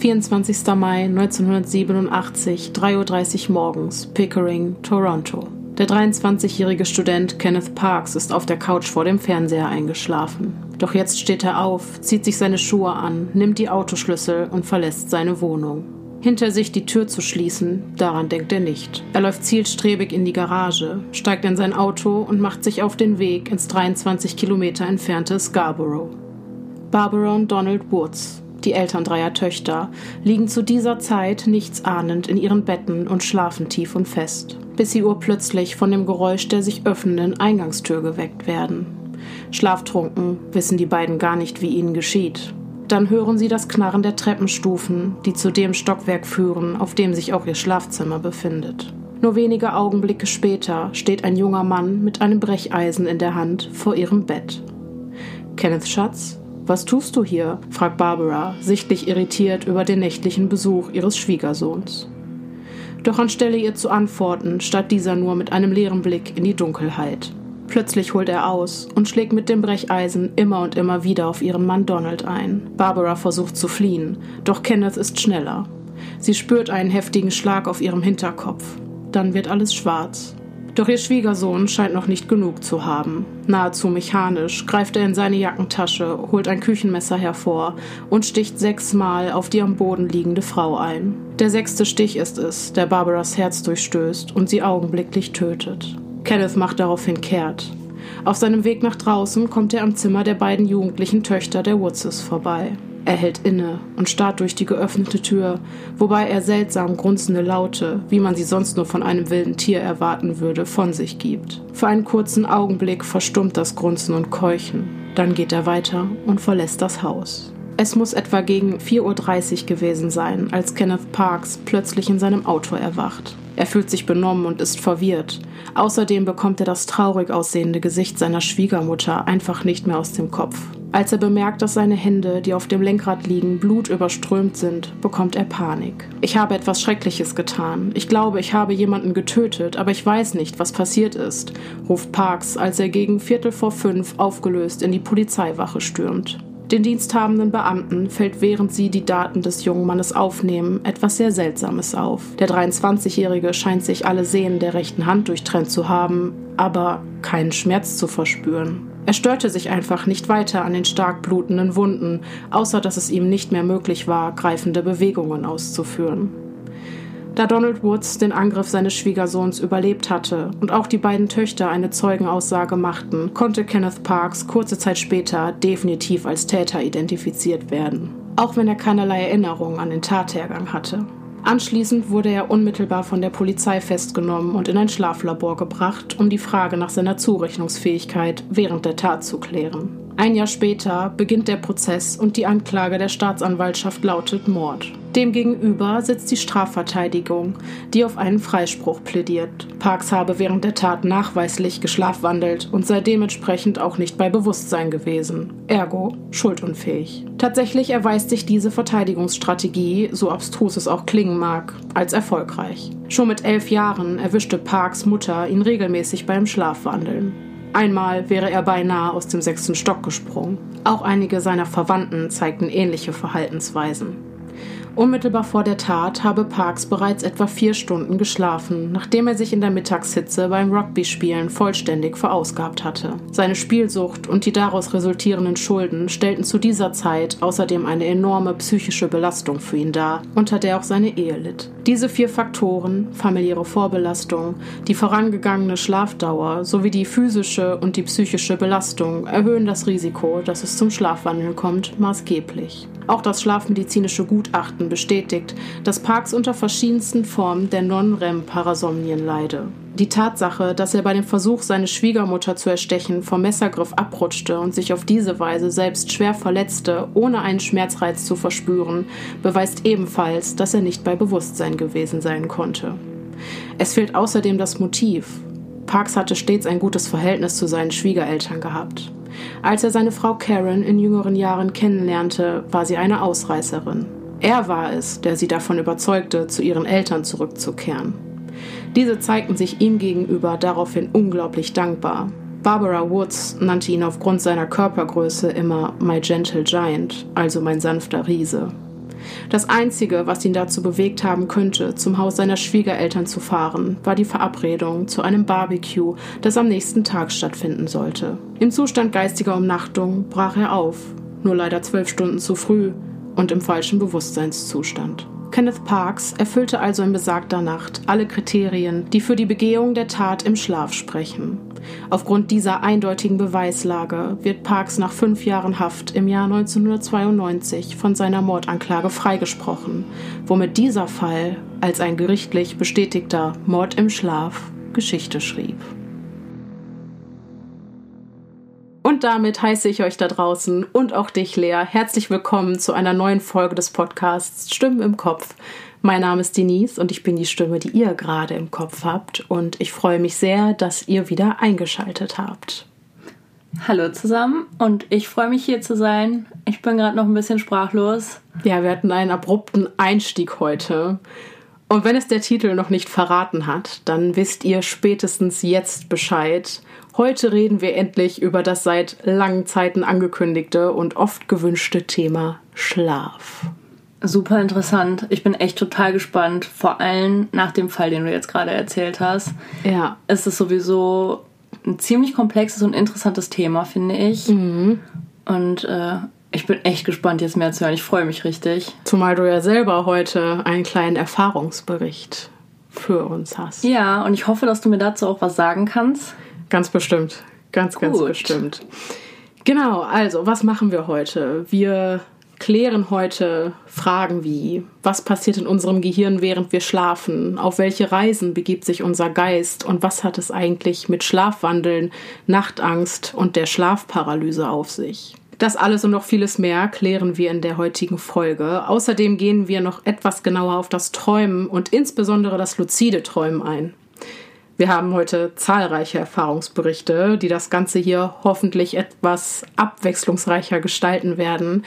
24. Mai 1987, 3.30 Uhr morgens, Pickering, Toronto. Der 23-jährige Student Kenneth Parks ist auf der Couch vor dem Fernseher eingeschlafen. Doch jetzt steht er auf, zieht sich seine Schuhe an, nimmt die Autoschlüssel und verlässt seine Wohnung. Hinter sich die Tür zu schließen, daran denkt er nicht. Er läuft zielstrebig in die Garage, steigt in sein Auto und macht sich auf den Weg ins 23 Kilometer entfernte Scarborough. Barbara und Donald Woods, die Eltern dreier Töchter, liegen zu dieser Zeit nichtsahnend in ihren Betten und schlafen tief und fest, bis sie urplötzlich von dem Geräusch der sich öffnenden Eingangstür geweckt werden. Schlaftrunken wissen die beiden gar nicht, wie ihnen geschieht. Dann hören sie das Knarren der Treppenstufen, die zu dem Stockwerk führen, auf dem sich auch ihr Schlafzimmer befindet. Nur wenige Augenblicke später steht ein junger Mann mit einem Brecheisen in der Hand vor ihrem Bett. Kenneth Schatz, was tust du hier? fragt Barbara, sichtlich irritiert über den nächtlichen Besuch ihres Schwiegersohns. Doch anstelle ihr zu antworten, statt dieser nur mit einem leeren Blick in die Dunkelheit. Plötzlich holt er aus und schlägt mit dem Brecheisen immer und immer wieder auf ihren Mann Donald ein. Barbara versucht zu fliehen, doch Kenneth ist schneller. Sie spürt einen heftigen Schlag auf ihrem Hinterkopf. Dann wird alles schwarz. Doch ihr Schwiegersohn scheint noch nicht genug zu haben. Nahezu mechanisch greift er in seine Jackentasche, holt ein Küchenmesser hervor und sticht sechsmal auf die am Boden liegende Frau ein. Der sechste Stich ist es, der Barbaras Herz durchstößt und sie augenblicklich tötet. Kenneth macht daraufhin kehrt. Auf seinem Weg nach draußen kommt er am Zimmer der beiden jugendlichen Töchter der Woodses vorbei. Er hält inne und starrt durch die geöffnete Tür, wobei er seltsam grunzende Laute, wie man sie sonst nur von einem wilden Tier erwarten würde, von sich gibt. Für einen kurzen Augenblick verstummt das Grunzen und Keuchen. Dann geht er weiter und verlässt das Haus. Es muss etwa gegen 4.30 Uhr gewesen sein, als Kenneth Parks plötzlich in seinem Auto erwacht. Er fühlt sich benommen und ist verwirrt. Außerdem bekommt er das traurig aussehende Gesicht seiner Schwiegermutter einfach nicht mehr aus dem Kopf. Als er bemerkt, dass seine Hände, die auf dem Lenkrad liegen, blutüberströmt sind, bekommt er Panik. Ich habe etwas Schreckliches getan. Ich glaube, ich habe jemanden getötet, aber ich weiß nicht, was passiert ist, ruft Parks, als er gegen Viertel vor fünf aufgelöst in die Polizeiwache stürmt. Den diensthabenden Beamten fällt, während sie die Daten des jungen Mannes aufnehmen, etwas sehr Seltsames auf. Der 23-Jährige scheint sich alle Sehnen der rechten Hand durchtrennt zu haben, aber keinen Schmerz zu verspüren. Er störte sich einfach nicht weiter an den stark blutenden Wunden, außer dass es ihm nicht mehr möglich war, greifende Bewegungen auszuführen. Da Donald Woods den Angriff seines Schwiegersohns überlebt hatte und auch die beiden Töchter eine Zeugenaussage machten, konnte Kenneth Parks kurze Zeit später definitiv als Täter identifiziert werden, auch wenn er keinerlei Erinnerung an den Tathergang hatte. Anschließend wurde er unmittelbar von der Polizei festgenommen und in ein Schlaflabor gebracht, um die Frage nach seiner Zurechnungsfähigkeit während der Tat zu klären. Ein Jahr später beginnt der Prozess und die Anklage der Staatsanwaltschaft lautet Mord. Demgegenüber sitzt die Strafverteidigung, die auf einen Freispruch plädiert. Parks habe während der Tat nachweislich geschlafwandelt und sei dementsprechend auch nicht bei Bewusstsein gewesen. Ergo schuldunfähig. Tatsächlich erweist sich diese Verteidigungsstrategie, so abstrus es auch klingen mag, als erfolgreich. Schon mit elf Jahren erwischte Parks Mutter ihn regelmäßig beim Schlafwandeln. Einmal wäre er beinahe aus dem sechsten Stock gesprungen. Auch einige seiner Verwandten zeigten ähnliche Verhaltensweisen. Unmittelbar vor der Tat habe Parks bereits etwa vier Stunden geschlafen, nachdem er sich in der Mittagshitze beim Rugby-Spielen vollständig verausgabt hatte. Seine Spielsucht und die daraus resultierenden Schulden stellten zu dieser Zeit außerdem eine enorme psychische Belastung für ihn dar, unter der auch seine Ehe litt. Diese vier Faktoren, familiäre Vorbelastung, die vorangegangene Schlafdauer sowie die physische und die psychische Belastung erhöhen das Risiko, dass es zum Schlafwandeln kommt, maßgeblich. Auch das schlafmedizinische Gutachten bestätigt, dass Parks unter verschiedensten Formen der Non-REM-Parasomnien leide. Die Tatsache, dass er bei dem Versuch, seine Schwiegermutter zu erstechen, vom Messergriff abrutschte und sich auf diese Weise selbst schwer verletzte, ohne einen Schmerzreiz zu verspüren, beweist ebenfalls, dass er nicht bei Bewusstsein gewesen sein konnte. Es fehlt außerdem das Motiv. Parks hatte stets ein gutes Verhältnis zu seinen Schwiegereltern gehabt. Als er seine Frau Karen in jüngeren Jahren kennenlernte, war sie eine Ausreißerin. Er war es, der sie davon überzeugte, zu ihren Eltern zurückzukehren. Diese zeigten sich ihm gegenüber daraufhin unglaublich dankbar. Barbara Woods nannte ihn aufgrund seiner Körpergröße immer My Gentle Giant, also mein sanfter Riese. Das Einzige, was ihn dazu bewegt haben könnte, zum Haus seiner Schwiegereltern zu fahren, war die Verabredung zu einem Barbecue, das am nächsten Tag stattfinden sollte. Im Zustand geistiger Umnachtung brach er auf, nur leider zwölf Stunden zu früh und im falschen Bewusstseinszustand. Kenneth Parks erfüllte also in besagter Nacht alle Kriterien, die für die Begehung der Tat im Schlaf sprechen. Aufgrund dieser eindeutigen Beweislage wird Parks nach fünf Jahren Haft im Jahr 1992 von seiner Mordanklage freigesprochen, womit dieser Fall als ein gerichtlich bestätigter Mord im Schlaf Geschichte schrieb. Und damit heiße ich euch da draußen und auch dich, Lea, herzlich willkommen zu einer neuen Folge des Podcasts Stimmen im Kopf. Mein Name ist Denise und ich bin die Stimme, die ihr gerade im Kopf habt. Und ich freue mich sehr, dass ihr wieder eingeschaltet habt. Hallo zusammen und ich freue mich hier zu sein. Ich bin gerade noch ein bisschen sprachlos. Ja, wir hatten einen abrupten Einstieg heute. Und wenn es der Titel noch nicht verraten hat, dann wisst ihr spätestens jetzt Bescheid. Heute reden wir endlich über das seit langen Zeiten angekündigte und oft gewünschte Thema Schlaf. Super interessant. Ich bin echt total gespannt. Vor allem nach dem Fall, den du jetzt gerade erzählt hast. Ja. Es ist sowieso ein ziemlich komplexes und interessantes Thema, finde ich. Mhm. Und äh, ich bin echt gespannt, jetzt mehr zu hören. Ich freue mich richtig. Zumal du ja selber heute einen kleinen Erfahrungsbericht für uns hast. Ja, und ich hoffe, dass du mir dazu auch was sagen kannst. Ganz bestimmt. Ganz, Gut. ganz bestimmt. Genau, also, was machen wir heute? Wir klären heute Fragen wie, was passiert in unserem Gehirn, während wir schlafen? Auf welche Reisen begibt sich unser Geist? Und was hat es eigentlich mit Schlafwandeln, Nachtangst und der Schlafparalyse auf sich? Das alles und noch vieles mehr klären wir in der heutigen Folge. Außerdem gehen wir noch etwas genauer auf das Träumen und insbesondere das luzide Träumen ein. Wir haben heute zahlreiche Erfahrungsberichte, die das Ganze hier hoffentlich etwas abwechslungsreicher gestalten werden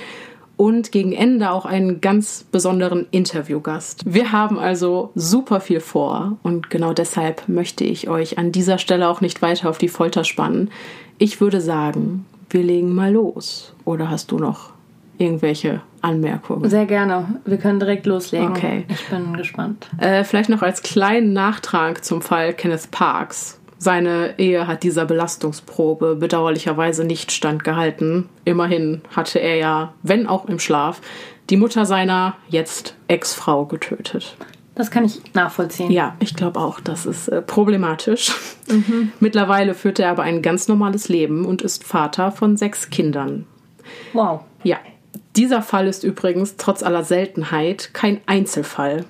und gegen Ende auch einen ganz besonderen Interviewgast. Wir haben also super viel vor und genau deshalb möchte ich euch an dieser Stelle auch nicht weiter auf die Folter spannen. Ich würde sagen, wir legen mal los. Oder hast du noch irgendwelche Anmerkungen? Sehr gerne. Wir können direkt loslegen. Okay. Ich bin gespannt. Äh, vielleicht noch als kleinen Nachtrag zum Fall Kenneth Parks. Seine Ehe hat dieser Belastungsprobe bedauerlicherweise nicht standgehalten. Immerhin hatte er ja, wenn auch im Schlaf, die Mutter seiner jetzt Ex-Frau getötet. Das kann ich nachvollziehen. Ja, ich glaube auch, das ist äh, problematisch. Mhm. Mittlerweile führt er aber ein ganz normales Leben und ist Vater von sechs Kindern. Wow. Ja, dieser Fall ist übrigens trotz aller Seltenheit kein Einzelfall.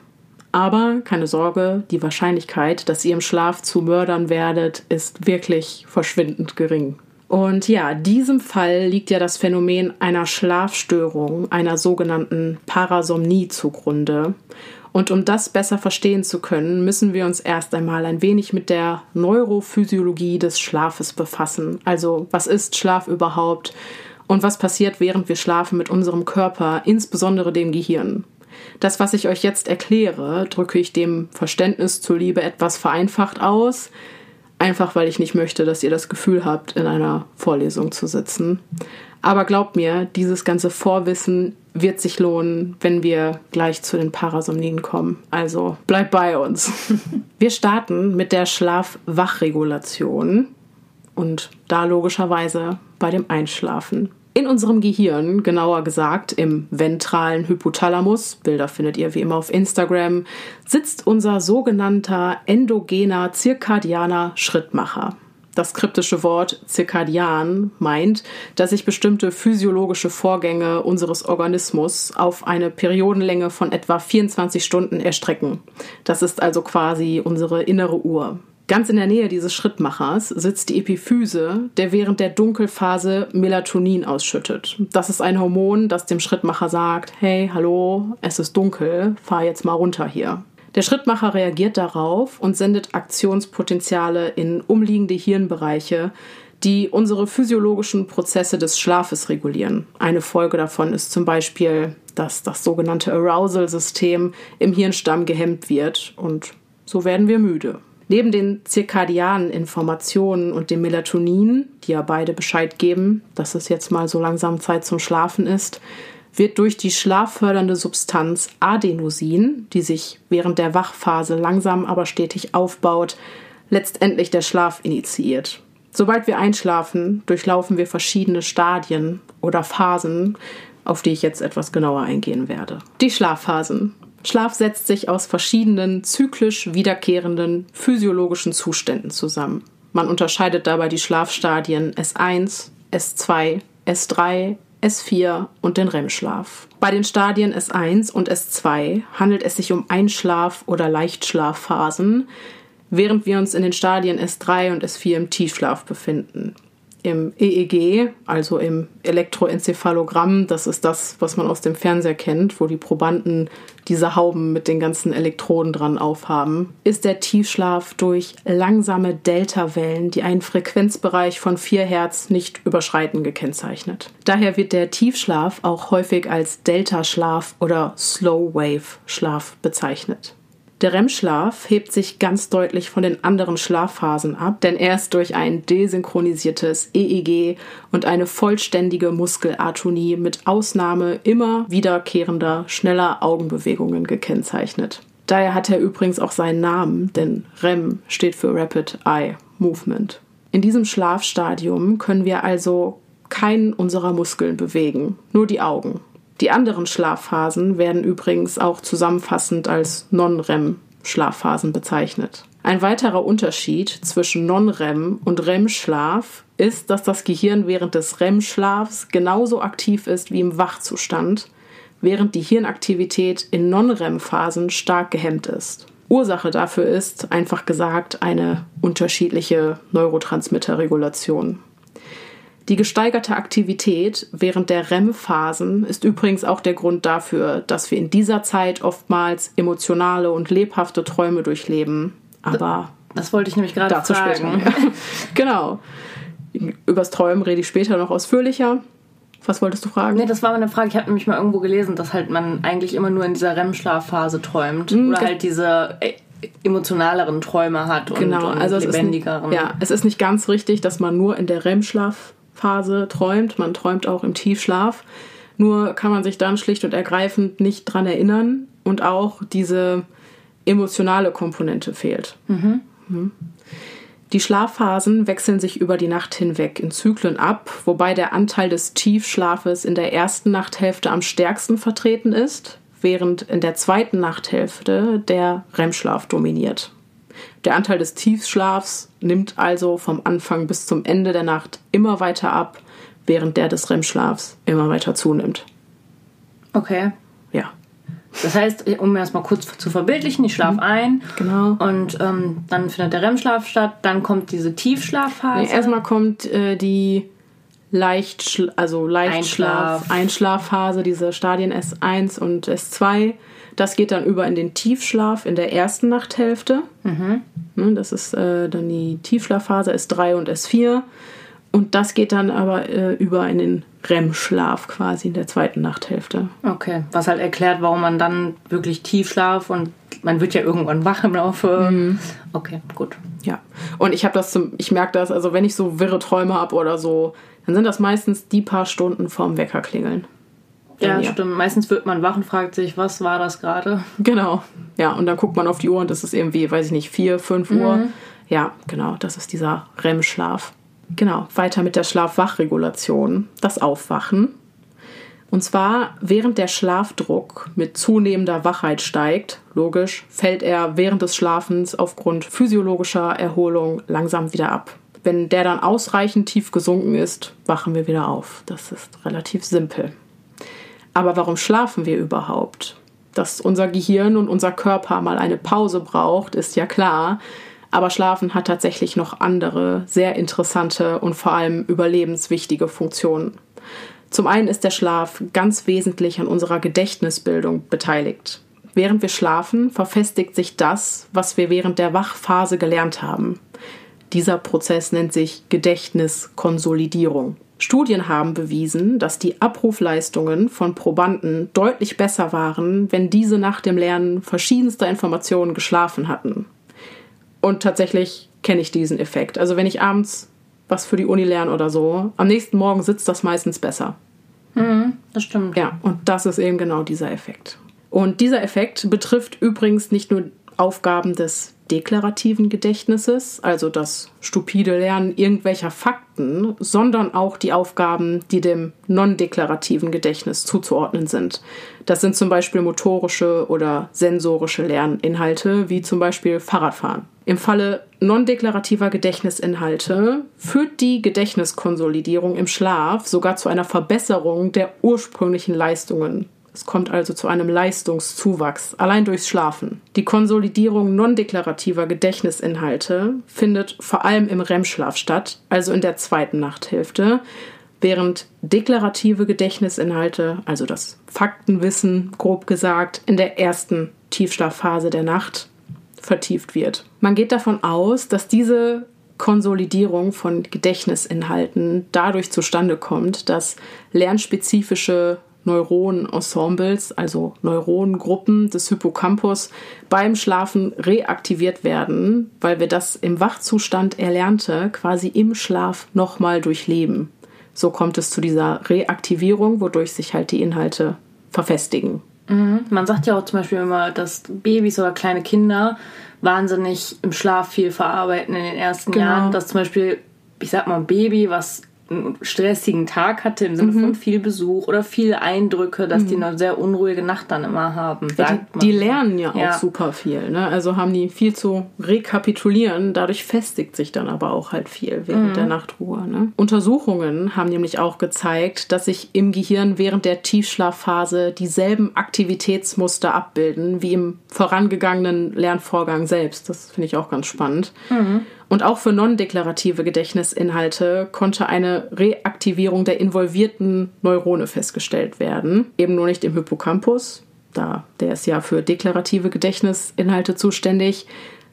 Aber keine Sorge, die Wahrscheinlichkeit, dass ihr im Schlaf zu Mördern werdet, ist wirklich verschwindend gering. Und ja, diesem Fall liegt ja das Phänomen einer Schlafstörung, einer sogenannten Parasomnie zugrunde. Und um das besser verstehen zu können, müssen wir uns erst einmal ein wenig mit der Neurophysiologie des Schlafes befassen. Also was ist Schlaf überhaupt? Und was passiert, während wir schlafen mit unserem Körper, insbesondere dem Gehirn. Das, was ich euch jetzt erkläre, drücke ich dem Verständnis zuliebe etwas vereinfacht aus, einfach weil ich nicht möchte, dass ihr das Gefühl habt, in einer Vorlesung zu sitzen. Aber glaubt mir, dieses ganze Vorwissen wird sich lohnen, wenn wir gleich zu den Parasomnien kommen. Also bleibt bei uns. Wir starten mit der Schlaf-Wachregulation und da logischerweise bei dem Einschlafen. In unserem Gehirn, genauer gesagt im ventralen Hypothalamus, Bilder findet ihr wie immer auf Instagram, sitzt unser sogenannter endogener zirkadianer Schrittmacher. Das kryptische Wort zirkadian meint, dass sich bestimmte physiologische Vorgänge unseres Organismus auf eine Periodenlänge von etwa 24 Stunden erstrecken. Das ist also quasi unsere innere Uhr. Ganz in der Nähe dieses Schrittmachers sitzt die Epiphyse, der während der Dunkelphase Melatonin ausschüttet. Das ist ein Hormon, das dem Schrittmacher sagt, hey, hallo, es ist dunkel, fahr jetzt mal runter hier. Der Schrittmacher reagiert darauf und sendet Aktionspotenziale in umliegende Hirnbereiche, die unsere physiologischen Prozesse des Schlafes regulieren. Eine Folge davon ist zum Beispiel, dass das sogenannte Arousal-System im Hirnstamm gehemmt wird und so werden wir müde. Neben den zirkadianen Informationen und dem Melatonin, die ja beide Bescheid geben, dass es jetzt mal so langsam Zeit zum Schlafen ist, wird durch die schlaffördernde Substanz Adenosin, die sich während der Wachphase langsam aber stetig aufbaut, letztendlich der Schlaf initiiert. Sobald wir einschlafen, durchlaufen wir verschiedene Stadien oder Phasen, auf die ich jetzt etwas genauer eingehen werde. Die Schlafphasen. Schlaf setzt sich aus verschiedenen zyklisch wiederkehrenden physiologischen Zuständen zusammen. Man unterscheidet dabei die Schlafstadien S1, S2, S3, S4 und den REM-Schlaf. Bei den Stadien S1 und S2 handelt es sich um Einschlaf- oder Leichtschlafphasen, während wir uns in den Stadien S3 und S4 im Tiefschlaf befinden im EEG, also im Elektroenzephalogramm, das ist das, was man aus dem Fernseher kennt, wo die Probanden diese Hauben mit den ganzen Elektroden dran aufhaben, ist der Tiefschlaf durch langsame Deltawellen, die einen Frequenzbereich von 4 Hertz nicht überschreiten, gekennzeichnet. Daher wird der Tiefschlaf auch häufig als Delta-Schlaf oder Slow-Wave-Schlaf bezeichnet. Der REM-Schlaf hebt sich ganz deutlich von den anderen Schlafphasen ab, denn er ist durch ein desynchronisiertes EEG und eine vollständige Muskelatonie mit Ausnahme immer wiederkehrender, schneller Augenbewegungen gekennzeichnet. Daher hat er übrigens auch seinen Namen, denn REM steht für Rapid Eye Movement. In diesem Schlafstadium können wir also keinen unserer Muskeln bewegen, nur die Augen. Die anderen Schlafphasen werden übrigens auch zusammenfassend als Non-REM-Schlafphasen bezeichnet. Ein weiterer Unterschied zwischen Non-REM und REM-Schlaf ist, dass das Gehirn während des REM-Schlafs genauso aktiv ist wie im Wachzustand, während die Hirnaktivität in Non-REM-Phasen stark gehemmt ist. Ursache dafür ist, einfach gesagt, eine unterschiedliche Neurotransmitterregulation. Die gesteigerte Aktivität während der REM-Phasen ist übrigens auch der Grund dafür, dass wir in dieser Zeit oftmals emotionale und lebhafte Träume durchleben. Aber das wollte ich nämlich gerade dazu fragen. Später, ja. genau. Übers Träumen rede ich später noch ausführlicher. Was wolltest du fragen? Nee, das war meine Frage. Ich habe nämlich mal irgendwo gelesen, dass halt man eigentlich immer nur in dieser REM-Schlafphase träumt. Mhm, oder halt diese äh, emotionaleren Träume hat und, genau, und also lebendigeren. Es ist, ja, es ist nicht ganz richtig, dass man nur in der REM-Schlaf Phase träumt. Man träumt auch im Tiefschlaf. Nur kann man sich dann schlicht und ergreifend nicht dran erinnern und auch diese emotionale Komponente fehlt. Mhm. Mhm. Die Schlafphasen wechseln sich über die Nacht hinweg in Zyklen ab, wobei der Anteil des Tiefschlafes in der ersten Nachthälfte am stärksten vertreten ist, während in der zweiten Nachthälfte der REM-Schlaf dominiert. Der Anteil des Tiefschlafs nimmt also vom Anfang bis zum Ende der Nacht immer weiter ab, während der des REM-Schlafs immer weiter zunimmt. Okay. Ja. Das heißt, um erstmal kurz zu verbildlichen, ich schlafe mhm. ein. Genau. Und ähm, dann findet der REM-Schlaf statt. Dann kommt diese Tiefschlafphase. Nee, erstmal kommt äh, die Leicht, also Leichtschlaf, Einschlaf. Einschlafphase, diese Stadien S1 und S2. Das geht dann über in den Tiefschlaf in der ersten Nachthälfte. Mhm. Ne, das ist äh, dann die Tiefschlafphase S3 und S4. Und das geht dann aber äh, über in den REM-Schlaf quasi in der zweiten Nachthälfte. Okay, was halt erklärt, warum man dann wirklich Tiefschlaf und man wird ja irgendwann wach im Laufe. Mhm. Okay, gut. Ja, und ich habe das zum, ich merke das, also wenn ich so wirre Träume habe oder so, dann sind das meistens die paar Stunden vorm Wecker klingeln. Ja, ja, stimmt. Meistens wird man wach und fragt sich, was war das gerade? Genau. Ja, und dann guckt man auf die Uhr und das ist irgendwie, weiß ich nicht, 4, 5 mhm. Uhr. Ja, genau, das ist dieser REM-Schlaf. Genau, weiter mit der Schlaf-Wach-Regulation, das Aufwachen. Und zwar, während der Schlafdruck mit zunehmender Wachheit steigt, logisch, fällt er während des Schlafens aufgrund physiologischer Erholung langsam wieder ab. Wenn der dann ausreichend tief gesunken ist, wachen wir wieder auf. Das ist relativ simpel. Aber warum schlafen wir überhaupt? Dass unser Gehirn und unser Körper mal eine Pause braucht, ist ja klar. Aber Schlafen hat tatsächlich noch andere, sehr interessante und vor allem überlebenswichtige Funktionen. Zum einen ist der Schlaf ganz wesentlich an unserer Gedächtnisbildung beteiligt. Während wir schlafen, verfestigt sich das, was wir während der Wachphase gelernt haben. Dieser Prozess nennt sich Gedächtniskonsolidierung. Studien haben bewiesen, dass die Abrufleistungen von Probanden deutlich besser waren, wenn diese nach dem Lernen verschiedenster Informationen geschlafen hatten. Und tatsächlich kenne ich diesen Effekt. Also wenn ich abends was für die Uni lerne oder so, am nächsten Morgen sitzt das meistens besser. Mhm. das stimmt. Ja, und das ist eben genau dieser Effekt. Und dieser Effekt betrifft übrigens nicht nur Aufgaben des deklarativen Gedächtnisses, also das stupide Lernen irgendwelcher Fakten, sondern auch die Aufgaben, die dem non-deklarativen Gedächtnis zuzuordnen sind. Das sind zum Beispiel motorische oder sensorische Lerninhalte, wie zum Beispiel Fahrradfahren. Im Falle non-deklarativer Gedächtnisinhalte führt die Gedächtniskonsolidierung im Schlaf sogar zu einer Verbesserung der ursprünglichen Leistungen es kommt also zu einem Leistungszuwachs, allein durchs Schlafen. Die Konsolidierung non-deklarativer Gedächtnisinhalte findet vor allem im REM-Schlaf statt, also in der zweiten Nachthälfte, während deklarative Gedächtnisinhalte, also das Faktenwissen, grob gesagt, in der ersten Tiefschlafphase der Nacht vertieft wird. Man geht davon aus, dass diese Konsolidierung von Gedächtnisinhalten dadurch zustande kommt, dass lernspezifische Neuronenensembles, also Neuronengruppen des Hippocampus, beim Schlafen reaktiviert werden, weil wir das im Wachzustand Erlernte quasi im Schlaf nochmal durchleben. So kommt es zu dieser Reaktivierung, wodurch sich halt die Inhalte verfestigen. Mhm. Man sagt ja auch zum Beispiel immer, dass Babys oder kleine Kinder wahnsinnig im Schlaf viel verarbeiten in den ersten genau. Jahren. Dass zum Beispiel, ich sag mal, ein Baby, was einen stressigen Tag hatte, im Sinne mhm. von viel Besuch oder viele Eindrücke, dass mhm. die eine sehr unruhige Nacht dann immer haben. Ja, die, die, lernen ja auch ja. super viel. Ne? Also haben die viel zu rekapitulieren. Dadurch festigt sich dann aber auch halt viel während mhm. der Nachtruhe. Ne? Untersuchungen haben nämlich auch gezeigt, dass sich im Gehirn während der Tiefschlafphase dieselben Aktivitätsmuster abbilden wie im vorangegangenen Lernvorgang selbst. Das finde ich auch ganz spannend. Und auch für non-deklarative Gedächtnisinhalte konnte eine Reaktivierung der involvierten Neurone festgestellt werden. Eben nur nicht im Hippocampus, da der ist ja für deklarative Gedächtnisinhalte zuständig,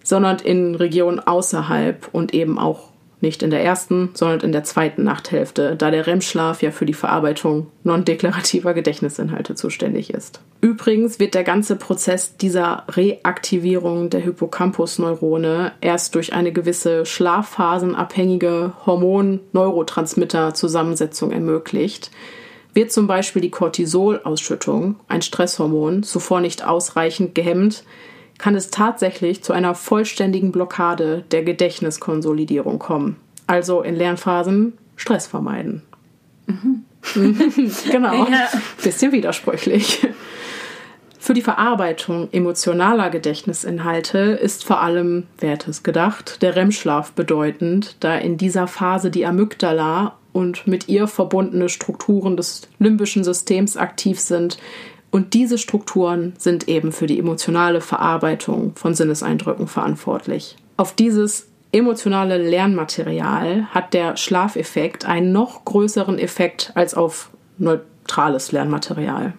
sondern in Regionen außerhalb und eben auch nicht in der ersten, sondern in der zweiten Nachthälfte, da der REM-Schlaf ja für die Verarbeitung non-deklarativer Gedächtnisinhalte zuständig ist. Übrigens wird der ganze Prozess dieser Reaktivierung der Hippocampus-Neurone erst durch eine gewisse schlafphasenabhängige Hormon-Neurotransmitter-Zusammensetzung ermöglicht. Wird zum Beispiel die Cortisolausschüttung, ein Stresshormon, zuvor nicht ausreichend gehemmt, kann es tatsächlich zu einer vollständigen Blockade der Gedächtniskonsolidierung kommen. Also in Lernphasen Stress vermeiden. Mhm. genau. Ja. Bisschen widersprüchlich. Für die Verarbeitung emotionaler Gedächtnisinhalte ist vor allem, wer hätte es gedacht, der REM-Schlaf bedeutend, da in dieser Phase die Amygdala und mit ihr verbundene Strukturen des limbischen Systems aktiv sind, und diese Strukturen sind eben für die emotionale Verarbeitung von Sinneseindrücken verantwortlich. Auf dieses emotionale Lernmaterial hat der Schlafeffekt einen noch größeren Effekt als auf neutrales Lernmaterial.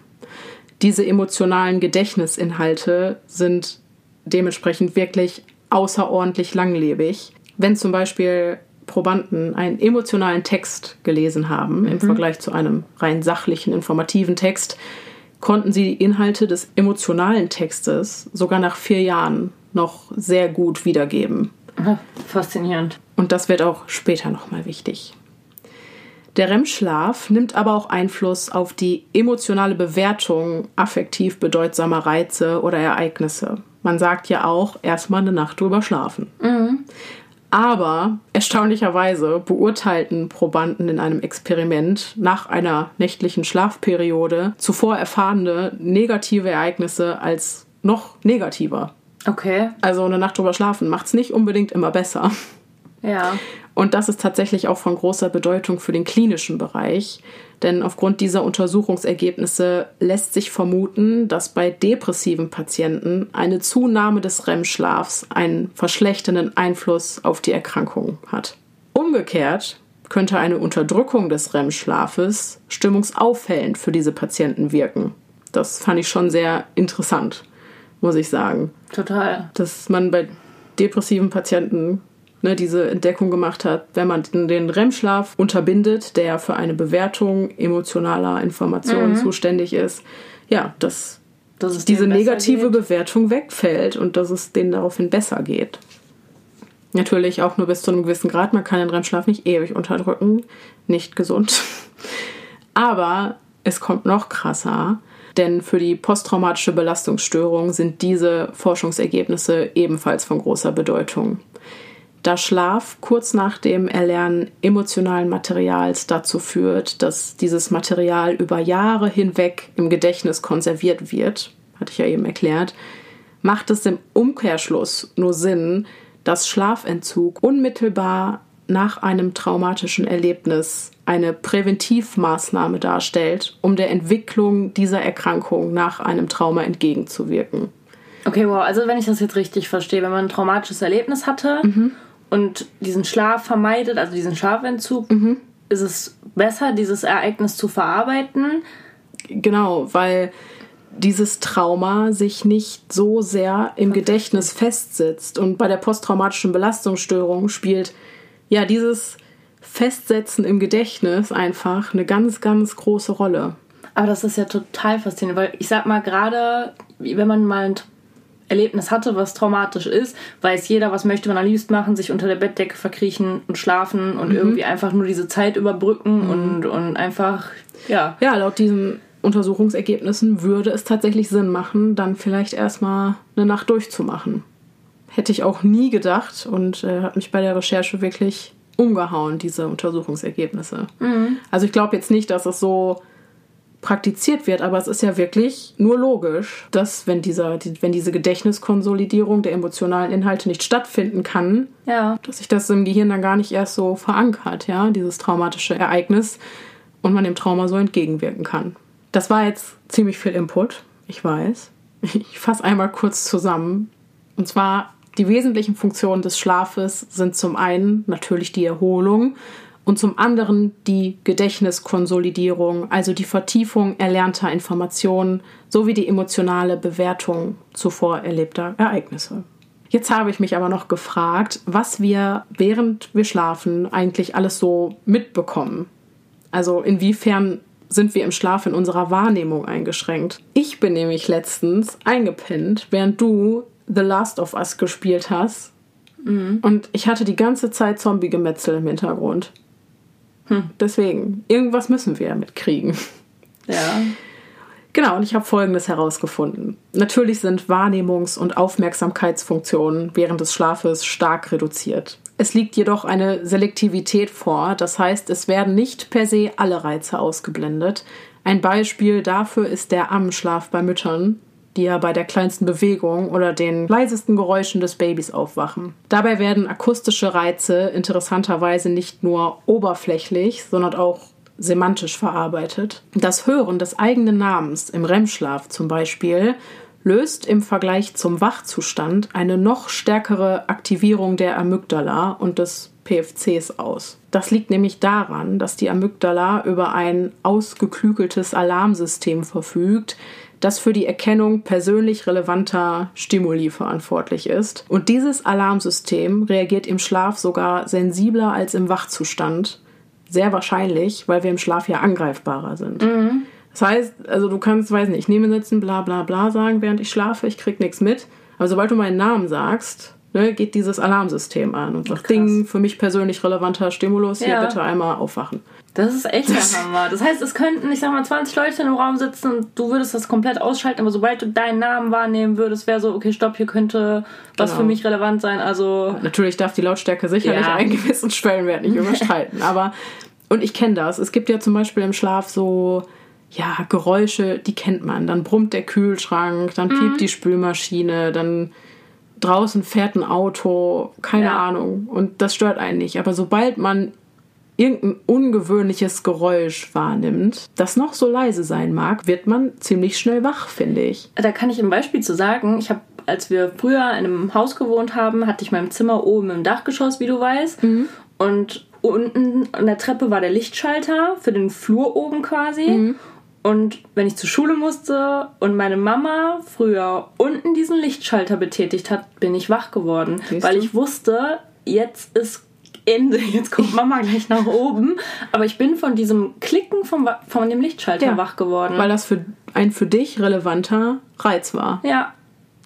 Diese emotionalen Gedächtnisinhalte sind dementsprechend wirklich außerordentlich langlebig. Wenn zum Beispiel Probanden einen emotionalen Text gelesen haben, mhm. im Vergleich zu einem rein sachlichen, informativen Text, konnten sie die Inhalte des emotionalen Textes sogar nach vier Jahren noch sehr gut wiedergeben. Faszinierend. Und das wird auch später nochmal wichtig. Der REM-Schlaf nimmt aber auch Einfluss auf die emotionale Bewertung affektiv bedeutsamer Reize oder Ereignisse. Man sagt ja auch erstmal eine Nacht drüber schlafen. Mhm. Aber erstaunlicherweise beurteilten Probanden in einem Experiment nach einer nächtlichen Schlafperiode zuvor erfahrene negative Ereignisse als noch negativer. Okay. Also eine Nacht drüber schlafen macht es nicht unbedingt immer besser. Ja. Und das ist tatsächlich auch von großer Bedeutung für den klinischen Bereich, denn aufgrund dieser Untersuchungsergebnisse lässt sich vermuten, dass bei depressiven Patienten eine Zunahme des REM-Schlafs einen verschlechternden Einfluss auf die Erkrankung hat. Umgekehrt könnte eine Unterdrückung des REM-Schlafes stimmungsauffällend für diese Patienten wirken. Das fand ich schon sehr interessant, muss ich sagen. Total. Dass man bei depressiven Patienten ne, diese Entdeckung gemacht hat, wenn man den REM-Schlaf unterbindet, der für eine Bewertung emotionaler Informationen mhm. zuständig ist, ja, dass, dass diese negative geht. Bewertung wegfällt und dass es denen daraufhin besser geht. Natürlich auch nur bis zu einem gewissen Grad. Man kann den REM-Schlaf nicht ewig unterdrücken. Nicht gesund. Aber es kommt noch krasser, denn für die posttraumatische Belastungsstörung sind diese Forschungsergebnisse ebenfalls von großer Bedeutung. Da Schlaf kurz nach dem Erlernen emotionalen Materials dazu führt, dass dieses Material über Jahre hinweg im Gedächtnis konserviert wird, hatte ich ja eben erklärt, macht es im Umkehrschluss nur Sinn, dass Schlafentzug unmittelbar nach einem traumatischen Erlebnis eine Präventivmaßnahme darstellt, um der Entwicklung dieser Erkrankung nach einem Trauma entgegenzuwirken. Okay, wow, also wenn ich das jetzt richtig verstehe, wenn man ein traumatisches Erlebnis hatte mhm. Und diesen Schlaf vermeidet, also diesen Schlafentzug, mhm. ist es besser, dieses Ereignis zu verarbeiten. Genau, weil dieses Trauma sich nicht so sehr im Gedächtnis festsitzt. Und bei der posttraumatischen Belastungsstörung spielt ja dieses Festsetzen im Gedächtnis einfach eine ganz, ganz große Rolle. Aber das ist ja total faszinierend, weil ich sag mal, gerade wenn man mal ein Erlebnis hatte, was traumatisch ist, weiß jeder, was möchte man am liebsten machen, sich unter der Bettdecke verkriechen und schlafen und mhm. irgendwie einfach nur diese Zeit überbrücken mhm. und, und einfach, ja. Ja, laut diesen Untersuchungsergebnissen würde es tatsächlich Sinn machen, dann vielleicht erstmal eine Nacht durchzumachen. Hätte ich auch nie gedacht und äh, hat mich bei der Recherche wirklich umgehauen, diese Untersuchungsergebnisse. Mhm. Also ich glaube jetzt nicht, dass es so praktiziert wird, aber es ist ja wirklich nur logisch, dass wenn, dieser, wenn diese Gedächtniskonsolidierung der emotionalen Inhalte nicht stattfinden kann, ja. dass sich das im Gehirn dann gar nicht erst so verankert, ja, dieses traumatische Ereignis und man dem Trauma so entgegenwirken kann. Das war jetzt ziemlich viel Input, ich weiß. Ich fasse einmal kurz zusammen. Und zwar die wesentlichen Funktionen des Schlafes sind zum einen natürlich die Erholung und zum anderen die Gedächtniskonsolidierung, also die Vertiefung erlernter Informationen sowie die emotionale Bewertung zuvor erlebter Ereignisse. Jetzt habe ich mich aber noch gefragt, was wir während wir schlafen eigentlich alles so mitbekommen. Also inwiefern sind wir im Schlaf in unserer Wahrnehmung eingeschränkt. Ich bin nämlich letztens eingepinnt, während du The Last of Us gespielt hast. Mhm. Und ich hatte die ganze Zeit Zombie-Gemetzel im Hintergrund. Hm. Deswegen, irgendwas müssen wir mitkriegen. Ja. Genau, und ich habe Folgendes herausgefunden. Natürlich sind Wahrnehmungs- und Aufmerksamkeitsfunktionen während des Schlafes stark reduziert. Es liegt jedoch eine Selektivität vor, das heißt, es werden nicht per se alle Reize ausgeblendet. Ein Beispiel dafür ist der Ammenschlaf bei Müttern, die ja bei der kleinsten Bewegung oder den leisesten Geräuschen des Babys aufwachen. Dabei werden akustische Reize interessanterweise nicht nur oberflächlich, sondern auch semantisch verarbeitet. Das Hören des eigenen Namens im REM-Schlaf zum Beispiel löst im Vergleich zum Wachzustand eine noch stärkere Aktivierung der Amygdala und des PFCs aus. Das liegt nämlich daran, dass die Amygdala über ein ausgeklügeltes Alarmsystem verfügt, das für die Erkennung persönlich relevanter Stimuli verantwortlich ist. Und dieses Alarmsystem reagiert im Schlaf sogar sensibler als im Wachzustand. Sehr wahrscheinlich, weil wir im Schlaf ja angreifbarer sind. Mhm. Das heißt, also du kannst, weiß nicht, ich nehme sitzen, bla bla bla sagen, während ich schlafe, ich krieg nichts mit. Aber sobald du meinen Namen sagst, ne, geht dieses Alarmsystem an und sagt, Ding, für mich persönlich relevanter Stimulus, ja. hier bitte einmal aufwachen. Das ist echt der Hammer. Das heißt, es könnten, ich sag mal, 20 Leute im Raum sitzen und du würdest das komplett ausschalten, aber sobald du deinen Namen wahrnehmen würdest, wäre so, okay, stopp, hier könnte was genau. für mich relevant sein. Also Natürlich darf die Lautstärke sicherlich ja. einen gewissen Schwellenwert nicht überschreiten, aber und ich kenne das. Es gibt ja zum Beispiel im Schlaf so ja, Geräusche, die kennt man. Dann brummt der Kühlschrank, dann piept mhm. die Spülmaschine, dann draußen fährt ein Auto, keine ja. Ahnung. Und das stört einen nicht. Aber sobald man irgendein ungewöhnliches Geräusch wahrnimmt, das noch so leise sein mag, wird man ziemlich schnell wach, finde ich. Da kann ich ein Beispiel zu sagen. Ich habe, als wir früher in einem Haus gewohnt haben, hatte ich mein Zimmer oben im Dachgeschoss, wie du weißt. Mhm. Und unten an der Treppe war der Lichtschalter für den Flur oben quasi. Mhm. Und wenn ich zur Schule musste und meine Mama früher unten diesen Lichtschalter betätigt hat, bin ich wach geworden, Siehst weil du? ich wusste, jetzt ist Ende, jetzt kommt Mama gleich nach oben. Aber ich bin von diesem Klicken vom, von dem Lichtschalter ja, wach geworden. Weil das für ein für dich relevanter Reiz war. Ja.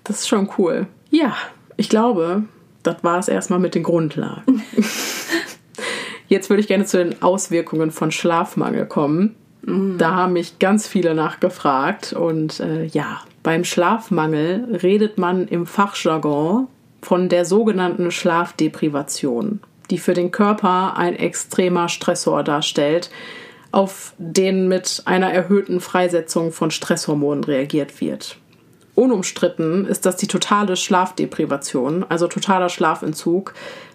Das ist schon cool. Ja, ich glaube, das war es erstmal mit den Grundlagen. Jetzt würde ich gerne zu den Auswirkungen von Schlafmangel kommen. Mhm. Da haben mich ganz viele nachgefragt. Und äh, ja, beim Schlafmangel redet man im Fachjargon von der sogenannten Schlafdeprivation, die für den Körper ein extremer Stressor darstellt, auf den mit einer erhöhten Freisetzung von Stresshormonen reagiert wird. Unumstritten ist, dass die totale Schlafdeprivation, also totaler Schlafentzug,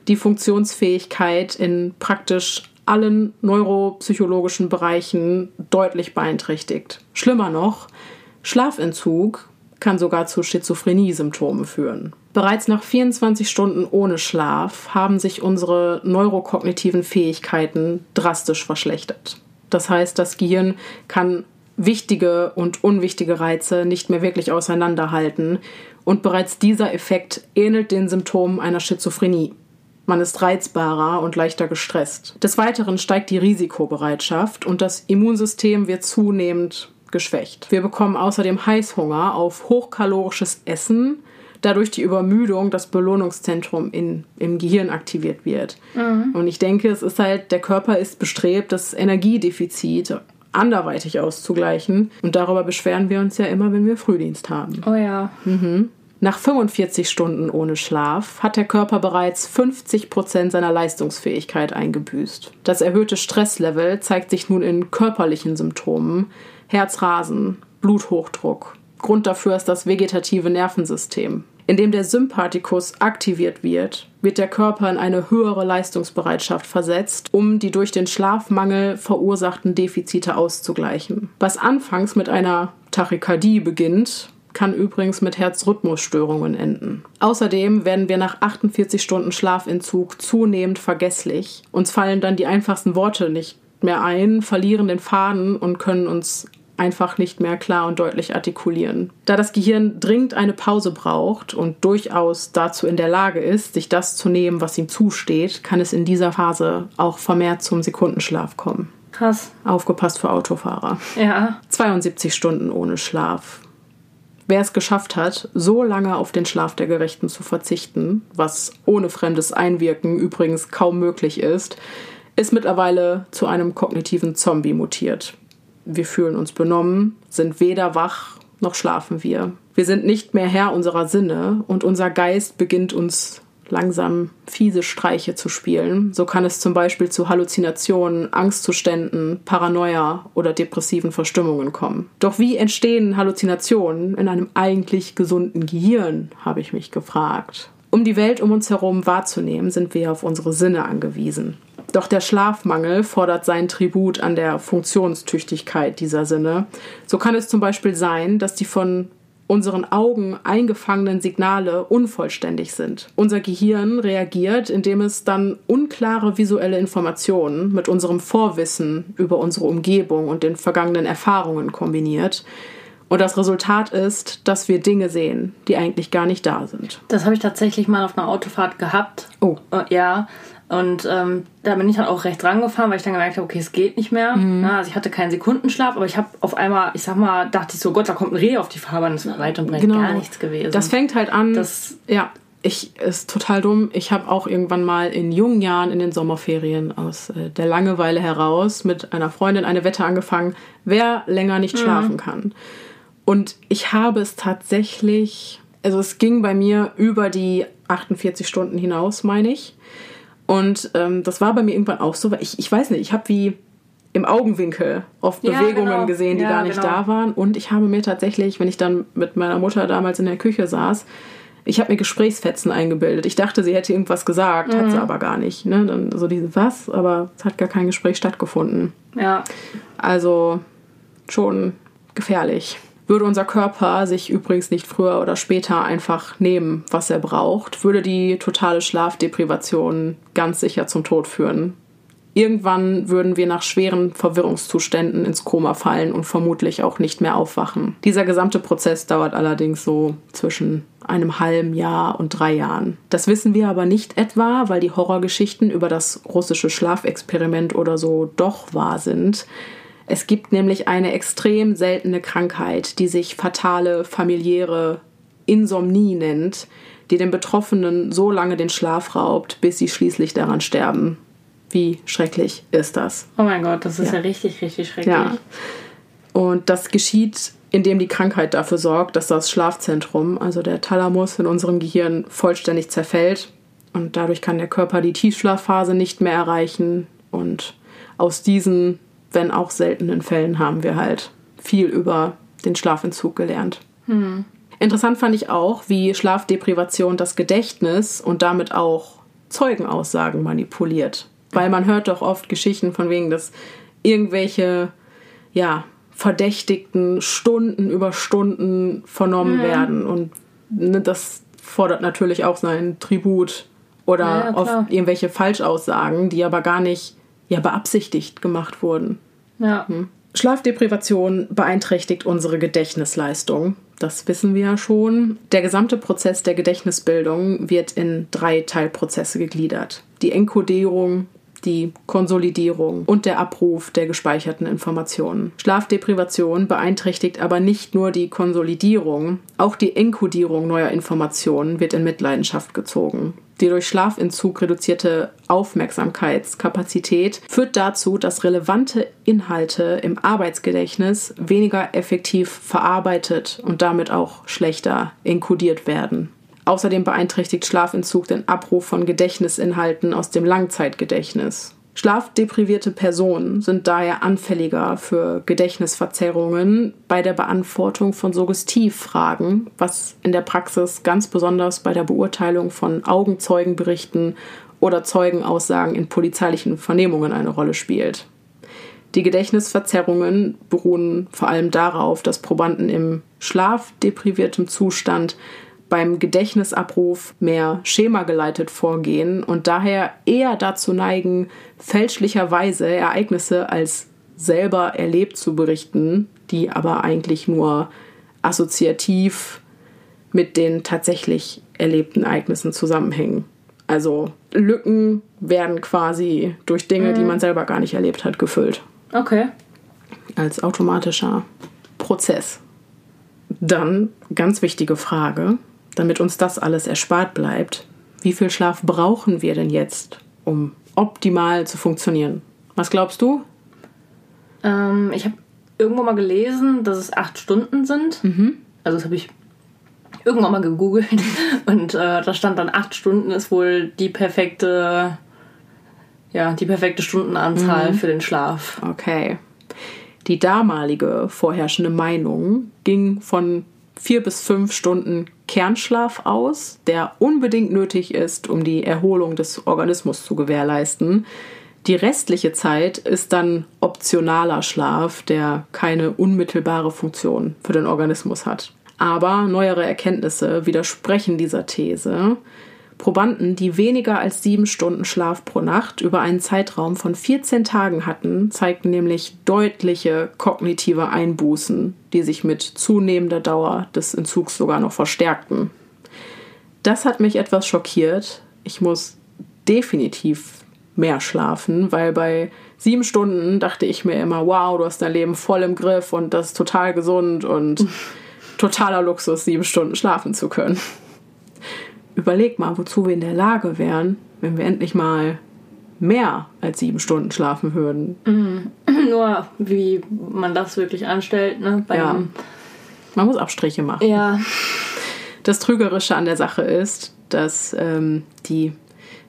die Funktionsfähigkeit in praktisch allen neuropsychologischen Bereichen deutlich beeinträchtigt. Schlimmer noch, Schlafentzug kann sogar zu Schizophrenie-Symptomen führen. Bereits nach 24 Stunden ohne Schlaf haben sich unsere neurokognitiven Fähigkeiten drastisch verschlechtert. Das heißt, das Gehirn kann wichtige und unwichtige Reize nicht mehr wirklich auseinanderhalten und bereits dieser Effekt ähnelt den Symptomen einer Schizophrenie. Man ist reizbarer und leichter gestresst. Des Weiteren steigt die Risikobereitschaft und das Immunsystem wird zunehmend geschwächt. Wir bekommen außerdem Heißhunger auf hochkalorisches Essen, dadurch die Übermüdung das Belohnungszentrum in, im Gehirn aktiviert wird. Mhm. Und ich denke, es ist halt, der Körper ist bestrebt, das Energiedefizit anderweitig auszugleichen. Und darüber beschweren wir uns ja immer, wenn wir Frühdienst haben. Oh ja. Mhm. Nach 45 Stunden ohne Schlaf hat der Körper bereits 50 Prozent seiner Leistungsfähigkeit eingebüßt. Das erhöhte Stresslevel zeigt sich nun in körperlichen Symptomen, Herzrasen, Bluthochdruck. Grund dafür ist das vegetative Nervensystem. Indem der Sympathikus aktiviert wird, wird der Körper in eine höhere Leistungsbereitschaft versetzt, um die durch den Schlafmangel verursachten Defizite auszugleichen. Was anfangs mit einer Tachykardie beginnt, kann übrigens mit Herzrhythmusstörungen enden. Außerdem werden wir nach 48 Stunden Schlafentzug zunehmend vergesslich. Uns fallen dann die einfachsten Worte nicht mehr ein, verlieren den Faden und können uns einfach nicht mehr klar und deutlich artikulieren. Da das Gehirn dringend eine Pause braucht und durchaus dazu in der Lage ist, sich das zu nehmen, was ihm zusteht, kann es in dieser Phase auch vermehrt zum Sekundenschlaf kommen. Krass. Aufgepasst für Autofahrer. Ja. 72 Stunden ohne Schlaf. Wer es geschafft hat, so lange auf den Schlaf der Gerechten zu verzichten, was ohne fremdes Einwirken übrigens kaum möglich ist, ist mittlerweile zu einem kognitiven Zombie mutiert. Wir fühlen uns benommen, sind weder wach noch schlafen wir. Wir sind nicht mehr Herr unserer Sinne und unser Geist beginnt uns langsam fiese Streiche zu spielen. So kann es zum Beispiel zu Halluzinationen, Angstzuständen, Paranoia oder depressiven Verstimmungen kommen. Doch wie entstehen Halluzinationen in einem eigentlich gesunden Gehirn, habe ich mich gefragt. Um die Welt um uns herum wahrzunehmen, sind wir auf unsere Sinne angewiesen. Doch der Schlafmangel fordert seinen Tribut an der Funktionstüchtigkeit dieser Sinne. So kann es zum Beispiel sein, dass die von unseren Augen eingefangenen Signale unvollständig sind. Unser Gehirn reagiert, indem es dann unklare visuelle Informationen mit unserem Vorwissen über unsere Umgebung und den vergangenen Erfahrungen kombiniert. Und das Resultat ist, dass wir Dinge sehen, die eigentlich gar nicht da sind. Das habe ich tatsächlich mal auf einer Autofahrt gehabt. Oh. Äh, ja. Und ähm, da bin ich dann auch recht dran gefahren, weil ich dann gemerkt habe, okay, es geht nicht mehr. Mhm. Na, also ich hatte keinen Sekundenschlaf, aber ich habe auf einmal, ich sag mal, dachte ich so, Gott, da kommt ein Reh auf die Fahrbahn. Das war weit und breit genau. gar nichts gewesen. Das fängt halt an. Das, ja, ich ist total dumm. Ich habe auch irgendwann mal in jungen Jahren in den Sommerferien aus äh, der Langeweile heraus mit einer Freundin eine Wette angefangen, wer länger nicht mhm. schlafen kann. Und ich habe es tatsächlich, also es ging bei mir über die 48 Stunden hinaus, meine ich. Und ähm, das war bei mir irgendwann auch so, weil ich, ich weiß nicht, ich habe wie im Augenwinkel oft ja, Bewegungen genau. gesehen, die ja, gar nicht genau. da waren. Und ich habe mir tatsächlich, wenn ich dann mit meiner Mutter damals in der Küche saß, ich habe mir Gesprächsfetzen eingebildet. Ich dachte, sie hätte irgendwas gesagt, mhm. hat sie mhm. aber gar nicht. Ne? Dann so diese was, aber es hat gar kein Gespräch stattgefunden. Ja. Also schon gefährlich würde unser Körper sich übrigens nicht früher oder später einfach nehmen, was er braucht, würde die totale Schlafdeprivation ganz sicher zum Tod führen. Irgendwann würden wir nach schweren Verwirrungszuständen ins Koma fallen und vermutlich auch nicht mehr aufwachen. Dieser gesamte Prozess dauert allerdings so zwischen einem halben Jahr und drei Jahren. Das wissen wir aber nicht etwa, weil die Horrorgeschichten über das russische Schlafexperiment oder so doch wahr sind. Es gibt nämlich eine extrem seltene Krankheit, die sich fatale familiäre Insomnie nennt, die den Betroffenen so lange den Schlaf raubt, bis sie schließlich daran sterben. Wie schrecklich ist das? Oh mein Gott, das ist ja, ja richtig, richtig schrecklich. Ja. Und das geschieht, indem die Krankheit dafür sorgt, dass das Schlafzentrum, also der Thalamus in unserem Gehirn, vollständig zerfällt. Und dadurch kann der Körper die Tiefschlafphase nicht mehr erreichen. Und aus diesen, wenn auch seltenen Fällen, haben wir halt viel über den Schlafentzug gelernt. Hm. Interessant fand ich auch, wie Schlafdeprivation das Gedächtnis und damit auch Zeugenaussagen manipuliert. Weil man hört doch oft Geschichten von wegen, dass irgendwelche, ja, Verdächtigten Stunden über Stunden vernommen mhm. werden. Und ne, das fordert natürlich auch seinen Tribut oder ja, ja, oft irgendwelche Falschaussagen, die aber gar nicht ja, beabsichtigt gemacht wurden. Ja. Hm. Schlafdeprivation beeinträchtigt unsere Gedächtnisleistung. Das wissen wir ja schon. Der gesamte Prozess der Gedächtnisbildung wird in drei Teilprozesse gegliedert. Die Enkodierung, die Konsolidierung und der Abruf der gespeicherten Informationen. Schlafdeprivation beeinträchtigt aber nicht nur die Konsolidierung, auch die Enkodierung neuer Informationen wird in Mitleidenschaft gezogen. Die durch Schlafentzug reduzierte Aufmerksamkeitskapazität führt dazu, dass relevante Inhalte im Arbeitsgedächtnis weniger effektiv verarbeitet und damit auch schlechter enkodiert werden. Außerdem beeinträchtigt Schlafentzug den Abruf von Gedächtnisinhalten aus dem Langzeitgedächtnis. Schlafdeprivierte Personen sind daher anfälliger für Gedächtnisverzerrungen bei der Beantwortung von Suggestivfragen, was in der Praxis ganz besonders bei der Beurteilung von Augenzeugenberichten oder Zeugenaussagen in polizeilichen Vernehmungen eine Rolle spielt. Die Gedächtnisverzerrungen beruhen vor allem darauf, dass Probanden im schlafdepriviertem Zustand beim Gedächtnisabruf mehr schemageleitet vorgehen und daher eher dazu neigen, fälschlicherweise Ereignisse als selber erlebt zu berichten, die aber eigentlich nur assoziativ mit den tatsächlich erlebten Ereignissen zusammenhängen. Also Lücken werden quasi durch Dinge, mhm. die man selber gar nicht erlebt hat, gefüllt. Okay. Als automatischer Prozess. Dann ganz wichtige Frage, damit uns das alles erspart bleibt, wie viel Schlaf brauchen wir denn jetzt, um optimal zu funktionieren? Was glaubst du? Ähm, ich habe irgendwo mal gelesen, dass es acht Stunden sind. Mhm. Also das habe ich irgendwann mal gegoogelt und äh, da stand dann acht Stunden ist wohl die perfekte, ja, die perfekte Stundenanzahl mhm. für den Schlaf. Okay. Die damalige vorherrschende Meinung ging von vier bis fünf Stunden Kernschlaf aus, der unbedingt nötig ist, um die Erholung des Organismus zu gewährleisten. Die restliche Zeit ist dann optionaler Schlaf, der keine unmittelbare Funktion für den Organismus hat. Aber neuere Erkenntnisse widersprechen dieser These. Probanden, die weniger als sieben Stunden Schlaf pro Nacht über einen Zeitraum von 14 Tagen hatten, zeigten nämlich deutliche kognitive Einbußen, die sich mit zunehmender Dauer des Entzugs sogar noch verstärkten. Das hat mich etwas schockiert. Ich muss definitiv mehr schlafen, weil bei sieben Stunden dachte ich mir immer, wow, du hast dein Leben voll im Griff und das ist total gesund und totaler Luxus, sieben Stunden schlafen zu können überleg mal, wozu wir in der Lage wären, wenn wir endlich mal mehr als sieben Stunden schlafen würden. Mhm. Nur wie man das wirklich anstellt, ne? Beim ja. Man muss Abstriche machen. Ja. Das Trügerische an der Sache ist, dass ähm, die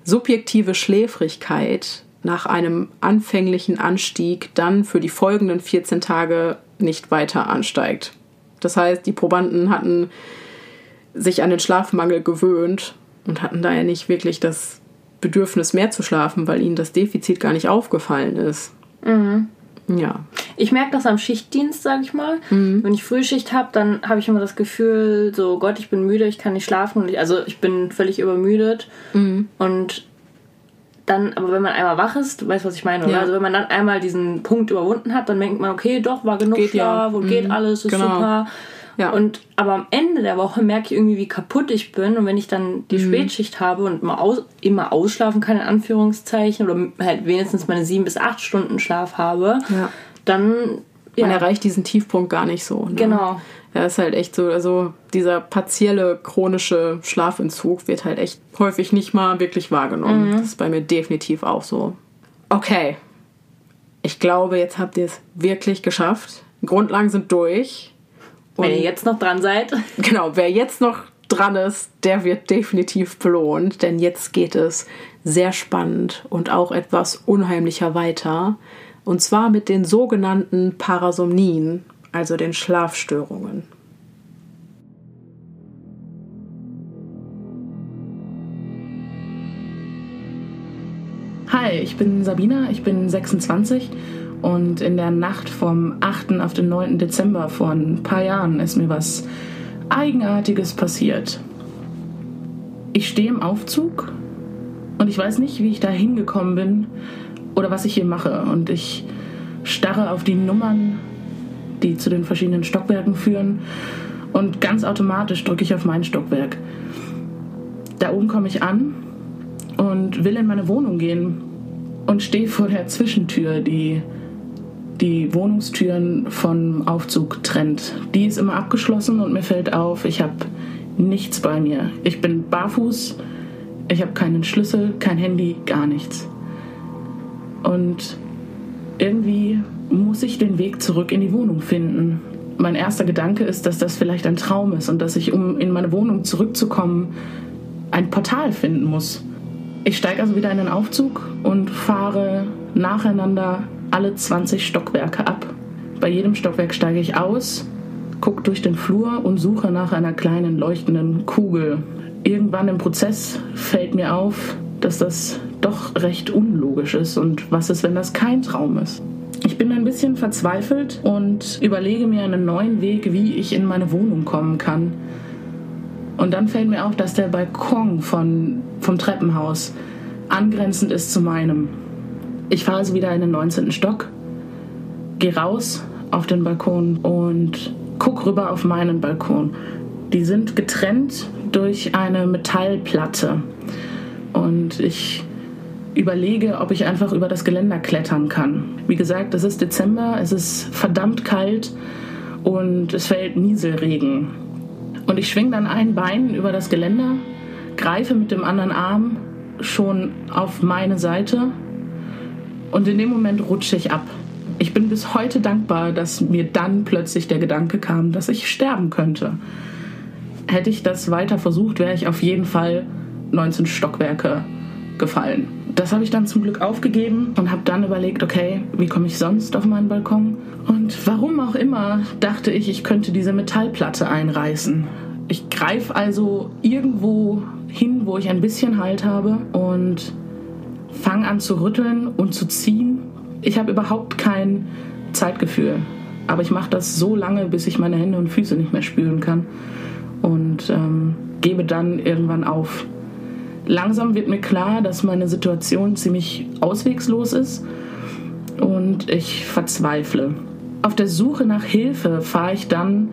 subjektive Schläfrigkeit nach einem anfänglichen Anstieg dann für die folgenden 14 Tage nicht weiter ansteigt. Das heißt, die Probanden hatten sich an den Schlafmangel gewöhnt und hatten daher nicht wirklich das Bedürfnis mehr zu schlafen, weil ihnen das Defizit gar nicht aufgefallen ist. Mhm. Ja. Ich merke das am Schichtdienst, sag ich mal. Mhm. Wenn ich Frühschicht habe, dann habe ich immer das Gefühl, so Gott, ich bin müde, ich kann nicht schlafen. Ich, also ich bin völlig übermüdet. Mhm. Und dann, aber wenn man einmal wach ist, du weißt, was ich meine, oder? Ja. Also wenn man dann einmal diesen Punkt überwunden hat, dann denkt man, okay, doch, war genug geht Schlaf ja. und mhm. geht alles, ist genau. super. Ja. Und aber am Ende der Woche merke ich irgendwie, wie kaputt ich bin. Und wenn ich dann die mhm. Spätschicht habe und mal aus, immer ausschlafen kann, in Anführungszeichen, oder halt wenigstens meine sieben bis acht Stunden Schlaf habe, ja. dann. Ja. Man erreicht diesen Tiefpunkt gar nicht so. Ne? Genau. Ja, ist halt echt so, also dieser partielle chronische Schlafentzug wird halt echt häufig nicht mal wirklich wahrgenommen. Mhm. Das ist bei mir definitiv auch so. Okay. Ich glaube, jetzt habt ihr es wirklich geschafft. Grundlagen sind durch. Und Wenn ihr jetzt noch dran seid. Genau, wer jetzt noch dran ist, der wird definitiv belohnt, denn jetzt geht es sehr spannend und auch etwas unheimlicher weiter. Und zwar mit den sogenannten Parasomnien, also den Schlafstörungen. Hi, ich bin Sabina, ich bin 26 und in der Nacht vom 8. auf den 9. Dezember vor ein paar Jahren ist mir was Eigenartiges passiert. Ich stehe im Aufzug und ich weiß nicht, wie ich da hingekommen bin oder was ich hier mache. Und ich starre auf die Nummern, die zu den verschiedenen Stockwerken führen. Und ganz automatisch drücke ich auf mein Stockwerk. Da oben komme ich an und will in meine Wohnung gehen und stehe vor der Zwischentür, die die Wohnungstüren vom Aufzug trennt. Die ist immer abgeschlossen und mir fällt auf, ich habe nichts bei mir. Ich bin barfuß, ich habe keinen Schlüssel, kein Handy, gar nichts. Und irgendwie muss ich den Weg zurück in die Wohnung finden. Mein erster Gedanke ist, dass das vielleicht ein Traum ist und dass ich, um in meine Wohnung zurückzukommen, ein Portal finden muss. Ich steige also wieder in den Aufzug und fahre nacheinander alle 20 Stockwerke ab. Bei jedem Stockwerk steige ich aus, gucke durch den Flur und suche nach einer kleinen leuchtenden Kugel. Irgendwann im Prozess fällt mir auf, dass das doch recht unlogisch ist und was ist, wenn das kein Traum ist. Ich bin ein bisschen verzweifelt und überlege mir einen neuen Weg, wie ich in meine Wohnung kommen kann. Und dann fällt mir auf, dass der Balkon von, vom Treppenhaus angrenzend ist zu meinem. Ich fahre also wieder in den 19. Stock, gehe raus auf den Balkon und gucke rüber auf meinen Balkon. Die sind getrennt durch eine Metallplatte. Und ich überlege, ob ich einfach über das Geländer klettern kann. Wie gesagt, es ist Dezember, es ist verdammt kalt und es fällt Nieselregen. Und ich schwinge dann ein Bein über das Geländer, greife mit dem anderen Arm schon auf meine Seite und in dem Moment rutsche ich ab. Ich bin bis heute dankbar, dass mir dann plötzlich der Gedanke kam, dass ich sterben könnte. Hätte ich das weiter versucht, wäre ich auf jeden Fall 19 Stockwerke gefallen. Das habe ich dann zum Glück aufgegeben und habe dann überlegt, okay, wie komme ich sonst auf meinen Balkon? Und warum auch immer dachte ich, ich könnte diese Metallplatte einreißen. Ich greife also irgendwo hin, wo ich ein bisschen Halt habe und fange an zu rütteln und zu ziehen. Ich habe überhaupt kein Zeitgefühl, aber ich mache das so lange, bis ich meine Hände und Füße nicht mehr spüren kann und ähm, gebe dann irgendwann auf. Langsam wird mir klar, dass meine Situation ziemlich auswegslos ist und ich verzweifle. Auf der Suche nach Hilfe fahre ich dann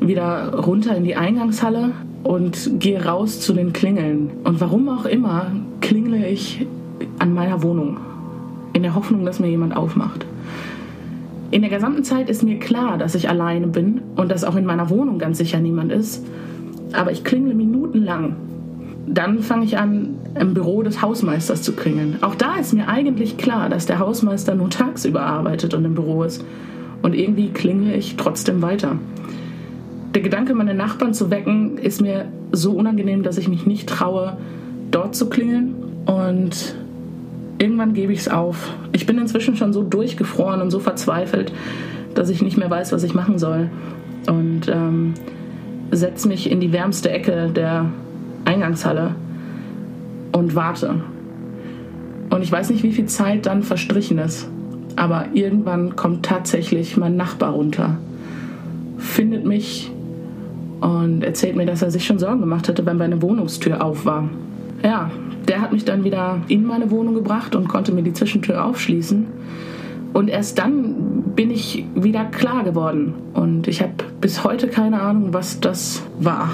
wieder runter in die Eingangshalle und gehe raus zu den Klingeln. Und warum auch immer klingle ich an meiner Wohnung, in der Hoffnung, dass mir jemand aufmacht. In der gesamten Zeit ist mir klar, dass ich alleine bin und dass auch in meiner Wohnung ganz sicher niemand ist. Aber ich klingle minutenlang dann fange ich an, im Büro des Hausmeisters zu klingeln. Auch da ist mir eigentlich klar, dass der Hausmeister nur tagsüber arbeitet und im Büro ist. Und irgendwie klingle ich trotzdem weiter. Der Gedanke, meine Nachbarn zu wecken, ist mir so unangenehm, dass ich mich nicht traue, dort zu klingeln. Und irgendwann gebe ich es auf. Ich bin inzwischen schon so durchgefroren und so verzweifelt, dass ich nicht mehr weiß, was ich machen soll. Und ähm, setze mich in die wärmste Ecke der Eingangshalle und warte. Und ich weiß nicht, wie viel Zeit dann verstrichen ist. Aber irgendwann kommt tatsächlich mein Nachbar runter, findet mich und erzählt mir, dass er sich schon Sorgen gemacht hatte, wenn meine Wohnungstür auf war. Ja, der hat mich dann wieder in meine Wohnung gebracht und konnte mir die Zwischentür aufschließen. Und erst dann bin ich wieder klar geworden. Und ich habe bis heute keine Ahnung, was das war.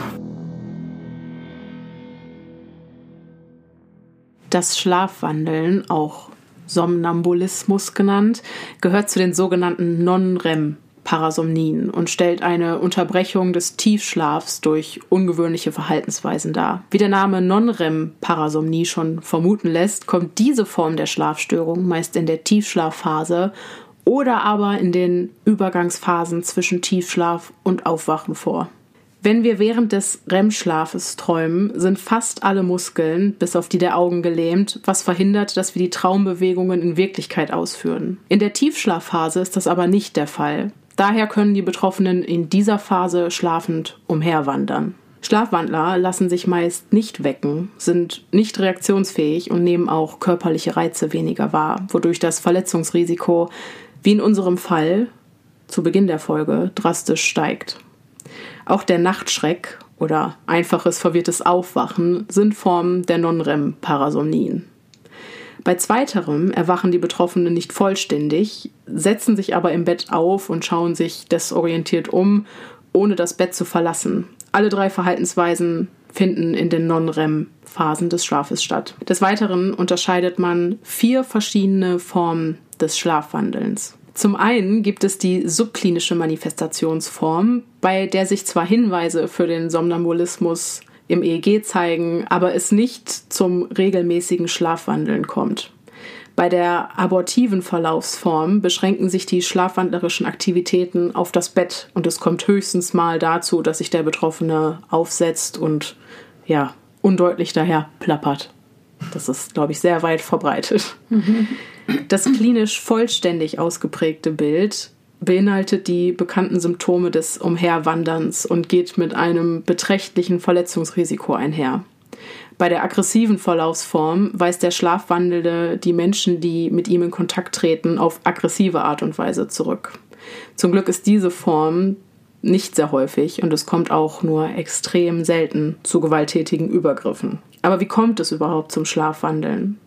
Das Schlafwandeln, auch Somnambulismus genannt, gehört zu den sogenannten Non-REM Non-REM-Parasomnien und stellt eine Unterbrechung des Tiefschlafs durch ungewöhnliche Verhaltensweisen dar. Wie der Name Non-REM-Parasomnie schon vermuten lässt, kommt diese Form der Schlafstörung meist in der Tiefschlafphase oder aber in den Übergangsphasen zwischen Tiefschlaf und Aufwachen vor. Wenn wir während des REM-Schlafes träumen, sind fast alle Muskeln, bis auf die der Augen, gelähmt, was verhindert, dass wir die Traumbewegungen in Wirklichkeit ausführen. In der Tiefschlafphase ist das aber nicht der Fall. Daher können die Betroffenen in dieser Phase schlafend umherwandern. Schlafwandler lassen sich meist nicht wecken, sind nicht reaktionsfähig und nehmen auch körperliche Reize weniger wahr, wodurch das Verletzungsrisiko, wie in unserem Fall zu Beginn der Folge, drastisch steigt. Auch der Nachtschreck oder einfaches verwirrtes Aufwachen sind Formen der Non-REM-Parasomnien. Bei zweiterem erwachen die Betroffenen nicht vollständig, setzen sich aber im Bett auf und schauen sich desorientiert um, ohne das Bett zu verlassen. Alle drei Verhaltensweisen finden in den Non-REM-Phasen des Schlafes statt. Des Weiteren unterscheidet man vier verschiedene Formen des Schlafwandelns. Zum einen gibt es die subklinische Manifestationsform, bei der sich zwar Hinweise für den Somnambulismus im EEG zeigen, aber es nicht zum regelmäßigen Schlafwandeln kommt. Bei der abortiven Verlaufsform beschränken sich die schlafwandlerischen Aktivitäten auf das Bett und es kommt höchstens mal dazu, dass sich der Betroffene aufsetzt und ja, undeutlich daher plappert. Das ist, glaube ich, sehr weit verbreitet. Mhm. Das klinisch vollständig ausgeprägte Bild beinhaltet die bekannten Symptome des Umherwanderns und geht mit einem beträchtlichen Verletzungsrisiko einher. Bei der aggressiven Verlaufsform weist der Schlafwandelnde die Menschen, die mit ihm in Kontakt treten, auf aggressive Art und Weise zurück. Zum Glück ist diese Form nicht sehr häufig und es kommt auch nur extrem selten zu gewalttätigen Übergriffen. Aber wie kommt es überhaupt zum Schlafwandeln?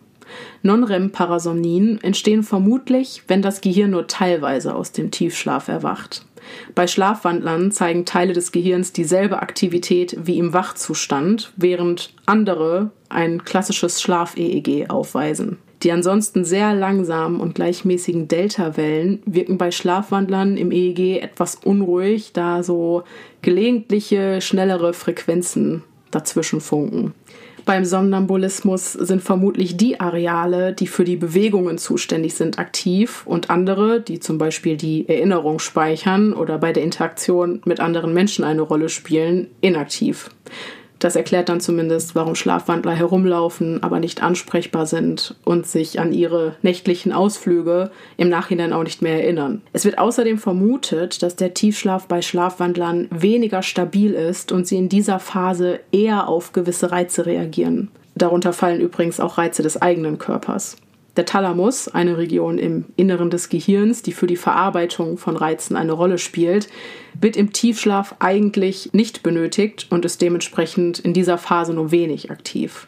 Non-REM-Parasomnien entstehen vermutlich, wenn das Gehirn nur teilweise aus dem Tiefschlaf erwacht. Bei Schlafwandlern zeigen Teile des Gehirns dieselbe Aktivität wie im Wachzustand, während andere ein klassisches Schlaf-EEG aufweisen. Die ansonsten sehr langsamen und gleichmäßigen Delta-Wellen wirken bei Schlafwandlern im EEG etwas unruhig, da so gelegentliche, schnellere Frequenzen dazwischen funken. Beim Somnambulismus sind vermutlich die Areale, die für die Bewegungen zuständig sind, aktiv und andere, die zum Beispiel die Erinnerung speichern oder bei der Interaktion mit anderen Menschen eine Rolle spielen, inaktiv. Das erklärt dann zumindest, warum Schlafwandler herumlaufen, aber nicht ansprechbar sind und sich an ihre nächtlichen Ausflüge im Nachhinein auch nicht mehr erinnern. Es wird außerdem vermutet, dass der Tiefschlaf bei Schlafwandlern weniger stabil ist und sie in dieser Phase eher auf gewisse Reize reagieren. Darunter fallen übrigens auch Reize des eigenen Körpers. Der Thalamus, eine Region im Inneren des Gehirns, die für die Verarbeitung von Reizen eine Rolle spielt, wird im Tiefschlaf eigentlich nicht benötigt und ist dementsprechend in dieser Phase nur wenig aktiv.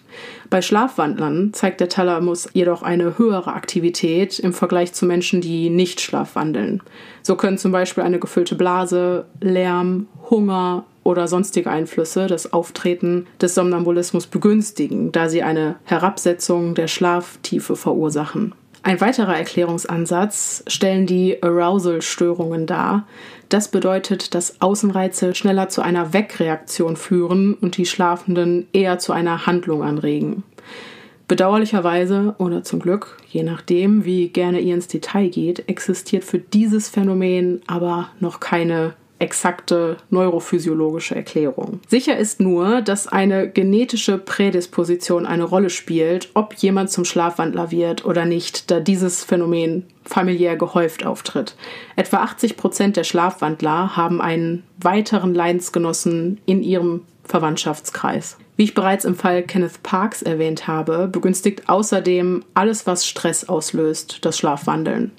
Bei Schlafwandlern zeigt der Thalamus jedoch eine höhere Aktivität im Vergleich zu Menschen, die nicht schlafwandeln. So können zum Beispiel eine gefüllte Blase, Lärm, Hunger, oder sonstige Einflüsse das Auftreten des Somnambulismus begünstigen, da sie eine Herabsetzung der Schlaftiefe verursachen. Ein weiterer Erklärungsansatz stellen die Arousal-Störungen dar. Das bedeutet, dass Außenreize schneller zu einer Wegreaktion führen und die Schlafenden eher zu einer Handlung anregen. Bedauerlicherweise oder zum Glück, je nachdem, wie gerne ihr ins Detail geht, existiert für dieses Phänomen aber noch keine exakte neurophysiologische Erklärung. Sicher ist nur, dass eine genetische Prädisposition eine Rolle spielt, ob jemand zum Schlafwandler wird oder nicht, da dieses Phänomen familiär gehäuft auftritt. Etwa 80 Prozent der Schlafwandler haben einen weiteren Leidensgenossen in ihrem Verwandtschaftskreis. Wie ich bereits im Fall Kenneth Parks erwähnt habe, begünstigt außerdem alles, was Stress auslöst, das Schlafwandeln.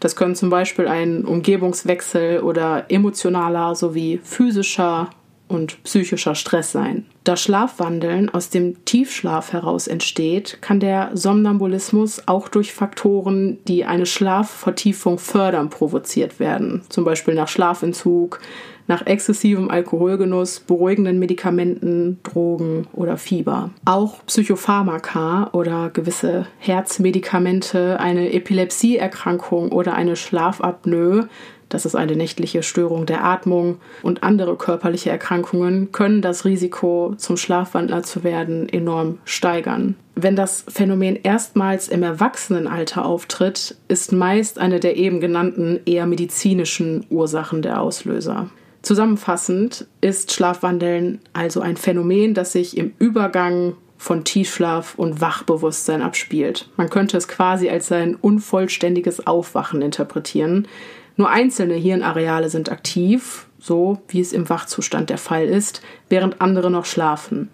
Das können zum Beispiel ein Umgebungswechsel oder emotionaler sowie physischer und psychischer Stress sein. Da Schlafwandeln aus dem Tiefschlaf heraus entsteht, kann der Somnambulismus auch durch Faktoren, die eine Schlafvertiefung fördern, provoziert werden. Zum Beispiel nach Schlafentzug, nach exzessivem Alkoholgenuss, beruhigenden Medikamenten, Drogen oder Fieber. Auch Psychopharmaka oder gewisse Herzmedikamente, eine Epilepsieerkrankung oder eine Schlafapnoe das ist eine nächtliche Störung der Atmung und andere körperliche Erkrankungen können das Risiko, zum Schlafwandler zu werden, enorm steigern. Wenn das Phänomen erstmals im Erwachsenenalter auftritt, ist meist eine der eben genannten eher medizinischen Ursachen der Auslöser. Zusammenfassend ist Schlafwandeln also ein Phänomen, das sich im Übergang von Tiefschlaf und Wachbewusstsein abspielt. Man könnte es quasi als ein unvollständiges Aufwachen interpretieren, nur einzelne Hirnareale sind aktiv, so wie es im Wachzustand der Fall ist, während andere noch schlafen.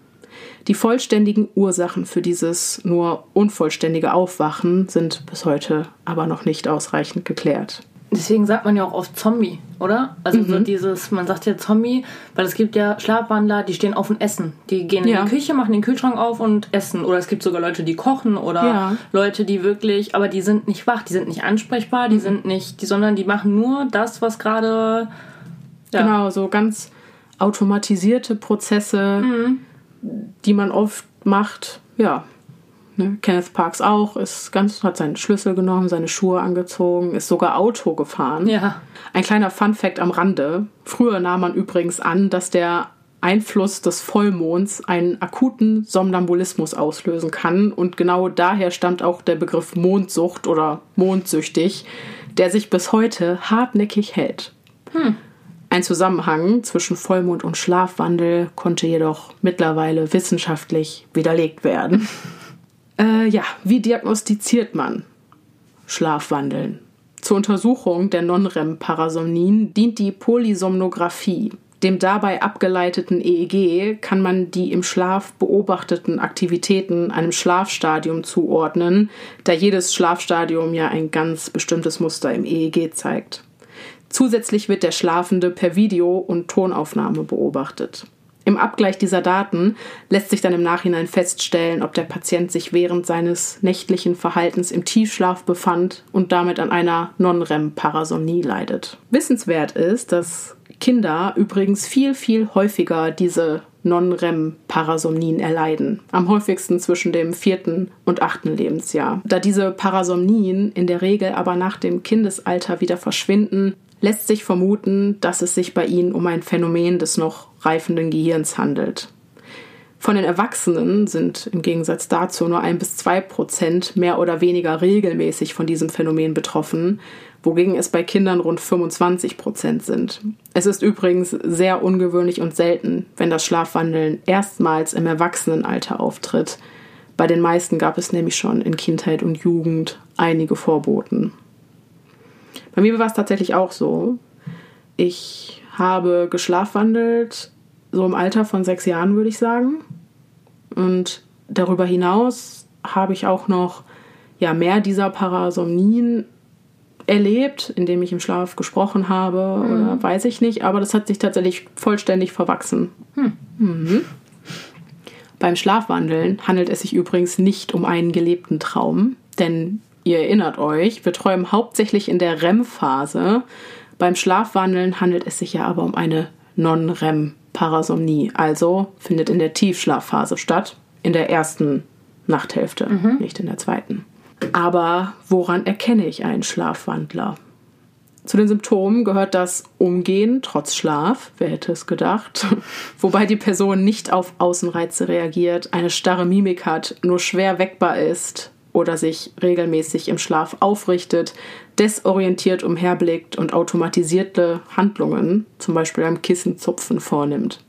Die vollständigen Ursachen für dieses nur unvollständige Aufwachen sind bis heute aber noch nicht ausreichend geklärt. Deswegen sagt man ja auch oft Zombie, oder? Also mhm. so dieses, man sagt ja Zombie, weil es gibt ja Schlafwandler, die stehen auf und essen. Die gehen ja. in die Küche, machen den Kühlschrank auf und essen. Oder es gibt sogar Leute, die kochen oder ja. Leute, die wirklich, aber die sind nicht wach, die sind nicht ansprechbar, die mhm. sind nicht, die, sondern die machen nur das, was gerade. Ja. Genau, so ganz automatisierte Prozesse, mhm. die man oft macht, ja, Ne? Kenneth Parks auch, ist ganz, hat seinen Schlüssel genommen, seine Schuhe angezogen, ist sogar Auto gefahren. Ja. Ein kleiner Fun-Fact am Rande. Früher nahm man übrigens an, dass der Einfluss des Vollmonds einen akuten Somnambulismus auslösen kann. Und genau daher stammt auch der Begriff Mondsucht oder mondsüchtig, der sich bis heute hartnäckig hält. Hm. Ein Zusammenhang zwischen Vollmond und Schlafwandel konnte jedoch mittlerweile wissenschaftlich widerlegt werden. Äh, ja, wie diagnostiziert man Schlafwandeln? Zur Untersuchung der Non-REM-Parasomnien dient die Polysomnographie. Dem dabei abgeleiteten EEG kann man die im Schlaf beobachteten Aktivitäten einem Schlafstadium zuordnen, da jedes Schlafstadium ja ein ganz bestimmtes Muster im EEG zeigt. Zusätzlich wird der Schlafende per Video- und Tonaufnahme beobachtet. Im Abgleich dieser Daten lässt sich dann im Nachhinein feststellen, ob der Patient sich während seines nächtlichen Verhaltens im Tiefschlaf befand und damit an einer Non-REM-Parasomnie leidet. Wissenswert ist, dass Kinder übrigens viel, viel häufiger diese Non-REM-Parasomnien erleiden. Am häufigsten zwischen dem vierten und achten Lebensjahr. Da diese Parasomnien in der Regel aber nach dem Kindesalter wieder verschwinden, lässt sich vermuten, dass es sich bei ihnen um ein Phänomen des noch reifenden Gehirns handelt. Von den Erwachsenen sind im Gegensatz dazu nur ein bis zwei Prozent mehr oder weniger regelmäßig von diesem Phänomen betroffen, wogegen es bei Kindern rund 25 Prozent sind. Es ist übrigens sehr ungewöhnlich und selten, wenn das Schlafwandeln erstmals im Erwachsenenalter auftritt. Bei den meisten gab es nämlich schon in Kindheit und Jugend einige Vorboten. Bei mir war es tatsächlich auch so. Ich habe geschlafwandelt, so im Alter von sechs Jahren, würde ich sagen. Und darüber hinaus habe ich auch noch ja, mehr dieser Parasomnien erlebt, indem ich im Schlaf gesprochen habe mhm. oder weiß ich nicht, aber das hat sich tatsächlich vollständig verwachsen. Hm. Mhm. Beim Schlafwandeln handelt es sich übrigens nicht um einen gelebten Traum, denn Ihr erinnert euch, wir träumen hauptsächlich in der REM-Phase. Beim Schlafwandeln handelt es sich ja aber um eine Non-REM-Parasomnie, also findet in der Tiefschlafphase statt, in der ersten Nachthälfte, mhm. nicht in der zweiten. Aber woran erkenne ich einen Schlafwandler? Zu den Symptomen gehört das Umgehen trotz Schlaf, wer hätte es gedacht, wobei die Person nicht auf Außenreize reagiert, eine starre Mimik hat, nur schwer weckbar ist, oder sich regelmäßig im Schlaf aufrichtet, desorientiert umherblickt und automatisierte Handlungen, zum Beispiel am Kissenzupfen, vornimmt.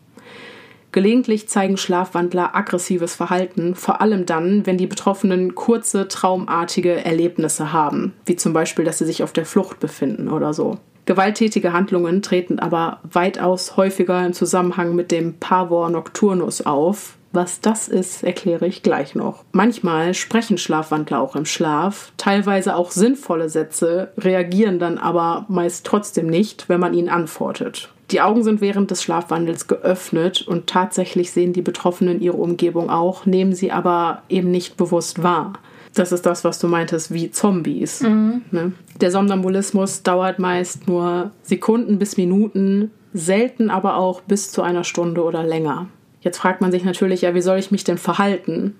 Gelegentlich zeigen Schlafwandler aggressives Verhalten, vor allem dann, wenn die Betroffenen kurze, traumartige Erlebnisse haben, wie zum Beispiel, dass sie sich auf der Flucht befinden oder so. Gewalttätige Handlungen treten aber weitaus häufiger im Zusammenhang mit dem Pavor Nocturnus auf, was das ist, erkläre ich gleich noch. Manchmal sprechen Schlafwandler auch im Schlaf, teilweise auch sinnvolle Sätze, reagieren dann aber meist trotzdem nicht, wenn man ihnen antwortet. Die Augen sind während des Schlafwandels geöffnet und tatsächlich sehen die Betroffenen ihre Umgebung auch, nehmen sie aber eben nicht bewusst wahr. Das ist das, was du meintest, wie Zombies. Mhm. Ne? Der Somnambulismus dauert meist nur Sekunden bis Minuten, selten aber auch bis zu einer Stunde oder länger. Jetzt fragt man sich natürlich, ja, wie soll ich mich denn verhalten,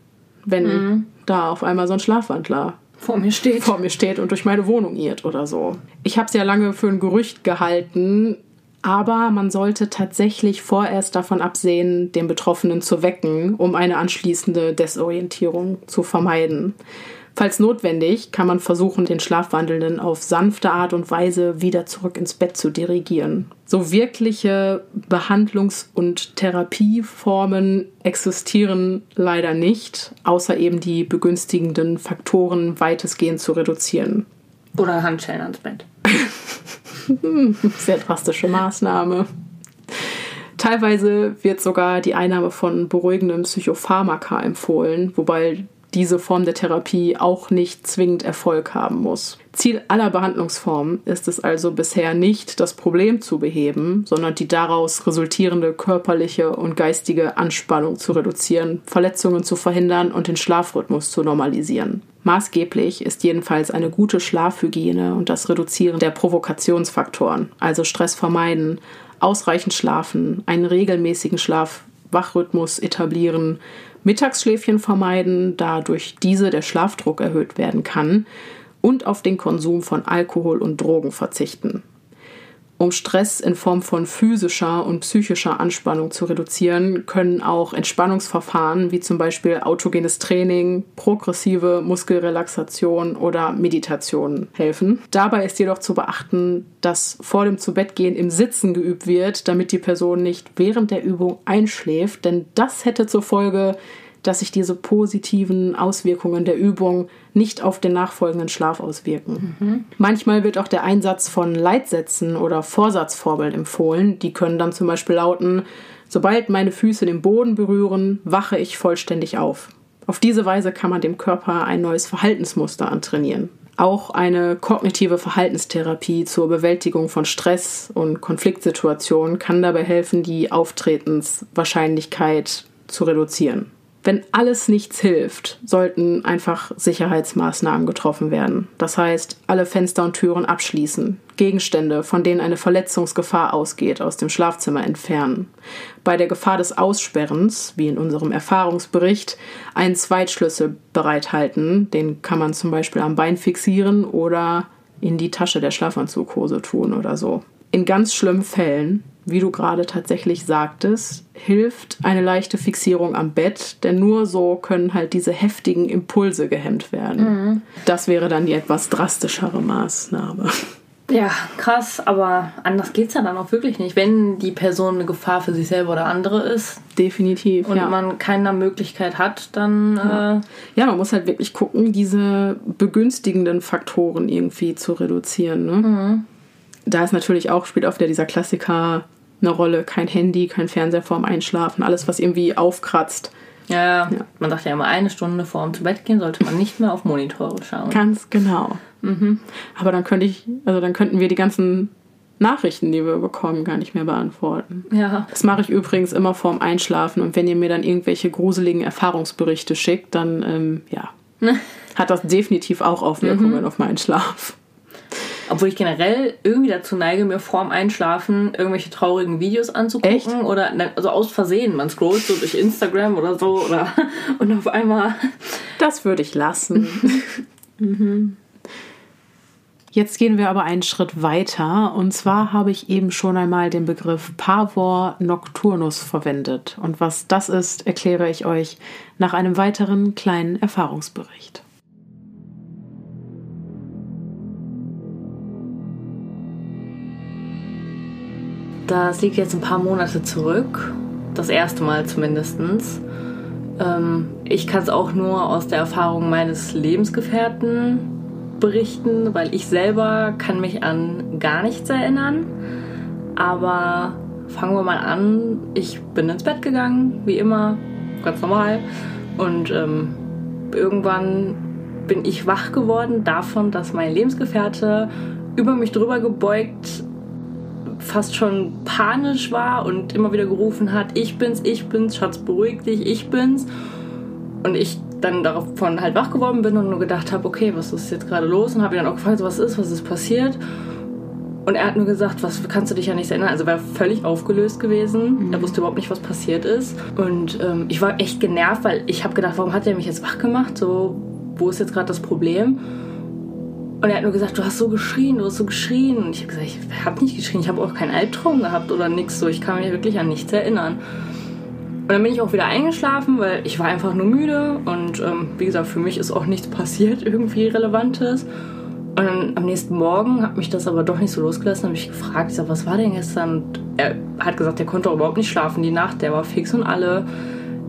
wenn mhm. da auf einmal so ein Schlafwandler vor mir steht. Vor mir steht und durch meine Wohnung irrt oder so. Ich habe es ja lange für ein Gerücht gehalten, aber man sollte tatsächlich vorerst davon absehen, den Betroffenen zu wecken, um eine anschließende Desorientierung zu vermeiden. Falls notwendig, kann man versuchen, den Schlafwandelnden auf sanfte Art und Weise wieder zurück ins Bett zu dirigieren. So wirkliche Behandlungs- und Therapieformen existieren leider nicht, außer eben die begünstigenden Faktoren weitestgehend zu reduzieren. Oder Handschellen ans Bett. Sehr drastische Maßnahme. Teilweise wird sogar die Einnahme von beruhigenden Psychopharmaka empfohlen, wobei diese Form der Therapie auch nicht zwingend Erfolg haben muss. Ziel aller Behandlungsformen ist es also bisher nicht, das Problem zu beheben, sondern die daraus resultierende körperliche und geistige Anspannung zu reduzieren, Verletzungen zu verhindern und den Schlafrhythmus zu normalisieren. Maßgeblich ist jedenfalls eine gute Schlafhygiene und das Reduzieren der Provokationsfaktoren, also Stress vermeiden, ausreichend schlafen, einen regelmäßigen Schlaf-Wachrhythmus etablieren, Mittagsschläfchen vermeiden, da durch diese der Schlafdruck erhöht werden kann, und auf den Konsum von Alkohol und Drogen verzichten. Um Stress in Form von physischer und psychischer Anspannung zu reduzieren, können auch Entspannungsverfahren wie zum Beispiel autogenes Training, progressive Muskelrelaxation oder Meditation helfen. Dabei ist jedoch zu beachten, dass vor dem Zubettgehen im Sitzen geübt wird, damit die Person nicht während der Übung einschläft, denn das hätte zur Folge, dass sich diese positiven Auswirkungen der Übung nicht auf den nachfolgenden Schlaf auswirken. Mhm. Manchmal wird auch der Einsatz von Leitsätzen oder Vorsatzvorbeln empfohlen. Die können dann zum Beispiel lauten, sobald meine Füße den Boden berühren, wache ich vollständig auf. Auf diese Weise kann man dem Körper ein neues Verhaltensmuster antrainieren. Auch eine kognitive Verhaltenstherapie zur Bewältigung von Stress und Konfliktsituationen kann dabei helfen, die Auftretenswahrscheinlichkeit zu reduzieren. Wenn alles nichts hilft, sollten einfach Sicherheitsmaßnahmen getroffen werden. Das heißt, alle Fenster und Türen abschließen, Gegenstände, von denen eine Verletzungsgefahr ausgeht, aus dem Schlafzimmer entfernen. Bei der Gefahr des Aussperrens, wie in unserem Erfahrungsbericht, einen Zweitschlüssel bereithalten. Den kann man zum Beispiel am Bein fixieren oder in die Tasche der Schlafanzughose tun oder so. In ganz schlimmen Fällen wie du gerade tatsächlich sagtest, hilft eine leichte Fixierung am Bett, denn nur so können halt diese heftigen Impulse gehemmt werden. Mhm. Das wäre dann die etwas drastischere Maßnahme. Ja, krass, aber anders geht es ja dann auch wirklich nicht, wenn die Person eine Gefahr für sich selber oder andere ist. Definitiv. Und ja. man keine Möglichkeit hat, dann. Ja. Äh ja. man muss halt wirklich gucken, diese begünstigenden Faktoren irgendwie zu reduzieren. Ne? Mhm. Da ist natürlich auch, spielt oft ja dieser Klassiker eine Rolle. Kein Handy, kein Fernseher vorm Einschlafen, alles, was irgendwie aufkratzt. Ja, ja, man sagt ja immer, eine Stunde vor dem zu Bett gehen sollte man nicht mehr auf Monitore schauen. Ganz genau. Mhm. Aber dann könnte ich, also dann könnten wir die ganzen Nachrichten, die wir bekommen, gar nicht mehr beantworten. Ja. Das mache ich übrigens immer vorm Einschlafen und wenn ihr mir dann irgendwelche gruseligen Erfahrungsberichte schickt, dann ähm, ja, hat das definitiv auch Auswirkungen mhm. auf meinen Schlaf. Obwohl ich generell irgendwie dazu neige, mir vorm Einschlafen irgendwelche traurigen Videos anzugucken. Echt? Oder also aus Versehen. Man scrollt so durch Instagram oder so oder und auf einmal. Das würde ich lassen. mhm. Jetzt gehen wir aber einen Schritt weiter. Und zwar habe ich eben schon einmal den Begriff Pavor Nocturnus verwendet. Und was das ist, erkläre ich euch nach einem weiteren kleinen Erfahrungsbericht. Das liegt jetzt ein paar Monate zurück. Das erste Mal zumindest. Ähm, ich kann es auch nur aus der Erfahrung meines Lebensgefährten berichten, weil ich selber kann mich an gar nichts erinnern. Aber fangen wir mal an. Ich bin ins Bett gegangen, wie immer, ganz normal. Und ähm, irgendwann bin ich wach geworden davon, dass mein Lebensgefährte über mich drüber gebeugt fast schon panisch war und immer wieder gerufen hat, ich bin's, ich bin's, Schatz, beruhig dich, ich bin's. Und ich dann davon halt wach geworden bin und nur gedacht habe, okay, was ist jetzt gerade los? Und habe ihn dann auch gefragt, was ist, was ist passiert? Und er hat nur gesagt, was kannst du dich ja nicht erinnern? Also war völlig aufgelöst gewesen. Mhm. Er wusste überhaupt nicht, was passiert ist. Und ähm, ich war echt genervt, weil ich habe gedacht, warum hat er mich jetzt wach gemacht? So, wo ist jetzt gerade das Problem? Und er hat nur gesagt, du hast so geschrien, du hast so geschrien. Und ich habe gesagt, ich habe nicht geschrien, ich habe auch keinen Albtraum gehabt oder nichts so. Ich kann mich wirklich an nichts erinnern. Und dann bin ich auch wieder eingeschlafen, weil ich war einfach nur müde und ähm, wie gesagt, für mich ist auch nichts passiert, irgendwie Relevantes. Und dann am nächsten Morgen hat mich das aber doch nicht so losgelassen, habe ich gefragt, ich sag, was war denn gestern? Und er hat gesagt, er konnte auch überhaupt nicht schlafen die Nacht, der war fix und alle.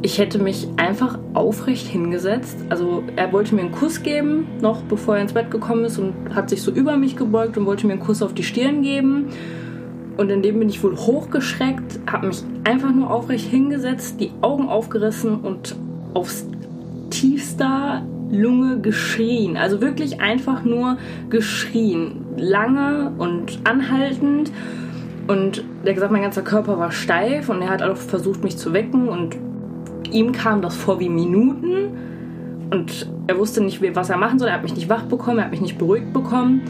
Ich hätte mich einfach aufrecht hingesetzt. Also er wollte mir einen Kuss geben, noch bevor er ins Bett gekommen ist und hat sich so über mich gebeugt und wollte mir einen Kuss auf die Stirn geben. Und in dem bin ich wohl hochgeschreckt, habe mich einfach nur aufrecht hingesetzt, die Augen aufgerissen und aufs tiefster Lunge geschrien. Also wirklich einfach nur geschrien. Lange und anhaltend. Und er hat gesagt, mein ganzer Körper war steif und er hat auch versucht, mich zu wecken. Und ihm kam das vor wie Minuten. Und er wusste nicht, was er machen soll. Er hat mich nicht wach bekommen, er hat mich nicht beruhigt bekommen.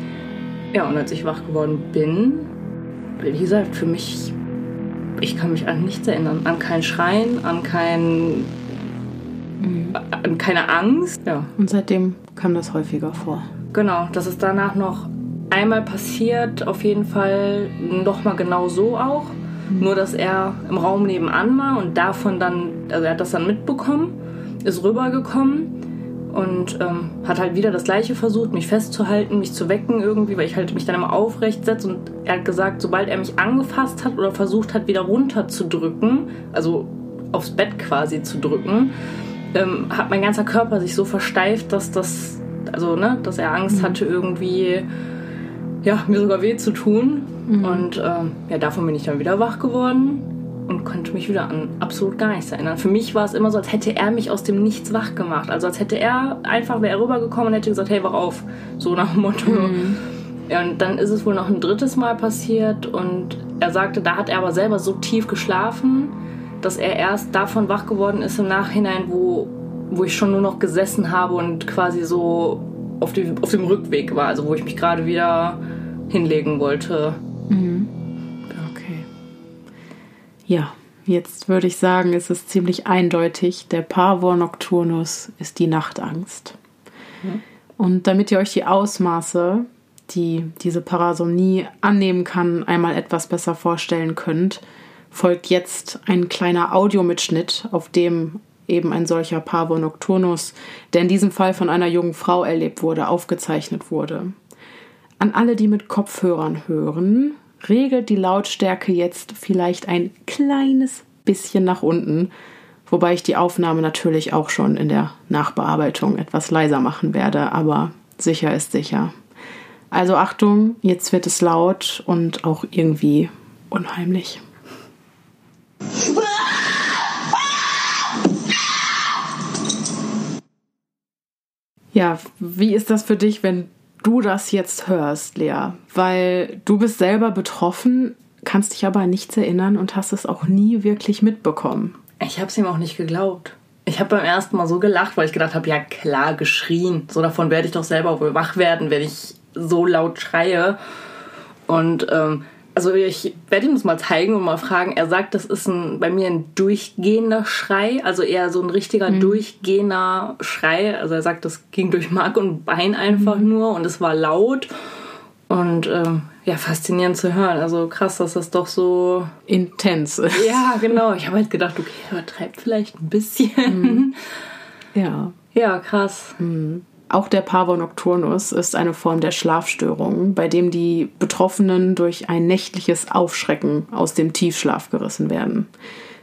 Ja, und als ich wach geworden bin, wie gesagt, für mich, ich kann mich an nichts erinnern. An kein Schreien, an kein. an keine Angst. Ja. Und seitdem kam das häufiger vor. Genau, das ist danach noch einmal passiert, auf jeden Fall nochmal genau so auch. Nur, dass er im Raum nebenan war und davon dann, also er hat das dann mitbekommen, ist rübergekommen und ähm, hat halt wieder das gleiche versucht, mich festzuhalten, mich zu wecken irgendwie, weil ich halt mich dann immer aufrecht setze und er hat gesagt, sobald er mich angefasst hat oder versucht hat, wieder runterzudrücken, also aufs Bett quasi zu drücken, ähm, hat mein ganzer Körper sich so versteift, dass das, also ne, dass er Angst mhm. hatte irgendwie, ja, mir sogar weh zu tun. Mhm. Und ähm, ja, davon bin ich dann wieder wach geworden und konnte mich wieder an absolut gar nichts erinnern. Für mich war es immer so, als hätte er mich aus dem Nichts wach gemacht. Also als hätte er einfach, wäre er rübergekommen und hätte gesagt, hey, wach auf. So nach dem Motto. Mhm. Ja, und dann ist es wohl noch ein drittes Mal passiert und er sagte, da hat er aber selber so tief geschlafen, dass er erst davon wach geworden ist im Nachhinein, wo, wo ich schon nur noch gesessen habe und quasi so auf, die, auf dem Rückweg war, also wo ich mich gerade wieder hinlegen wollte. Mhm. Ja, jetzt würde ich sagen, ist es ziemlich eindeutig. Der Pavor Nocturnus ist die Nachtangst. Mhm. Und damit ihr euch die Ausmaße, die diese Parasomnie annehmen kann, einmal etwas besser vorstellen könnt, folgt jetzt ein kleiner Audiomitschnitt, auf dem eben ein solcher Pavor Nocturnus, der in diesem Fall von einer jungen Frau erlebt wurde, aufgezeichnet wurde. An alle, die mit Kopfhörern hören, regelt die Lautstärke jetzt vielleicht ein kleines bisschen nach unten, wobei ich die Aufnahme natürlich auch schon in der Nachbearbeitung etwas leiser machen werde, aber sicher ist sicher. Also Achtung, jetzt wird es laut und auch irgendwie unheimlich. Ja, wie ist das für dich, wenn du das jetzt hörst, Lea, weil du bist selber betroffen, kannst dich aber nichts erinnern und hast es auch nie wirklich mitbekommen. Ich habe es ihm auch nicht geglaubt. Ich habe beim ersten Mal so gelacht, weil ich gedacht habe, ja klar, geschrien. So davon werde ich doch selber wohl wach werden, wenn ich so laut schreie. Und ähm, also ich werde ihm das mal zeigen und mal fragen. Er sagt, das ist ein, bei mir ein durchgehender Schrei, also eher so ein richtiger mhm. durchgehender Schrei. Also er sagt, das ging durch Mark und Bein einfach mhm. nur und es war laut und ähm, ja, faszinierend zu hören. Also krass, dass das doch so intens ist. Ja, genau. Ich habe halt gedacht, okay, übertreibt vielleicht ein bisschen. Mhm. Ja. Ja, krass. Mhm. Auch der Pavor nocturnus ist eine Form der Schlafstörung, bei dem die Betroffenen durch ein nächtliches Aufschrecken aus dem Tiefschlaf gerissen werden.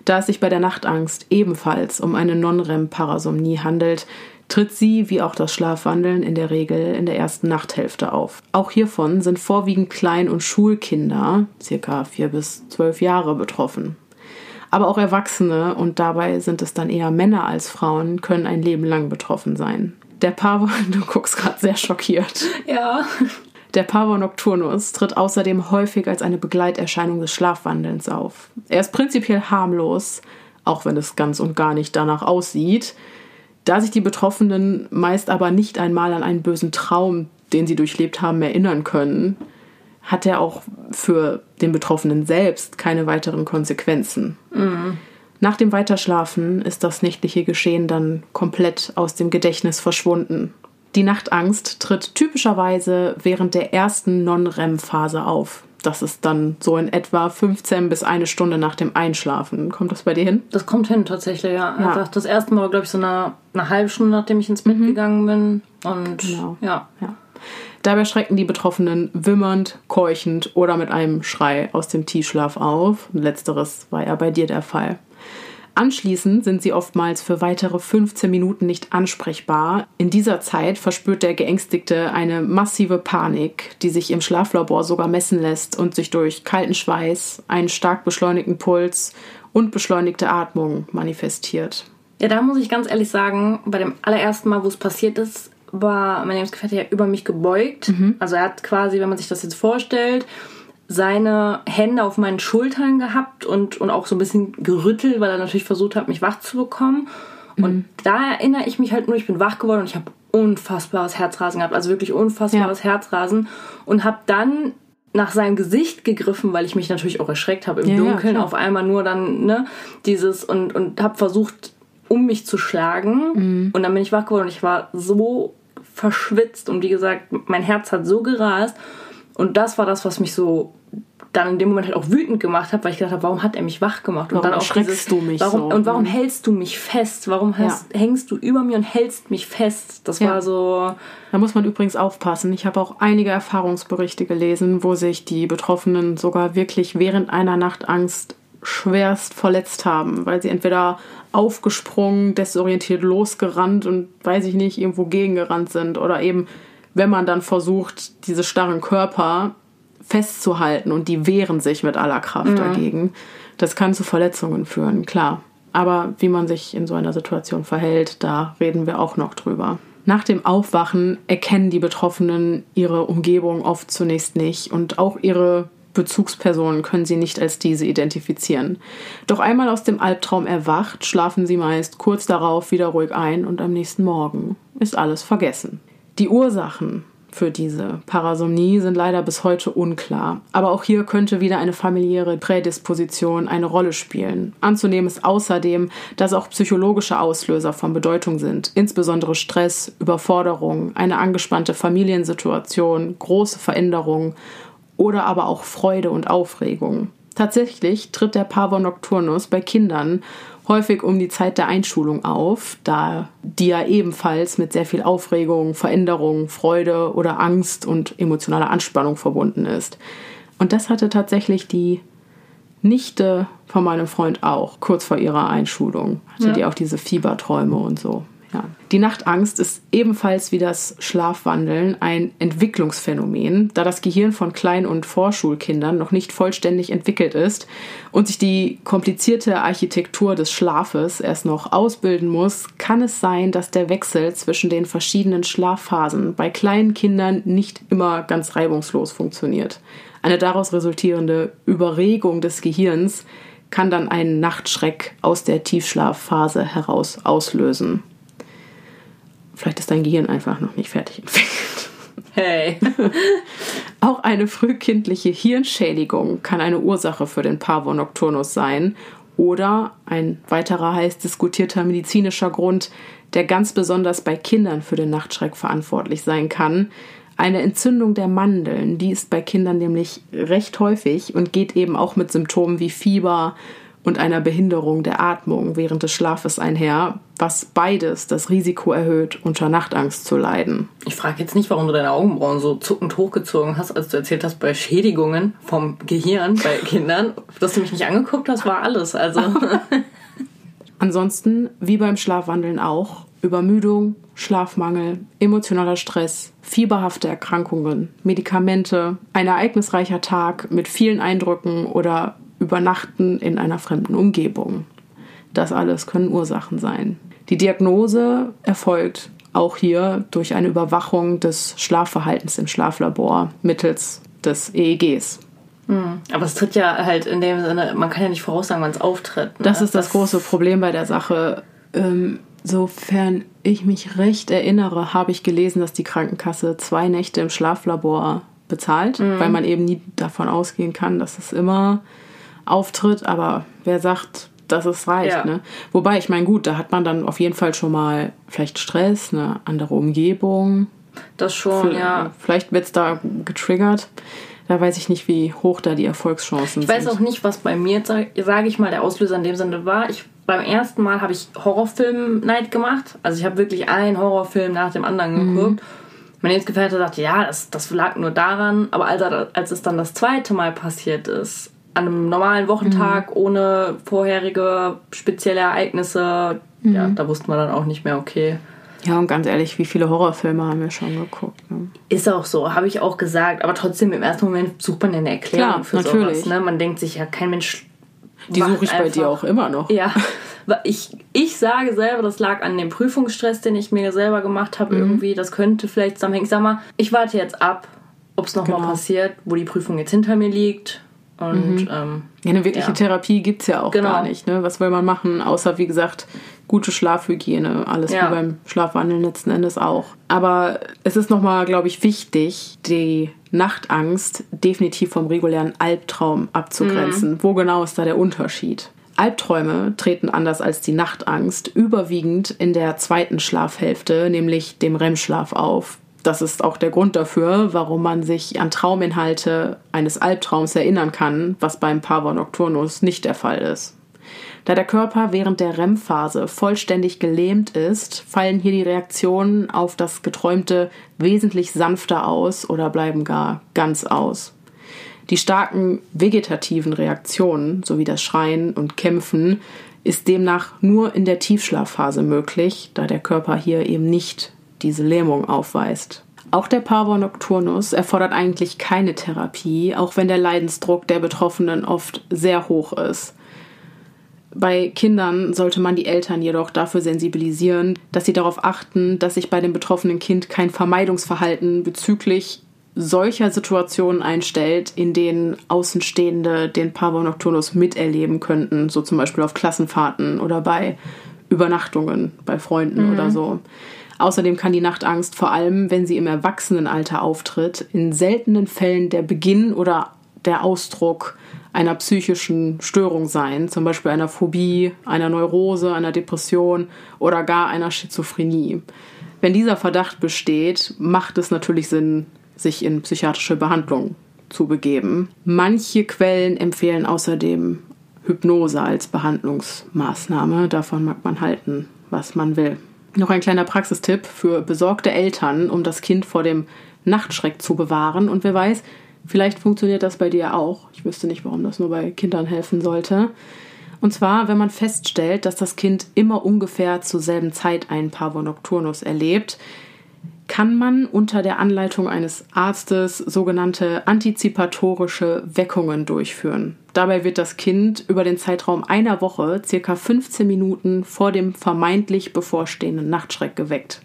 Da es sich bei der Nachtangst ebenfalls um eine Non-REM-Parasomnie handelt, tritt sie, wie auch das Schlafwandeln, in der Regel in der ersten Nachthälfte auf. Auch hiervon sind vorwiegend Klein- und Schulkinder, circa vier bis zwölf Jahre, betroffen. Aber auch Erwachsene, und dabei sind es dann eher Männer als Frauen, können ein Leben lang betroffen sein. Der Pavor, du guckst gerade sehr schockiert. Ja. Der Pavor nocturnus tritt außerdem häufig als eine Begleiterscheinung des Schlafwandelns auf. Er ist prinzipiell harmlos, auch wenn es ganz und gar nicht danach aussieht, da sich die Betroffenen meist aber nicht einmal an einen bösen Traum, den sie durchlebt haben, erinnern können, hat er auch für den Betroffenen selbst keine weiteren Konsequenzen. Mhm. Nach dem Weiterschlafen ist das nächtliche Geschehen dann komplett aus dem Gedächtnis verschwunden, Die Nachtangst tritt typischerweise während der ersten Non-REM-Phase auf. Das ist dann so in etwa 15 bis eine Stunde nach dem Einschlafen. Kommt das bei dir hin? Das kommt hin, tatsächlich, ja. ja. Also das erste Mal, glaube ich, so eine, eine halbe Stunde, nachdem ich ins Bett mhm. gegangen bin. Und genau. ja. ja. Dabei schrecken die Betroffenen wimmernd, keuchend oder mit einem Schrei aus dem Tiefschlaf auf. Letzteres war ja bei dir der Fall. Anschließend sind sie oftmals für weitere 15 Minuten nicht ansprechbar. In dieser Zeit verspürt der Geängstigte eine massive Panik, die sich im Schlaflabor sogar messen lässt und sich durch kalten Schweiß, einen stark beschleunigten Puls und beschleunigte Atmung manifestiert. Ja, da muss ich ganz ehrlich sagen, bei dem allerersten Mal, wo es passiert ist, war mein Lebensgefährte ja über mich gebeugt. Mhm. Also er hat quasi, wenn man sich das jetzt vorstellt, seine Hände auf meinen Schultern gehabt und, und auch so ein bisschen gerüttelt, weil er natürlich versucht hat, mich wach zu bekommen. Mhm. Und da erinnere ich mich halt nur, ich bin wach geworden und ich habe unfassbares Herzrasen gehabt, also wirklich unfassbares ja. Herzrasen und habe dann nach seinem Gesicht gegriffen, weil ich mich natürlich auch erschreckt habe im ja, Dunkeln ja, auf einmal nur dann ne dieses und und habe versucht um mich zu schlagen mhm. und dann bin ich wach geworden und ich war so verschwitzt und wie gesagt mein Herz hat so gerast und das war das was mich so dann in dem Moment halt auch wütend gemacht habe, weil ich gedacht habe, warum hat er mich wach gemacht? Und warum dann auch dieses, du mich warum, so? Und warum hältst du mich fest? Warum hast, ja. hängst du über mir und hältst mich fest? Das ja. war so. Da muss man übrigens aufpassen. Ich habe auch einige Erfahrungsberichte gelesen, wo sich die Betroffenen sogar wirklich während einer Nachtangst schwerst verletzt haben, weil sie entweder aufgesprungen, desorientiert losgerannt und weiß ich nicht, irgendwo gegengerannt sind oder eben wenn man dann versucht, diese starren Körper festzuhalten und die wehren sich mit aller Kraft mhm. dagegen. Das kann zu Verletzungen führen, klar. Aber wie man sich in so einer Situation verhält, da reden wir auch noch drüber. Nach dem Aufwachen erkennen die Betroffenen ihre Umgebung oft zunächst nicht und auch ihre Bezugspersonen können sie nicht als diese identifizieren. Doch einmal aus dem Albtraum erwacht, schlafen sie meist kurz darauf wieder ruhig ein und am nächsten Morgen ist alles vergessen. Die Ursachen für diese Parasomnie sind leider bis heute unklar. Aber auch hier könnte wieder eine familiäre Prädisposition eine Rolle spielen. Anzunehmen ist außerdem, dass auch psychologische Auslöser von Bedeutung sind, insbesondere Stress, Überforderung, eine angespannte Familiensituation, große Veränderungen oder aber auch Freude und Aufregung. Tatsächlich tritt der Pavor nocturnus bei Kindern häufig um die Zeit der Einschulung auf, da die ja ebenfalls mit sehr viel Aufregung, Veränderung, Freude oder Angst und emotionaler Anspannung verbunden ist. Und das hatte tatsächlich die Nichte von meinem Freund auch, kurz vor ihrer Einschulung. Hatte ja. die auch diese Fieberträume und so. Ja. Die Nachtangst ist ebenfalls wie das Schlafwandeln ein Entwicklungsphänomen, da das Gehirn von Klein- und Vorschulkindern noch nicht vollständig entwickelt ist und sich die komplizierte Architektur des Schlafes erst noch ausbilden muss, kann es sein, dass der Wechsel zwischen den verschiedenen Schlafphasen bei kleinen Kindern nicht immer ganz reibungslos funktioniert. Eine daraus resultierende Überregung des Gehirns kann dann einen Nachtschreck aus der Tiefschlafphase heraus auslösen. Vielleicht ist dein Gehirn einfach noch nicht fertig entwickelt. Hey. Auch eine frühkindliche Hirnschädigung kann eine Ursache für den Pavor nocturnus sein oder ein weiterer heiß diskutierter medizinischer Grund, der ganz besonders bei Kindern für den Nachtschreck verantwortlich sein kann. Eine Entzündung der Mandeln, die ist bei Kindern nämlich recht häufig und geht eben auch mit Symptomen wie Fieber, und einer Behinderung der Atmung während des Schlafes einher, was beides das Risiko erhöht, unter Nachtangst zu leiden. Ich frage jetzt nicht, warum du deine Augenbrauen so zuckend hochgezogen hast, als du erzählt hast, bei Schädigungen vom Gehirn bei Kindern. Dass du mich nicht angeguckt hast, war alles. Also. Ansonsten, wie beim Schlafwandeln auch, Übermüdung, Schlafmangel, emotionaler Stress, fieberhafte Erkrankungen, Medikamente, ein ereignisreicher Tag mit vielen Eindrücken oder Übernachten in einer fremden Umgebung. Das alles können Ursachen sein. Die Diagnose erfolgt auch hier durch eine Überwachung des Schlafverhaltens im Schlaflabor mittels des EEGs. Hm. Aber es tritt ja halt in dem Sinne, man kann ja nicht voraussagen, wann es auftritt. Ne? Das ist das, das große Problem bei der Sache. Ähm, sofern ich mich recht erinnere, habe ich gelesen, dass die Krankenkasse zwei Nächte im Schlaflabor bezahlt, mhm. weil man eben nie davon ausgehen kann, dass es immer auftritt. Aber wer sagt, dass es reicht. Ja. Ne? Wobei, ich meine, gut, da hat man dann auf jeden Fall schon mal vielleicht Stress, eine andere Umgebung. Das schon, vielleicht, ja. Vielleicht wird es da getriggert. Da weiß ich nicht, wie hoch da die Erfolgschancen sind. Ich weiß auch nicht, was bei mir, sage ich mal, der Auslöser in dem Sinne war. Ich, beim ersten Mal habe ich Horrorfilm-Night gemacht. Also ich habe wirklich einen Horrorfilm nach dem anderen mhm. geguckt. Mein Lebensgefährte sagte, ja, das, das lag nur daran. Aber als, als es dann das zweite Mal passiert ist, an einem normalen Wochentag mhm. ohne vorherige spezielle Ereignisse, mhm. ja, da wusste man dann auch nicht mehr, okay. Ja, und ganz ehrlich, wie viele Horrorfilme haben wir schon geguckt? Ne? Ist auch so, habe ich auch gesagt. Aber trotzdem, im ersten Moment sucht man ja eine Erklärung Klar, für natürlich. sowas. Ne? Man denkt sich ja, kein Mensch. Die suche ich einfach. bei dir auch immer noch. Ja. Ich, ich sage selber, das lag an dem Prüfungsstress, den ich mir selber gemacht habe, mhm. irgendwie. Das könnte vielleicht zusammenhängen. Ich sag mal, ich warte jetzt ab, ob es nochmal genau. passiert, wo die Prüfung jetzt hinter mir liegt. Und, mhm. ähm, ja, eine wirkliche ja. Therapie gibt es ja auch genau. gar nicht. Ne? Was will man machen, außer wie gesagt, gute Schlafhygiene. Alles ja. wie beim Schlafwandeln letzten Endes auch. Aber es ist nochmal, glaube ich, wichtig, die Nachtangst definitiv vom regulären Albtraum abzugrenzen. Mhm. Wo genau ist da der Unterschied? Albträume treten anders als die Nachtangst überwiegend in der zweiten Schlafhälfte, nämlich dem REM-Schlaf auf das ist auch der Grund dafür, warum man sich an Trauminhalte eines Albtraums erinnern kann, was beim Pavor Nocturnus nicht der Fall ist. Da der Körper während der REM-Phase vollständig gelähmt ist, fallen hier die Reaktionen auf das Geträumte wesentlich sanfter aus oder bleiben gar ganz aus. Die starken vegetativen Reaktionen sowie das Schreien und Kämpfen ist demnach nur in der Tiefschlafphase möglich, da der Körper hier eben nicht diese Lähmung aufweist. Auch der Pavor nocturnus erfordert eigentlich keine Therapie, auch wenn der Leidensdruck der Betroffenen oft sehr hoch ist. Bei Kindern sollte man die Eltern jedoch dafür sensibilisieren, dass sie darauf achten, dass sich bei dem betroffenen Kind kein Vermeidungsverhalten bezüglich solcher Situationen einstellt, in denen Außenstehende den Pavor nocturnus miterleben könnten, so zum Beispiel auf Klassenfahrten oder bei Übernachtungen bei Freunden mhm. oder so. Außerdem kann die Nachtangst vor allem, wenn sie im Erwachsenenalter auftritt, in seltenen Fällen der Beginn oder der Ausdruck einer psychischen Störung sein, zum Beispiel einer Phobie, einer Neurose, einer Depression oder gar einer Schizophrenie. Wenn dieser Verdacht besteht, macht es natürlich Sinn, sich in psychiatrische Behandlung zu begeben. Manche Quellen empfehlen außerdem Hypnose als Behandlungsmaßnahme. Davon mag man halten, was man will. Noch ein kleiner Praxistipp für besorgte Eltern, um das Kind vor dem Nachtschreck zu bewahren. Und wer weiß, vielleicht funktioniert das bei dir auch. Ich wüsste nicht, warum das nur bei Kindern helfen sollte. Und zwar, wenn man feststellt, dass das Kind immer ungefähr zur selben Zeit einen Pavor nocturnus erlebt, kann man unter der Anleitung eines Arztes sogenannte antizipatorische Weckungen durchführen. Dabei wird das Kind über den Zeitraum einer Woche circa 15 Minuten vor dem vermeintlich bevorstehenden Nachtschreck geweckt.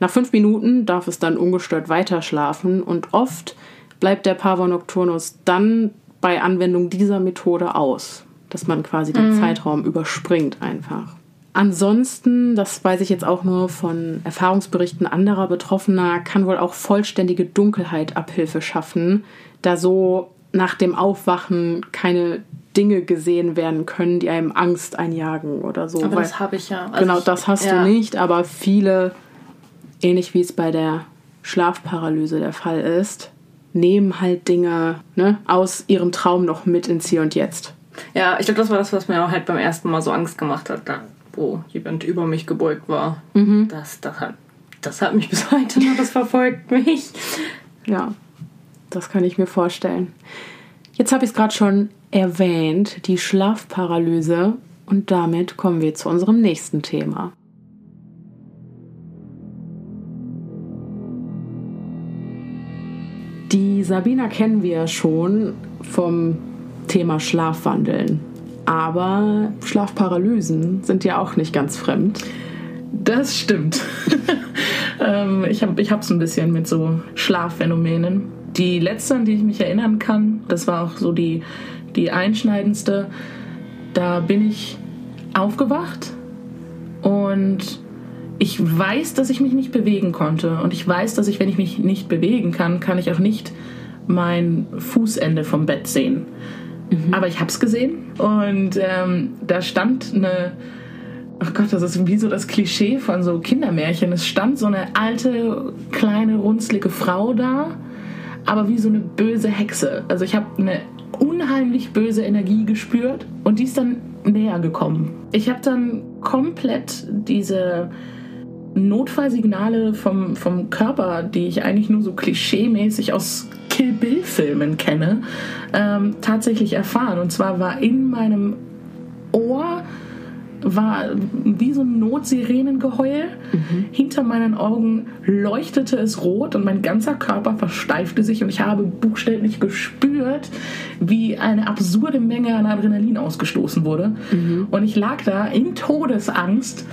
Nach fünf Minuten darf es dann ungestört weiter schlafen und oft bleibt der Pavor nocturnus dann bei Anwendung dieser Methode aus, dass man quasi den mhm. Zeitraum überspringt einfach. Ansonsten, das weiß ich jetzt auch nur von Erfahrungsberichten anderer Betroffener, kann wohl auch vollständige Dunkelheit Abhilfe schaffen, da so nach dem Aufwachen keine Dinge gesehen werden können, die einem Angst einjagen oder so. Aber Weil, das habe ich ja. Also genau, das hast ja. du nicht, aber viele, ähnlich wie es bei der Schlafparalyse der Fall ist, nehmen halt Dinge ne, aus ihrem Traum noch mit ins Hier und Jetzt. Ja, ich glaube, das war das, was mir auch halt beim ersten Mal so Angst gemacht hat, wo jemand über mich gebeugt war. Mhm. Das, das, hat, das hat mich bis heute noch, das verfolgt mich. Ja, das kann ich mir vorstellen. Jetzt habe ich es gerade schon erwähnt, die Schlafparalyse. Und damit kommen wir zu unserem nächsten Thema. Die Sabina kennen wir schon vom Thema Schlafwandeln. Aber Schlafparalysen sind ja auch nicht ganz fremd. Das stimmt. ähm, ich habe es ein bisschen mit so Schlafphänomenen. Die letzte, an die ich mich erinnern kann, das war auch so die, die einschneidendste. Da bin ich aufgewacht und ich weiß, dass ich mich nicht bewegen konnte. Und ich weiß, dass ich, wenn ich mich nicht bewegen kann, kann ich auch nicht mein Fußende vom Bett sehen. Mhm. Aber ich habe es gesehen und ähm, da stand eine Ach Gott, das ist wie so das Klischee von so Kindermärchen. Es stand so eine alte, kleine, runzlige Frau da, aber wie so eine böse Hexe. Also ich habe eine unheimlich böse Energie gespürt und die ist dann näher gekommen. Ich habe dann komplett diese Notfallsignale vom, vom Körper, die ich eigentlich nur so klischeemäßig aus Kill Bill-Filmen kenne, ähm, tatsächlich erfahren. Und zwar war in meinem Ohr war wie so ein Notsirenengeheul. Mhm. Hinter meinen Augen leuchtete es rot und mein ganzer Körper versteifte sich und ich habe buchstäblich gespürt, wie eine absurde Menge an Adrenalin ausgestoßen wurde. Mhm. Und ich lag da in Todesangst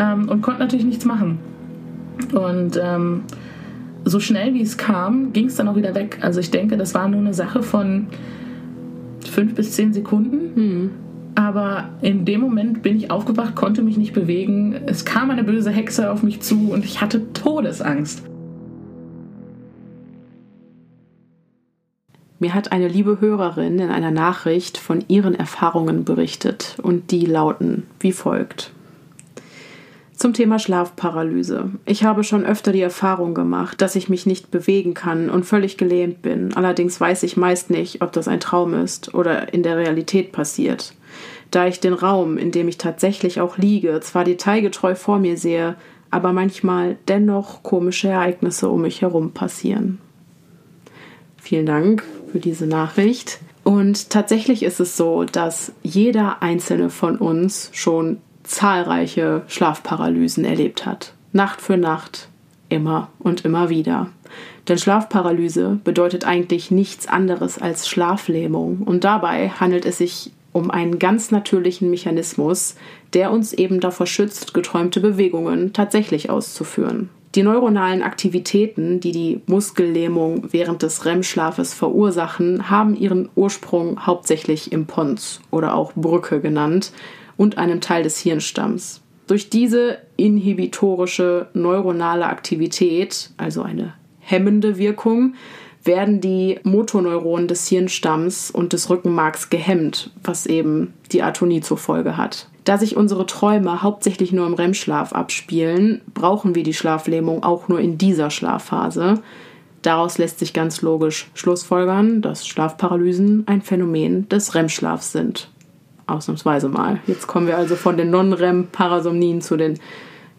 ähm, und konnte natürlich nichts machen. Und ähm, so schnell wie es kam, ging es dann auch wieder weg. Also ich denke, das war nur eine Sache von fünf bis zehn Sekunden. Mhm. Aber in dem Moment bin ich aufgewacht, konnte mich nicht bewegen. Es kam eine böse Hexe auf mich zu und ich hatte Todesangst. Mir hat eine liebe Hörerin in einer Nachricht von ihren Erfahrungen berichtet und die lauten wie folgt. Zum Thema Schlafparalyse. Ich habe schon öfter die Erfahrung gemacht, dass ich mich nicht bewegen kann und völlig gelähmt bin. Allerdings weiß ich meist nicht, ob das ein Traum ist oder in der Realität passiert da ich den Raum, in dem ich tatsächlich auch liege, zwar detailgetreu vor mir sehe, aber manchmal dennoch komische Ereignisse um mich herum passieren. Vielen Dank für diese Nachricht. Und tatsächlich ist es so, dass jeder einzelne von uns schon zahlreiche Schlafparalysen erlebt hat. Nacht für Nacht, immer und immer wieder. Denn Schlafparalyse bedeutet eigentlich nichts anderes als Schlaflähmung. Und dabei handelt es sich um einen ganz natürlichen Mechanismus, der uns eben davor schützt, geträumte Bewegungen tatsächlich auszuführen. Die neuronalen Aktivitäten, die die Muskellähmung während des REM-Schlafes verursachen, haben ihren Ursprung hauptsächlich im Pons oder auch Brücke genannt und einem Teil des Hirnstamms. Durch diese inhibitorische neuronale Aktivität, also eine hemmende Wirkung, werden die Motoneuronen des Hirnstamms und des Rückenmarks gehemmt, was eben die Atonie zur Folge hat. Da sich unsere Träume hauptsächlich nur im REM-Schlaf abspielen, brauchen wir die Schlaflähmung auch nur in dieser Schlafphase. Daraus lässt sich ganz logisch schlussfolgern, dass Schlafparalysen ein Phänomen des REM-Schlafs sind. Ausnahmsweise mal. Jetzt kommen wir also von den Non-REM-Parasomnien zu den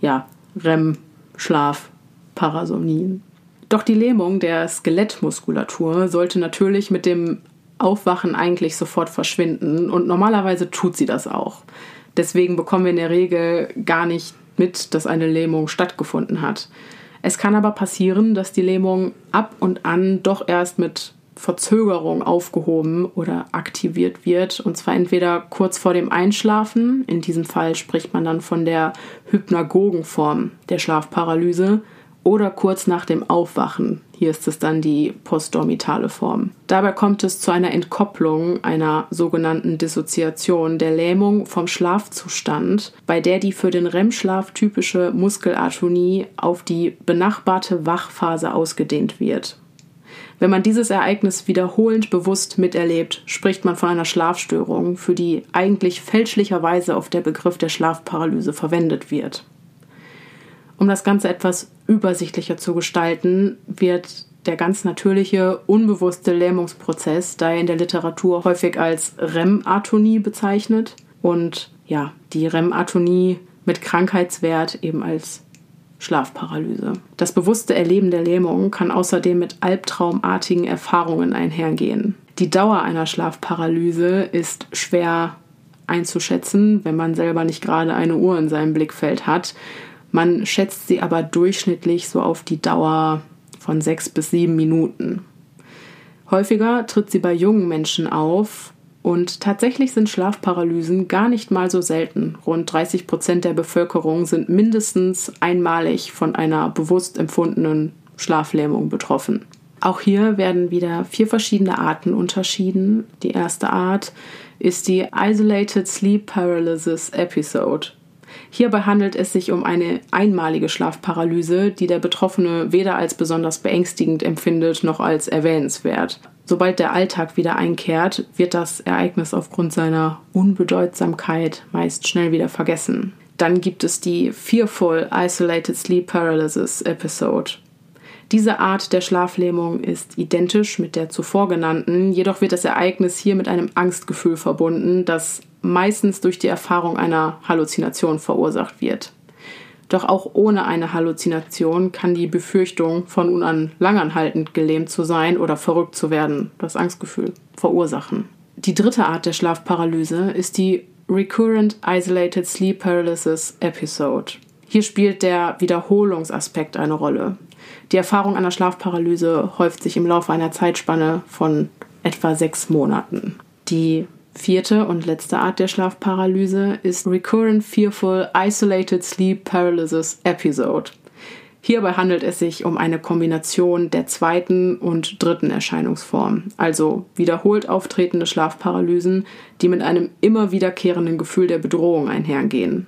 ja, REM-Schlaf-Parasomnien. Doch die Lähmung der Skelettmuskulatur sollte natürlich mit dem Aufwachen eigentlich sofort verschwinden und normalerweise tut sie das auch. Deswegen bekommen wir in der Regel gar nicht mit, dass eine Lähmung stattgefunden hat. Es kann aber passieren, dass die Lähmung ab und an doch erst mit Verzögerung aufgehoben oder aktiviert wird. Und zwar entweder kurz vor dem Einschlafen, in diesem Fall spricht man dann von der Hypnagogenform der Schlafparalyse, oder kurz nach dem Aufwachen. Hier ist es dann die postdormitale Form. Dabei kommt es zu einer Entkopplung, einer sogenannten Dissoziation der Lähmung vom Schlafzustand, bei der die für den REM-Schlaf typische Muskelatonie auf die benachbarte Wachphase ausgedehnt wird. Wenn man dieses Ereignis wiederholend bewusst miterlebt, spricht man von einer Schlafstörung, für die eigentlich fälschlicherweise auf der Begriff der Schlafparalyse verwendet wird. Um das Ganze etwas übersichtlicher zu gestalten, wird der ganz natürliche, unbewusste Lähmungsprozess daher in der Literatur häufig als REM-Atonie bezeichnet und ja, die REM-Atonie mit Krankheitswert eben als Schlafparalyse. Das bewusste Erleben der Lähmung kann außerdem mit albtraumartigen Erfahrungen einhergehen. Die Dauer einer Schlafparalyse ist schwer einzuschätzen, wenn man selber nicht gerade eine Uhr in seinem Blickfeld hat man schätzt sie aber durchschnittlich so auf die Dauer von sechs bis sieben Minuten. Häufiger tritt sie bei jungen Menschen auf und tatsächlich sind Schlafparalysen gar nicht mal so selten. Rund 30 Prozent der Bevölkerung sind mindestens einmalig von einer bewusst empfundenen Schlaflähmung betroffen. Auch hier werden wieder vier verschiedene Arten unterschieden. Die erste Art ist die Isolated Sleep Paralysis Episode. Hierbei handelt es sich um eine einmalige Schlafparalyse, die der Betroffene weder als besonders beängstigend empfindet noch als erwähnenswert. Sobald der Alltag wieder einkehrt, wird das Ereignis aufgrund seiner Unbedeutsamkeit meist schnell wieder vergessen. Dann gibt es die Fearful Isolated Sleep Paralysis Episode. Diese Art der Schlaflähmung ist identisch mit der zuvor genannten, jedoch wird das Ereignis hier mit einem Angstgefühl verbunden, das meistens durch die Erfahrung einer Halluzination verursacht wird. Doch auch ohne eine Halluzination kann die Befürchtung, von nun an langanhaltend gelähmt zu sein oder verrückt zu werden, das Angstgefühl verursachen. Die dritte Art der Schlafparalyse ist die Recurrent Isolated Sleep Paralysis Episode. Hier spielt der Wiederholungsaspekt eine Rolle. Die Erfahrung einer Schlafparalyse häuft sich im Laufe einer Zeitspanne von etwa sechs Monaten. Die vierte und letzte Art der Schlafparalyse ist Recurrent Fearful Isolated Sleep Paralysis Episode. Hierbei handelt es sich um eine Kombination der zweiten und dritten Erscheinungsform, also wiederholt auftretende Schlafparalysen, die mit einem immer wiederkehrenden Gefühl der Bedrohung einhergehen.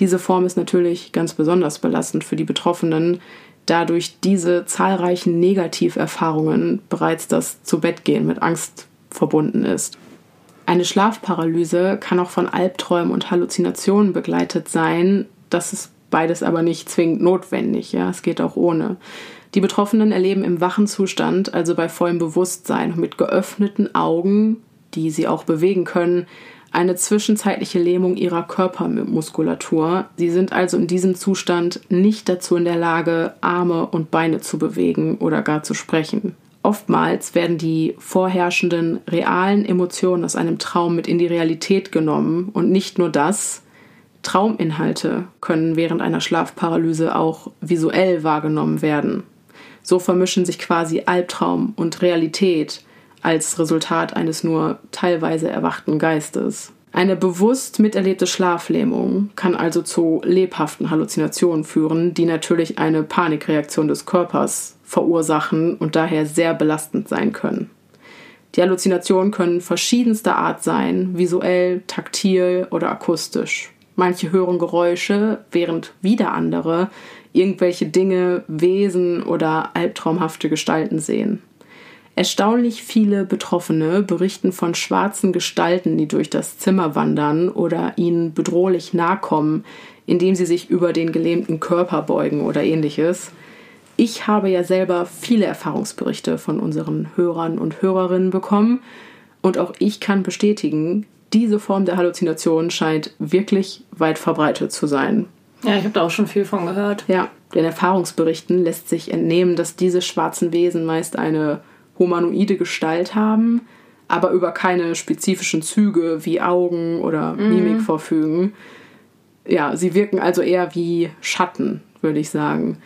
Diese Form ist natürlich ganz besonders belastend für die Betroffenen, da durch diese zahlreichen Negativerfahrungen bereits das Zubettgehen mit Angst verbunden ist. Eine Schlafparalyse kann auch von Albträumen und Halluzinationen begleitet sein. Das ist beides aber nicht zwingend notwendig. Ja, es geht auch ohne. Die Betroffenen erleben im wachen Zustand, also bei vollem Bewusstsein und mit geöffneten Augen, die sie auch bewegen können, eine zwischenzeitliche Lähmung ihrer Körpermuskulatur. Sie sind also in diesem Zustand nicht dazu in der Lage, Arme und Beine zu bewegen oder gar zu sprechen. Oftmals werden die vorherrschenden realen Emotionen aus einem Traum mit in die Realität genommen und nicht nur das, Trauminhalte können während einer Schlafparalyse auch visuell wahrgenommen werden. So vermischen sich quasi Albtraum und Realität als Resultat eines nur teilweise erwachten Geistes. Eine bewusst miterlebte Schlaflähmung kann also zu lebhaften Halluzinationen führen, die natürlich eine Panikreaktion des Körpers verursachen und daher sehr belastend sein können. Die Halluzinationen können verschiedenster Art sein, visuell, taktil oder akustisch. Manche hören Geräusche, während wieder andere irgendwelche Dinge, Wesen oder albtraumhafte Gestalten sehen. Erstaunlich viele Betroffene berichten von schwarzen Gestalten, die durch das Zimmer wandern oder ihnen bedrohlich nahe kommen, indem sie sich über den gelähmten Körper beugen oder ähnliches. Ich habe ja selber viele Erfahrungsberichte von unseren Hörern und Hörerinnen bekommen und auch ich kann bestätigen, diese Form der Halluzination scheint wirklich weit verbreitet zu sein. Ja, ich habe da auch schon viel von gehört. Ja, den Erfahrungsberichten lässt sich entnehmen, dass diese schwarzen Wesen meist eine humanoide Gestalt haben, aber über keine spezifischen Züge wie Augen oder mhm. Mimik verfügen. Ja, sie wirken also eher wie Schatten, würde ich sagen.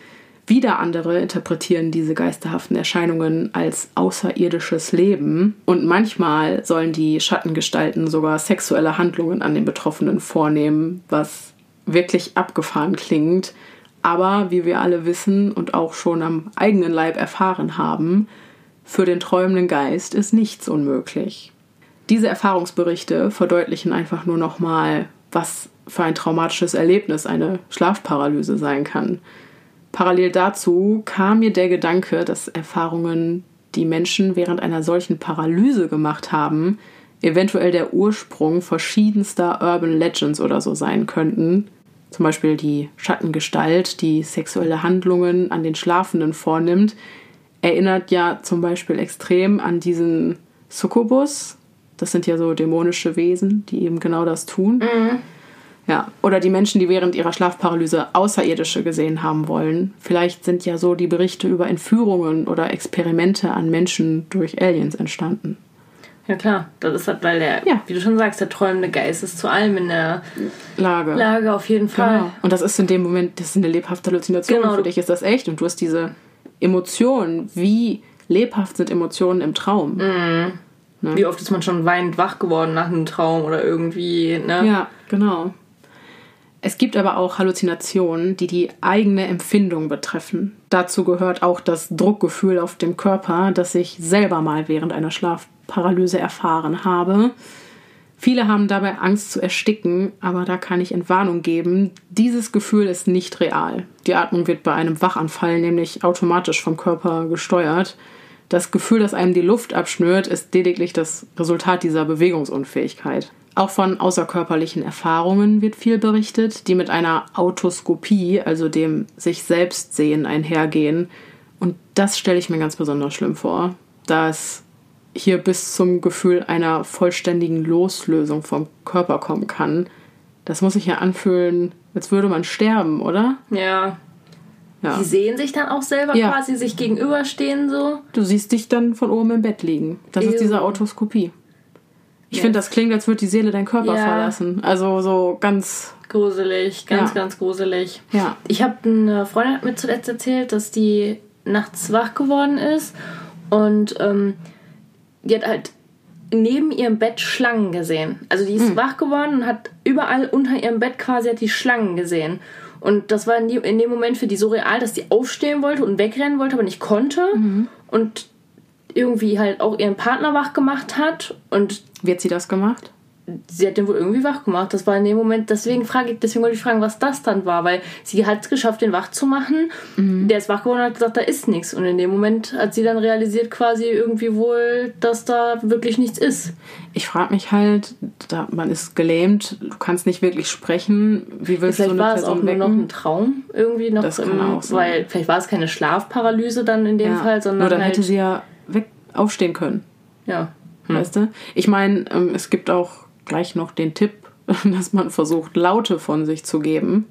Wieder andere interpretieren diese geisterhaften Erscheinungen als außerirdisches Leben und manchmal sollen die Schattengestalten sogar sexuelle Handlungen an den Betroffenen vornehmen, was wirklich abgefahren klingt. Aber wie wir alle wissen und auch schon am eigenen Leib erfahren haben, für den träumenden Geist ist nichts unmöglich. Diese Erfahrungsberichte verdeutlichen einfach nur nochmal, was für ein traumatisches Erlebnis eine Schlafparalyse sein kann. Parallel dazu kam mir der Gedanke, dass Erfahrungen, die Menschen während einer solchen Paralyse gemacht haben, eventuell der Ursprung verschiedenster Urban Legends oder so sein könnten. Zum Beispiel die Schattengestalt, die sexuelle Handlungen an den Schlafenden vornimmt, erinnert ja zum Beispiel extrem an diesen Succubus. Das sind ja so dämonische Wesen, die eben genau das tun. Mhm. Ja, oder die Menschen, die während ihrer Schlafparalyse Außerirdische gesehen haben wollen. Vielleicht sind ja so die Berichte über Entführungen oder Experimente an Menschen durch Aliens entstanden. Ja klar, das ist halt, weil der, ja. wie du schon sagst, der träumende Geist ist zu allem in der Lage. Lage auf jeden Fall. Genau. Und das ist in dem Moment, das ist eine lebhafte Halluzination. Genau. Für dich ist das echt und du hast diese Emotionen. Wie lebhaft sind Emotionen im Traum? Mhm. Ne? Wie oft ist man schon weinend wach geworden nach einem Traum oder irgendwie, ne? Ja, genau. Es gibt aber auch Halluzinationen, die die eigene Empfindung betreffen. Dazu gehört auch das Druckgefühl auf dem Körper, das ich selber mal während einer Schlafparalyse erfahren habe. Viele haben dabei Angst zu ersticken, aber da kann ich Entwarnung geben. Dieses Gefühl ist nicht real. Die Atmung wird bei einem Wachanfall nämlich automatisch vom Körper gesteuert. Das Gefühl, dass einem die Luft abschnürt, ist lediglich das Resultat dieser Bewegungsunfähigkeit. Auch von außerkörperlichen Erfahrungen wird viel berichtet, die mit einer Autoskopie, also dem sich selbst sehen, einhergehen. Und das stelle ich mir ganz besonders schlimm vor, dass hier bis zum Gefühl einer vollständigen Loslösung vom Körper kommen kann. Das muss sich ja anfühlen, als würde man sterben, oder? Ja. ja. Die sehen sich dann auch selber ja. quasi sich gegenüberstehen so. Du siehst dich dann von oben im Bett liegen. Das Ew. ist diese Autoskopie. Ich yes. finde, das klingt, als würde die Seele deinen Körper ja. verlassen. Also so ganz. Gruselig, ganz, ja. ganz gruselig. Ja. Ich habe eine Freundin mir zuletzt erzählt, dass die nachts wach geworden ist und ähm, die hat halt neben ihrem Bett Schlangen gesehen. Also die ist mhm. wach geworden und hat überall unter ihrem Bett quasi hat die Schlangen gesehen. Und das war in, dem Moment für die so real, dass die aufstehen wollte und wegrennen wollte, aber nicht konnte. Mhm. Und irgendwie halt auch ihren Partner wach gemacht hat. Und wie hat sie das gemacht? Sie hat den wohl irgendwie wach gemacht. Das war in dem Moment, deswegen frage ich, deswegen wollte ich fragen, was das dann war, weil sie hat es geschafft, den wach zu machen. Mhm. Der ist wach geworden und hat gesagt, da ist nichts. Und in dem Moment hat sie dann realisiert quasi irgendwie wohl, dass da wirklich nichts ist. Ich frage mich halt, da, man ist gelähmt, du kannst nicht wirklich sprechen. Wie willst vielleicht du eine war Person es auch wecken? nur noch ein Traum irgendwie noch. Das kann im, auch sein. Weil vielleicht war es keine Schlafparalyse dann in dem ja. Fall, sondern nur dann halt hätte sie ja weg aufstehen können. Ja. Hm. Weißt du? Ich meine, ähm, es gibt auch gleich noch den Tipp, dass man versucht, Laute von sich zu geben.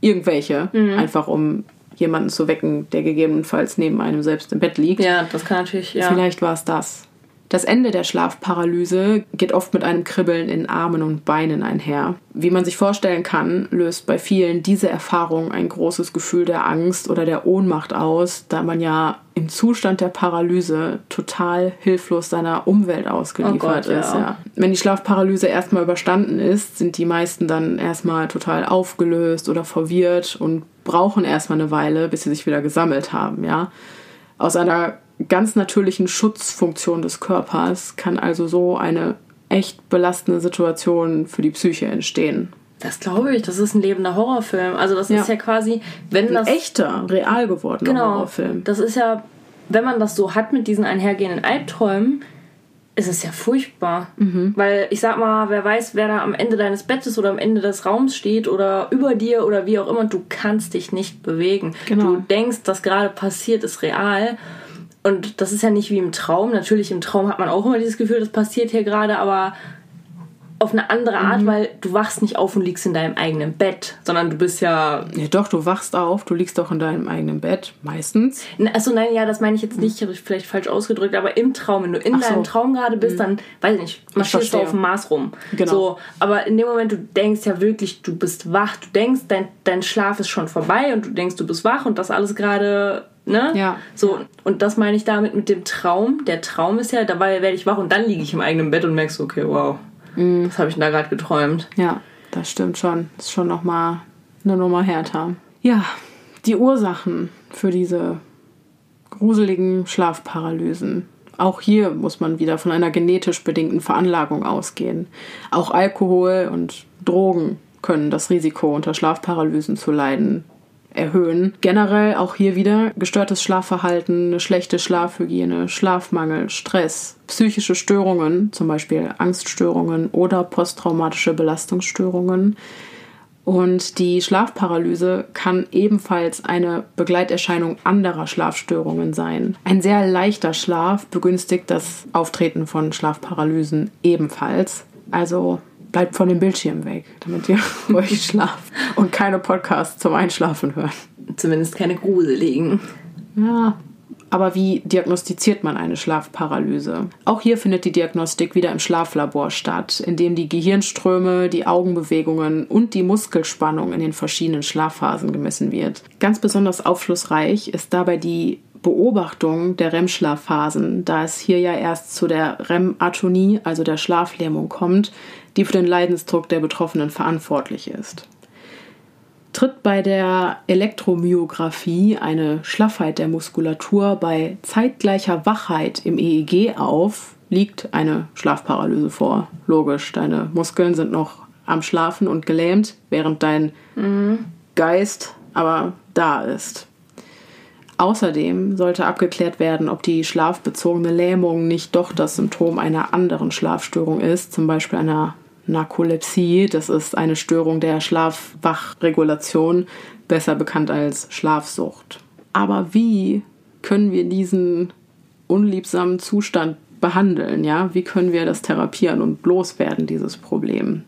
Irgendwelche. Mhm. Einfach um jemanden zu wecken, der gegebenenfalls neben einem selbst im Bett liegt. Ja, das kann natürlich, ja. Vielleicht war es das. Das Ende der Schlafparalyse geht oft mit einem Kribbeln in Armen und Beinen einher. Wie man sich vorstellen kann, löst bei vielen diese Erfahrung ein großes Gefühl der Angst oder der Ohnmacht aus, da man ja im Zustand der Paralyse total hilflos seiner Umwelt ausgeliefert oh Gott, ist. Ja. Ja. Wenn die Schlafparalyse erstmal überstanden ist, sind die meisten dann erstmal total aufgelöst oder verwirrt und brauchen erstmal eine Weile, bis sie sich wieder gesammelt haben, ja. Aus einer ganz natürlichen Schutzfunktion des Körpers kann also so eine echt belastende Situation für die Psyche entstehen. Das glaube ich, das ist ein lebender Horrorfilm. Also das ja. ist ja quasi, wenn ein das... echter, real gewordener genau, Horrorfilm. Das ist ja, wenn man das so hat mit diesen einhergehenden Albträumen, ist es ja furchtbar. Mhm. Weil ich sag mal, wer weiß, wer da am Ende deines Bettes oder am Ende des Raums steht oder über dir oder wie auch immer, du kannst dich nicht bewegen. Genau. Du denkst, das gerade passiert, ist real und das ist ja nicht wie im Traum. Natürlich im Traum hat man auch immer dieses Gefühl, das passiert hier gerade, aber auf eine andere Art, mhm. weil du wachst nicht auf und liegst in deinem eigenen Bett, sondern du bist ja. Ja, doch, du wachst auf, du liegst doch in deinem eigenen Bett, meistens. Achso, nein, ja, das meine ich jetzt nicht, habe ich vielleicht falsch ausgedrückt, aber im Traum, wenn du in Ach deinem Traum gerade bist, mhm. dann, weiß ich nicht, marschierst du auf dem Mars rum. Genau. So, aber in dem Moment, du denkst ja wirklich, du bist wach, du denkst, dein, dein Schlaf ist schon vorbei und du denkst, du bist wach und das alles gerade Ne? Ja. So, und das meine ich damit mit dem Traum. Der Traum ist ja, dabei werde ich wach und dann liege ich im eigenen Bett und merkst, okay, wow, mhm. was habe ich denn da gerade geträumt? Ja, das stimmt schon. Das ist schon nochmal eine Nummer härter. Ja, die Ursachen für diese gruseligen Schlafparalysen. Auch hier muss man wieder von einer genetisch bedingten Veranlagung ausgehen. Auch Alkohol und Drogen können das Risiko, unter Schlafparalysen zu leiden, erhöhen. Generell auch hier wieder gestörtes Schlafverhalten, eine schlechte Schlafhygiene, Schlafmangel, Stress, psychische Störungen, zum Beispiel Angststörungen oder posttraumatische Belastungsstörungen. Und die Schlafparalyse kann ebenfalls eine Begleiterscheinung anderer Schlafstörungen sein. Ein sehr leichter Schlaf begünstigt das Auftreten von Schlafparalysen ebenfalls. Also bleibt von dem Bildschirm weg, damit ihr ruhig schlaft und keine Podcasts zum Einschlafen hören. Zumindest keine gruseligen. Ja, aber wie diagnostiziert man eine Schlafparalyse? Auch hier findet die Diagnostik wieder im Schlaflabor statt, in dem die Gehirnströme, die Augenbewegungen und die Muskelspannung in den verschiedenen Schlafphasen gemessen wird. Ganz besonders aufschlussreich ist dabei die Beobachtung der REM-Schlafphasen, da es hier ja erst zu der REM-Atonie, also der Schlaflähmung, kommt, die für den Leidensdruck der Betroffenen verantwortlich ist. Tritt bei der Elektromyographie eine Schlaffheit der Muskulatur bei zeitgleicher Wachheit im EEG auf, liegt eine Schlafparalyse vor. Logisch, deine Muskeln sind noch am Schlafen und gelähmt, während dein mhm. Geist aber da ist. Außerdem sollte abgeklärt werden, ob die schlafbezogene Lähmung nicht doch das Symptom einer anderen Schlafstörung ist, zum Beispiel einer Narkolepsie. Das ist eine Störung der Schlafwachregulation, besser bekannt als Schlafsucht. Aber wie können wir diesen unliebsamen Zustand behandeln? Ja, wie können wir das therapieren und loswerden, dieses Problem?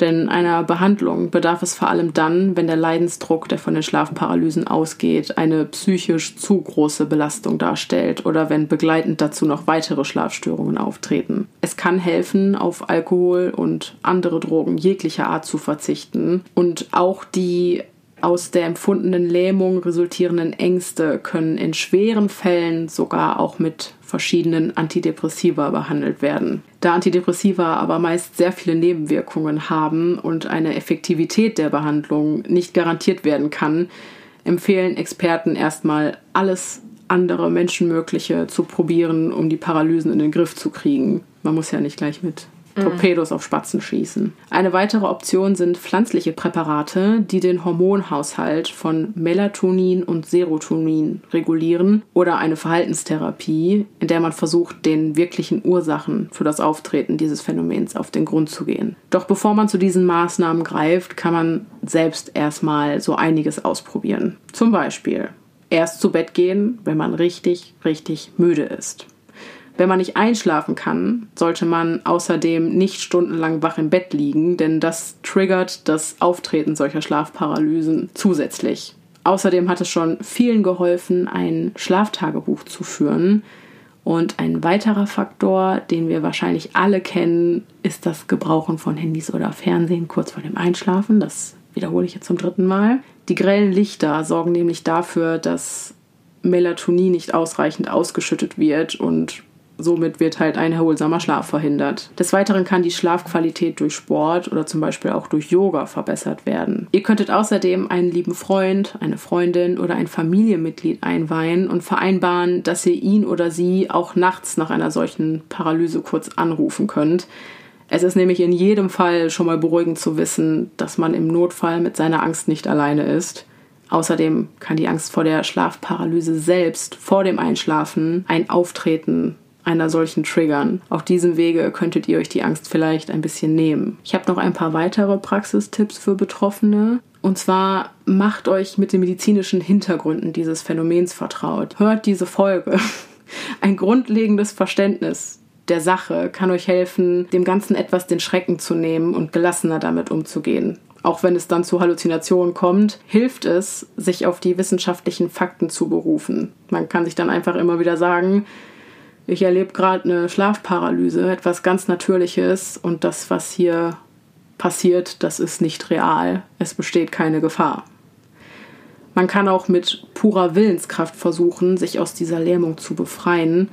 Denn einer Behandlung bedarf es vor allem dann, wenn der Leidensdruck, der von den Schlafparalysen ausgeht, eine psychisch zu große Belastung darstellt oder wenn begleitend dazu noch weitere Schlafstörungen auftreten. Es kann helfen, auf Alkohol und andere Drogen jeglicher Art zu verzichten und auch die aus der empfundenen Lähmung resultierenden Ängste können in schweren Fällen sogar auch mit verschiedenen Antidepressiva behandelt werden. Da Antidepressiva aber meist sehr viele Nebenwirkungen haben und eine Effektivität der Behandlung nicht garantiert werden kann, empfehlen Experten erstmal alles andere Menschenmögliche zu probieren, um die Paralysen in den Griff zu kriegen. Man muss ja nicht gleich mit Torpedos auf Spatzen schießen. Eine weitere Option sind pflanzliche Präparate, die den Hormonhaushalt von Melatonin und Serotonin regulieren oder eine Verhaltenstherapie, in der man versucht, den wirklichen Ursachen für das Auftreten dieses Phänomens auf den Grund zu gehen. Doch bevor man zu diesen Maßnahmen greift, kann man selbst erstmal so einiges ausprobieren. Zum Beispiel erst zu Bett gehen, wenn man richtig, richtig müde ist. Wenn man nicht einschlafen kann, sollte man außerdem nicht stundenlang wach im Bett liegen, denn das triggert das Auftreten solcher Schlafparalysen zusätzlich. Außerdem hat es schon vielen geholfen, ein Schlaftagebuch zu führen. Und ein weiterer Faktor, den wir wahrscheinlich alle kennen, ist das Gebrauchen von Handys oder Fernsehen kurz vor dem Einschlafen. Das wiederhole ich jetzt zum dritten Mal. Die grellen Lichter sorgen nämlich dafür, dass Melatonin nicht ausreichend ausgeschüttet wird und somit wird halt ein erholsamer Schlaf verhindert. Des Weiteren kann die Schlafqualität durch Sport oder zum Beispiel auch durch Yoga verbessert werden. Ihr könntet außerdem einen lieben Freund, eine Freundin oder ein Familienmitglied einweihen und vereinbaren, dass ihr ihn oder sie auch nachts nach einer solchen Paralyse kurz anrufen könnt. Es ist nämlich in jedem Fall schon mal beruhigend zu wissen, dass man im Notfall mit seiner Angst nicht alleine ist. Außerdem kann die Angst vor der Schlafparalyse selbst vor dem Einschlafen ein Auftreten einer solchen triggern. Auf diesem Wege könntet ihr euch die Angst vielleicht ein bisschen nehmen. Ich habe noch ein paar weitere Praxistipps für Betroffene. Und zwar macht euch mit den medizinischen Hintergründen dieses Phänomens vertraut. Hört diese Folge. Ein grundlegendes Verständnis der Sache kann euch helfen, dem Ganzen etwas den Schrecken zu nehmen und gelassener damit umzugehen. Auch wenn es dann zu Halluzinationen kommt, hilft es, sich auf die wissenschaftlichen Fakten zu berufen. Man kann sich dann einfach immer wieder sagen, ich erlebe gerade eine Schlafparalyse, etwas ganz Natürliches und das, was hier passiert, das ist nicht real. Es besteht keine Gefahr. Man kann auch mit purer Willenskraft versuchen, sich aus dieser Lähmung zu befreien.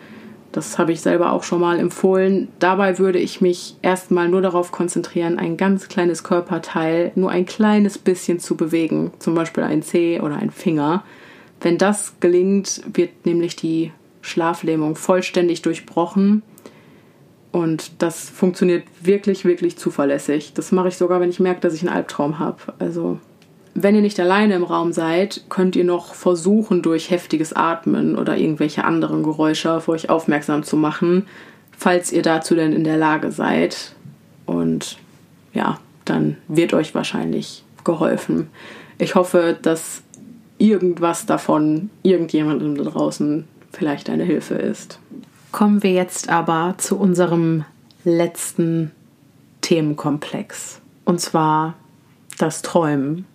Das habe ich selber auch schon mal empfohlen. Dabei würde ich mich erstmal nur darauf konzentrieren, ein ganz kleines Körperteil nur ein kleines bisschen zu bewegen, zum Beispiel ein Zeh oder ein Finger. Wenn das gelingt, wird nämlich die Schlaflähmung vollständig durchbrochen. Und das funktioniert wirklich, wirklich zuverlässig. Das mache ich sogar, wenn ich merke, dass ich einen Albtraum habe. Also, wenn ihr nicht alleine im Raum seid, könnt ihr noch versuchen, durch heftiges Atmen oder irgendwelche anderen Geräusche auf euch aufmerksam zu machen, falls ihr dazu denn in der Lage seid. Und ja, dann wird euch wahrscheinlich geholfen. Ich hoffe, dass irgendwas davon irgendjemandem da draußen vielleicht eine Hilfe ist. Kommen wir jetzt aber zu unserem letzten Themenkomplex. Und zwar das Träumen.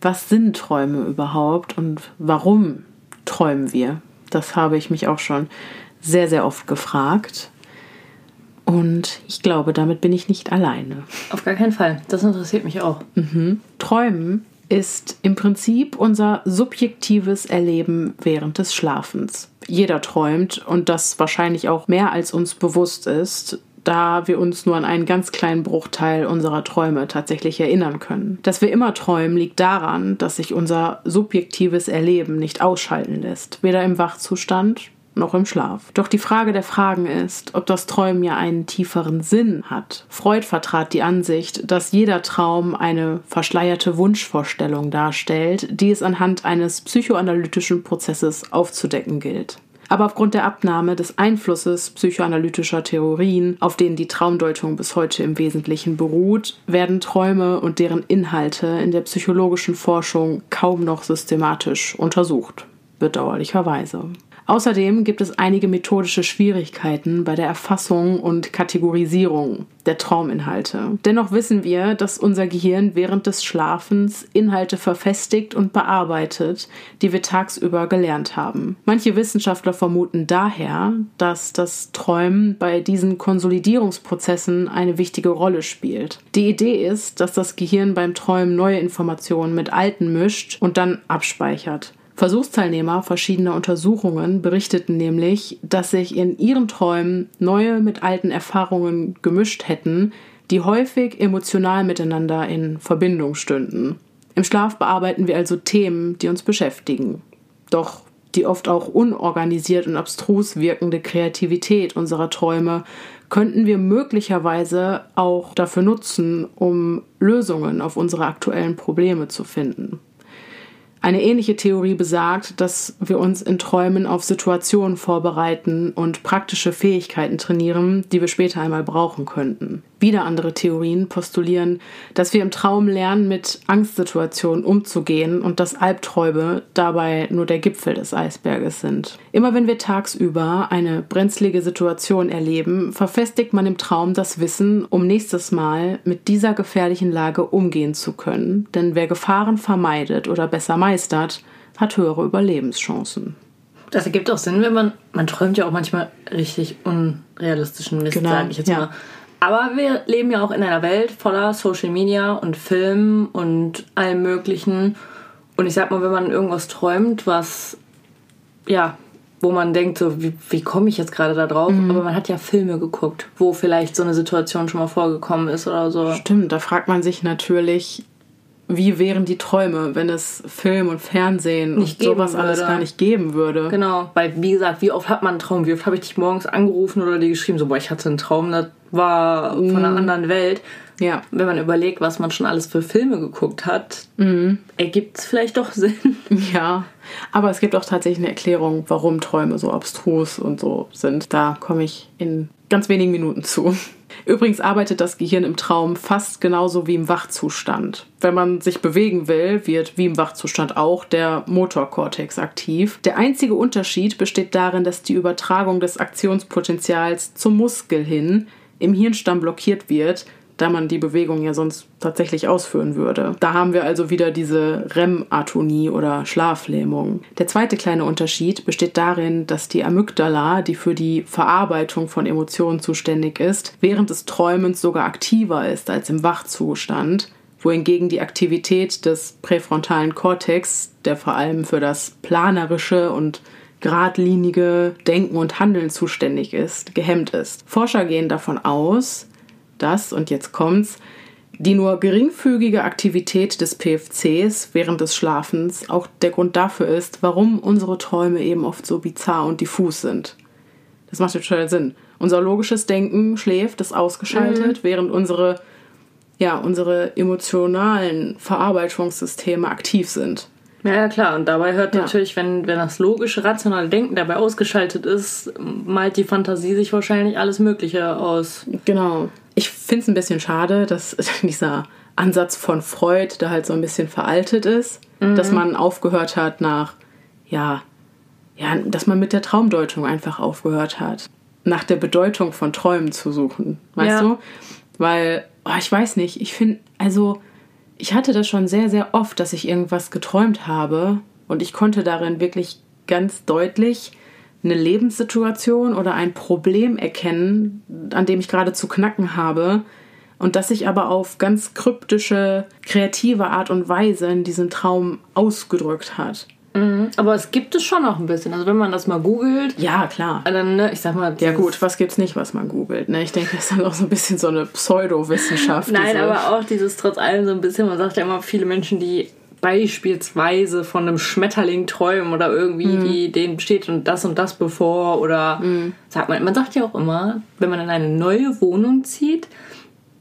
Was sind Träume überhaupt und warum träumen wir? Das habe ich mich auch schon sehr, sehr oft gefragt. Und ich glaube, damit bin ich nicht alleine. Auf gar keinen Fall. Das interessiert mich auch. Mhm. Träumen ist im Prinzip unser subjektives Erleben während des Schlafens. Jeder träumt und das wahrscheinlich auch mehr als uns bewusst ist, da wir uns nur an einen ganz kleinen Bruchteil unserer Träume tatsächlich erinnern können. Dass wir immer träumen, liegt daran, dass sich unser subjektives Erleben nicht ausschalten lässt, weder im Wachzustand noch im Schlaf. Doch die Frage der Fragen ist, ob das Träumen ja einen tieferen Sinn hat. Freud vertrat die Ansicht, dass jeder Traum eine verschleierte Wunschvorstellung darstellt, die es anhand eines psychoanalytischen Prozesses aufzudecken gilt. Aber aufgrund der Abnahme des Einflusses psychoanalytischer Theorien, auf denen die Traumdeutung bis heute im Wesentlichen beruht, werden Träume und deren Inhalte in der psychologischen Forschung kaum noch systematisch untersucht. Bedauerlicherweise. Außerdem gibt es einige methodische Schwierigkeiten bei der Erfassung und Kategorisierung der Trauminhalte. Dennoch wissen wir, dass unser Gehirn während des Schlafens Inhalte verfestigt und bearbeitet, die wir tagsüber gelernt haben. Manche Wissenschaftler vermuten daher, dass das Träumen bei diesen Konsolidierungsprozessen eine wichtige Rolle spielt. Die Idee ist, dass das Gehirn beim Träumen neue Informationen mit alten mischt und dann abspeichert. Versuchsteilnehmer verschiedener Untersuchungen berichteten nämlich, dass sich in ihren Träumen neue mit alten Erfahrungen gemischt hätten, die häufig emotional miteinander in Verbindung stünden. Im Schlaf bearbeiten wir also Themen, die uns beschäftigen. Doch die oft auch unorganisiert und abstrus wirkende Kreativität unserer Träume könnten wir möglicherweise auch dafür nutzen, um Lösungen auf unsere aktuellen Probleme zu finden. Eine ähnliche Theorie besagt, dass wir uns in Träumen auf Situationen vorbereiten und praktische Fähigkeiten trainieren, die wir später einmal brauchen könnten. Wieder andere Theorien postulieren, dass wir im Traum lernen, mit Angstsituationen umzugehen und dass Albträume dabei nur der Gipfel des Eisberges sind. Immer wenn wir tagsüber eine brenzlige Situation erleben, verfestigt man im Traum das Wissen, um nächstes Mal mit dieser gefährlichen Lage umgehen zu können. Denn wer Gefahren vermeidet oder besser meistert, hat höhere Überlebenschancen. Das ergibt auch Sinn, wenn man, man träumt ja auch manchmal richtig unrealistischen Mist, genau, sage ich jetzt ja. mal. Aber wir leben ja auch in einer Welt voller Social Media und Filmen und allem Möglichen. Und ich sag mal, wenn man irgendwas träumt, was, ja, wo man denkt, so, wie, wie komme ich jetzt gerade da drauf? Mhm. Aber man hat ja Filme geguckt, wo vielleicht so eine Situation schon mal vorgekommen ist oder so. Stimmt, da fragt man sich natürlich, wie wären die Träume, wenn es Film und Fernsehen nicht und sowas würde. alles gar nicht geben würde. Genau, weil wie gesagt, wie oft hat man einen Traum? Wie oft habe ich dich morgens angerufen oder dir geschrieben, so, boah, ich hatte einen Traum, das war von einer mhm. anderen Welt. Ja. Wenn man überlegt, was man schon alles für Filme geguckt hat, mhm. ergibt es vielleicht doch Sinn. Ja, aber es gibt auch tatsächlich eine Erklärung, warum Träume so abstrus und so sind. Da komme ich in ganz wenigen Minuten zu. Übrigens arbeitet das Gehirn im Traum fast genauso wie im Wachzustand. Wenn man sich bewegen will, wird wie im Wachzustand auch der Motorkortex aktiv. Der einzige Unterschied besteht darin, dass die Übertragung des Aktionspotenzials zum Muskel hin im Hirnstamm blockiert wird, da man die Bewegung ja sonst tatsächlich ausführen würde. Da haben wir also wieder diese REM-Atonie oder Schlaflähmung. Der zweite kleine Unterschied besteht darin, dass die Amygdala, die für die Verarbeitung von Emotionen zuständig ist, während des Träumens sogar aktiver ist als im Wachzustand, wohingegen die Aktivität des präfrontalen Kortex, der vor allem für das planerische und geradlinige Denken und Handeln zuständig ist, gehemmt ist. Forscher gehen davon aus, dass, und jetzt kommt's, die nur geringfügige Aktivität des PFCs während des Schlafens auch der Grund dafür ist, warum unsere Träume eben oft so bizarr und diffus sind. Das macht total Sinn. Unser logisches Denken schläft, ist ausgeschaltet, mhm. während unsere, ja, unsere emotionalen Verarbeitungssysteme aktiv sind. Ja, ja, klar. Und dabei hört ja. natürlich, wenn, wenn das logische, rationale Denken dabei ausgeschaltet ist, malt die Fantasie sich wahrscheinlich alles Mögliche aus. Genau. Ich finde es ein bisschen schade, dass dieser Ansatz von Freud da halt so ein bisschen veraltet ist, mhm. dass man aufgehört hat nach, ja, ja, dass man mit der Traumdeutung einfach aufgehört hat, nach der Bedeutung von Träumen zu suchen, weißt ja. du? Weil, oh, ich weiß nicht, ich finde, also ich hatte das schon sehr, sehr oft, dass ich irgendwas geträumt habe und ich konnte darin wirklich ganz deutlich eine Lebenssituation oder ein Problem erkennen, an dem ich gerade zu knacken habe und das sich aber auf ganz kryptische, kreative Art und Weise in diesem Traum ausgedrückt hat. Mhm. Aber es gibt es schon noch ein bisschen. Also wenn man das mal googelt. Ja, klar. Dann, ne, ich sag mal. Ja gut, was gibt's nicht, was man googelt? Ne? Ich denke, das ist dann auch so ein bisschen so eine Pseudowissenschaft. Nein, aber auch dieses trotz allem so ein bisschen, man sagt ja immer, viele Menschen, die beispielsweise von einem Schmetterling träumen oder irgendwie mhm. die, denen steht und das und das bevor oder mhm. sagt man, man sagt ja auch immer, wenn man in eine neue Wohnung zieht,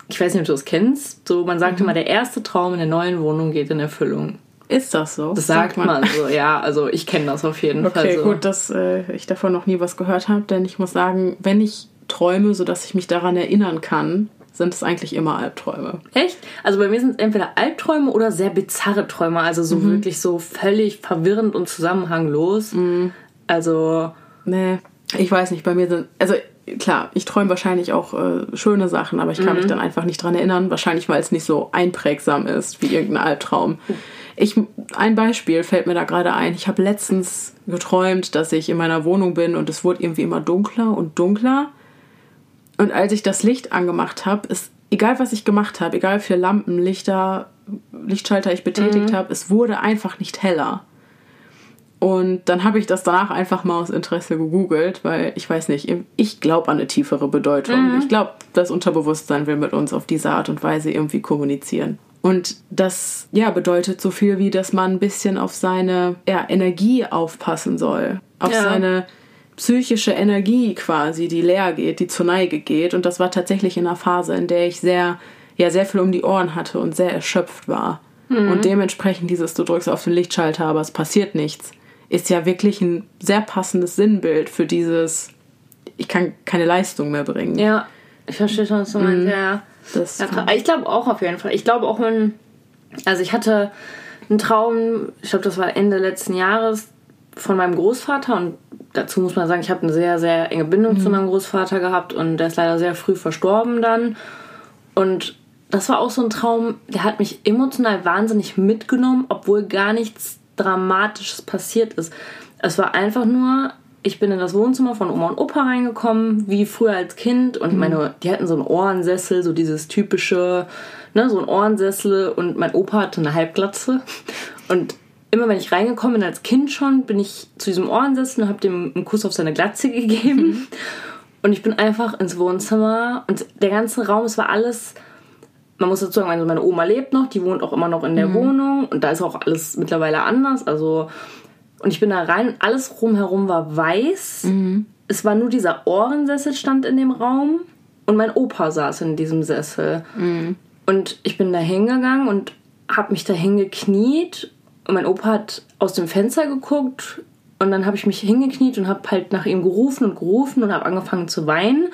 ich weiß nicht, ob du das kennst, so man sagt mhm. immer, der erste Traum in der neuen Wohnung geht in Erfüllung. Ist das so? Das sagt, man. man. so, ja. Also ich kenne das auf jeden okay, Fall. Okay, so. gut, dass äh, ich davon noch nie was gehört habe, denn ich muss sagen, wenn ich träume, sodass ich mich daran erinnern kann, sind es eigentlich immer Albträume. Echt? Also bei mir sind es entweder Albträume oder sehr bizarre Träume, also so mhm. wirklich so völlig verwirrend und zusammenhanglos. Mhm. Also. Nee, ich weiß nicht, bei mir sind. Also klar, ich träume wahrscheinlich auch äh, schöne Sachen, aber ich kann mhm. mich dann einfach nicht dran erinnern. Wahrscheinlich, weil es nicht so einprägsam ist wie irgendein Albtraum. Ich, ein Beispiel fällt mir da gerade ein. Ich habe letztens geträumt, dass ich in meiner Wohnung bin und es wurde irgendwie immer dunkler und dunkler. Und als ich das Licht angemacht habe, ist egal was ich gemacht habe, egal wie viele Lampen, Lichter, Lichtschalter ich betätigt mhm. habe, es wurde einfach nicht heller. Und dann habe ich das danach einfach mal aus Interesse gegoogelt, weil ich weiß nicht, ich glaube an eine tiefere Bedeutung. Mhm. Ich glaube, das Unterbewusstsein will mit uns auf diese Art und Weise irgendwie kommunizieren. Und das ja bedeutet so viel wie, dass man ein bisschen auf seine ja, Energie aufpassen soll, auf ja. seine psychische Energie quasi, die leer geht, die zur Neige geht. Und das war tatsächlich in einer Phase, in der ich sehr, ja, sehr viel um die Ohren hatte und sehr erschöpft war. Mhm. Und dementsprechend dieses, du drückst auf den Lichtschalter, aber es passiert nichts ist ja wirklich ein sehr passendes Sinnbild für dieses, ich kann keine Leistung mehr bringen. Ja, ich verstehe schon, was du meinst. Mhm. Ja, das ja, ich glaube auch auf jeden Fall. Ich glaube auch, wenn, also ich hatte einen Traum, ich glaube, das war Ende letzten Jahres, von meinem Großvater und dazu muss man sagen, ich habe eine sehr, sehr enge Bindung mhm. zu meinem Großvater gehabt und der ist leider sehr früh verstorben dann. Und das war auch so ein Traum, der hat mich emotional wahnsinnig mitgenommen, obwohl gar nichts Dramatisches passiert ist. Es war einfach nur, ich bin in das Wohnzimmer von Oma und Opa reingekommen, wie früher als Kind. Und mhm. meine, die hatten so einen Ohrensessel, so dieses typische, ne, so ein Ohrensessel. Und mein Opa hatte eine Halbglatze. Und immer wenn ich reingekommen bin, als Kind schon, bin ich zu diesem Ohrensessel und habe dem einen Kuss auf seine Glatze gegeben. Mhm. Und ich bin einfach ins Wohnzimmer und der ganze Raum, es war alles man muss dazu sagen, also meine Oma lebt noch, die wohnt auch immer noch in der mhm. Wohnung und da ist auch alles mittlerweile anders. Also, und ich bin da rein, alles rumherum war weiß. Mhm. Es war nur dieser Ohrensessel stand in dem Raum und mein Opa saß in diesem Sessel. Mhm. Und ich bin da hingegangen und habe mich da hingekniet und mein Opa hat aus dem Fenster geguckt und dann habe ich mich hingekniet und habe halt nach ihm gerufen und gerufen und habe angefangen zu weinen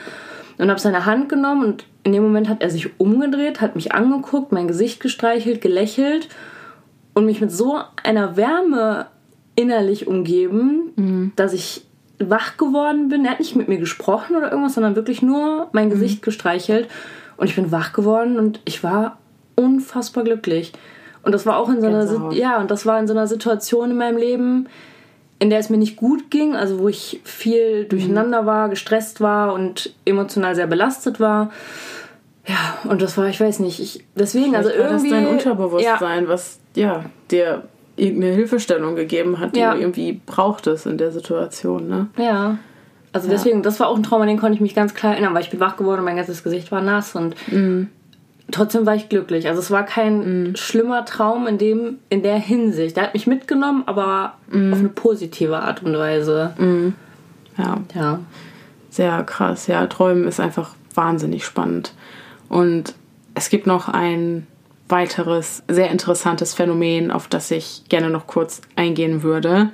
und habe seine Hand genommen und in dem Moment hat er sich umgedreht, hat mich angeguckt, mein Gesicht gestreichelt, gelächelt und mich mit so einer Wärme innerlich umgeben, mhm. dass ich wach geworden bin. Er hat nicht mit mir gesprochen oder irgendwas, sondern wirklich nur mein mhm. Gesicht gestreichelt und ich bin wach geworden und ich war unfassbar glücklich. Und das war auch in so einer ja, und das war in so einer Situation in meinem Leben, in der es mir nicht gut ging, also wo ich viel durcheinander war, gestresst war und emotional sehr belastet war. Ja, und das war, ich weiß nicht, ich, deswegen, Vielleicht also irgendwie. War das dein Unterbewusstsein, ja. was, ja, dir irgendeine Hilfestellung gegeben hat, die ja. du irgendwie brauchtest in der Situation, ne? Ja. Also ja. deswegen, das war auch ein Trauma, den konnte ich mich ganz klar erinnern, weil ich bin wach geworden und mein ganzes Gesicht war nass und mhm trotzdem war ich glücklich. Also es war kein mhm. schlimmer Traum in dem in der Hinsicht. Der hat mich mitgenommen, aber mhm. auf eine positive Art und Weise. Mhm. Ja. Ja. Sehr krass. Ja, Träumen ist einfach wahnsinnig spannend. Und es gibt noch ein weiteres sehr interessantes Phänomen, auf das ich gerne noch kurz eingehen würde.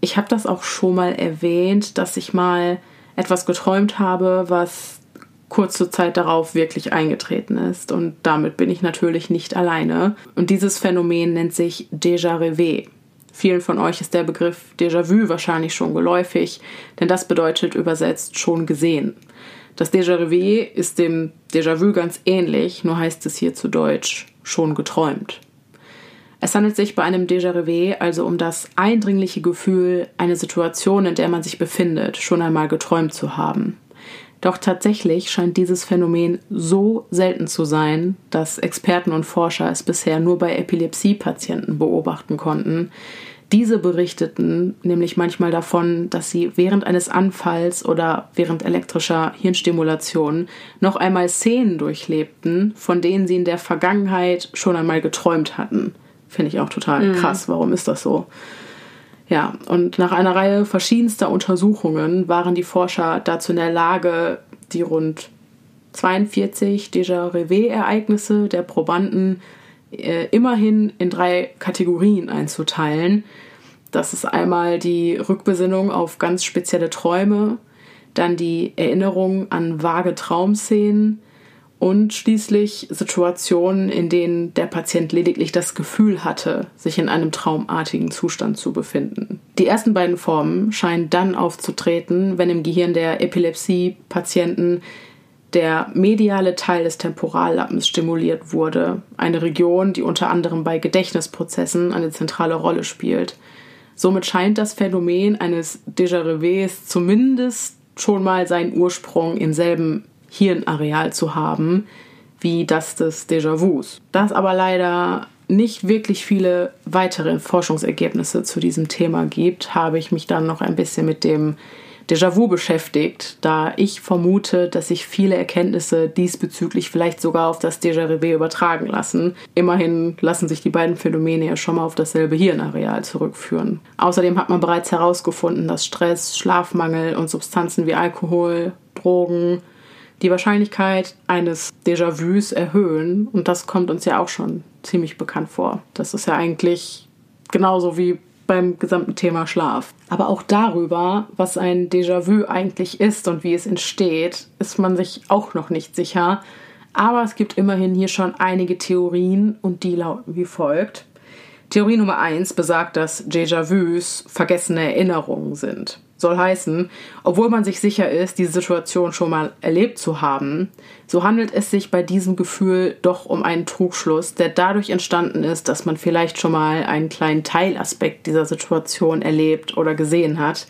Ich habe das auch schon mal erwähnt, dass ich mal etwas geträumt habe, was kurze Zeit darauf wirklich eingetreten ist. Und damit bin ich natürlich nicht alleine. Und dieses Phänomen nennt sich Déjà Revé. Vielen von euch ist der Begriff Déjà-vu wahrscheinlich schon geläufig, denn das bedeutet übersetzt schon gesehen. Das Déjà Revé ist dem Déjà-vu ganz ähnlich, nur heißt es hier zu Deutsch schon geträumt. Es handelt sich bei einem Déjà Revé also um das eindringliche Gefühl, eine Situation, in der man sich befindet, schon einmal geträumt zu haben. Doch tatsächlich scheint dieses Phänomen so selten zu sein, dass Experten und Forscher es bisher nur bei Epilepsiepatienten beobachten konnten. Diese berichteten nämlich manchmal davon, dass sie während eines Anfalls oder während elektrischer Hirnstimulation noch einmal Szenen durchlebten, von denen sie in der Vergangenheit schon einmal geträumt hatten. Finde ich auch total mhm. krass. Warum ist das so? Ja, und nach einer Reihe verschiedenster Untersuchungen waren die Forscher dazu in der Lage, die rund 42 Déjà-revé-Ereignisse der Probanden äh, immerhin in drei Kategorien einzuteilen. Das ist einmal die Rückbesinnung auf ganz spezielle Träume, dann die Erinnerung an vage Traumszenen und schließlich Situationen, in denen der Patient lediglich das Gefühl hatte, sich in einem traumartigen Zustand zu befinden. Die ersten beiden Formen scheinen dann aufzutreten, wenn im Gehirn der Epilepsie-Patienten der mediale Teil des Temporallappens stimuliert wurde, eine Region, die unter anderem bei Gedächtnisprozessen eine zentrale Rolle spielt. Somit scheint das Phänomen eines Déjà-revés zumindest schon mal seinen Ursprung im selben Hirnareal zu haben, wie das des Déjà-vus. Da es aber leider nicht wirklich viele weitere Forschungsergebnisse zu diesem Thema gibt, habe ich mich dann noch ein bisschen mit dem Déjà-vu beschäftigt, da ich vermute, dass sich viele Erkenntnisse diesbezüglich vielleicht sogar auf das Déjà-vu übertragen lassen. Immerhin lassen sich die beiden Phänomene ja schon mal auf dasselbe Hirnareal zurückführen. Außerdem hat man bereits herausgefunden, dass Stress, Schlafmangel und Substanzen wie Alkohol, Drogen die Wahrscheinlichkeit eines Déjà-vus erhöhen und das kommt uns ja auch schon ziemlich bekannt vor. Das ist ja eigentlich genauso wie beim gesamten Thema Schlaf. Aber auch darüber, was ein Déjà-vu eigentlich ist und wie es entsteht, ist man sich auch noch nicht sicher. Aber es gibt immerhin hier schon einige Theorien und die lauten wie folgt. Theorie Nummer 1 besagt, dass Déjà-vus vergessene Erinnerungen sind. Soll heißen, obwohl man sich sicher ist, diese Situation schon mal erlebt zu haben, so handelt es sich bei diesem Gefühl doch um einen Trugschluss, der dadurch entstanden ist, dass man vielleicht schon mal einen kleinen Teilaspekt dieser Situation erlebt oder gesehen hat,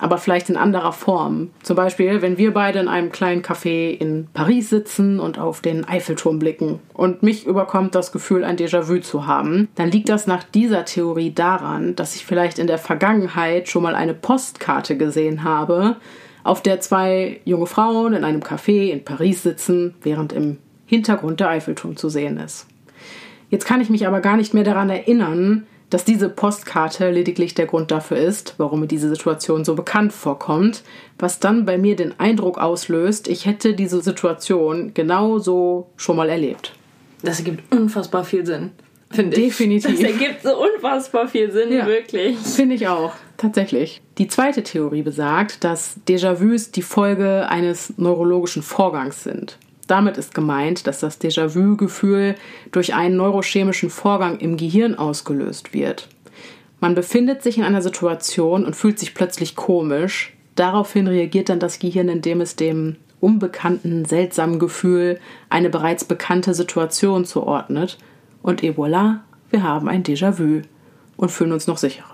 aber vielleicht in anderer Form. Zum Beispiel, wenn wir beide in einem kleinen Café in Paris sitzen und auf den Eiffelturm blicken und mich überkommt das Gefühl, ein Déjà-vu zu haben, dann liegt das nach dieser Theorie daran, dass ich vielleicht in der Vergangenheit schon mal eine Postkarte gesehen habe, auf der zwei junge Frauen in einem Café in Paris sitzen, während im Hintergrund der Eiffelturm zu sehen ist. Jetzt kann ich mich aber gar nicht mehr daran erinnern, dass diese Postkarte lediglich der Grund dafür ist, warum mir diese Situation so bekannt vorkommt, was dann bei mir den Eindruck auslöst, ich hätte diese Situation genauso schon mal erlebt. Das ergibt unfassbar viel Sinn, finde ich. Definitiv. Das ergibt so unfassbar viel Sinn, ja, wirklich. Finde ich auch, tatsächlich. Die zweite Theorie besagt, dass Déjà-vus die Folge eines neurologischen Vorgangs sind. Damit ist gemeint, dass das Déjà-vu-Gefühl durch einen neurochemischen Vorgang im Gehirn ausgelöst wird. Man befindet sich in einer Situation und fühlt sich plötzlich komisch. Daraufhin reagiert dann das Gehirn, indem es dem unbekannten, seltsamen Gefühl eine bereits bekannte Situation zuordnet. Und et voilà, wir haben ein Déjà-vu und fühlen uns noch sicherer.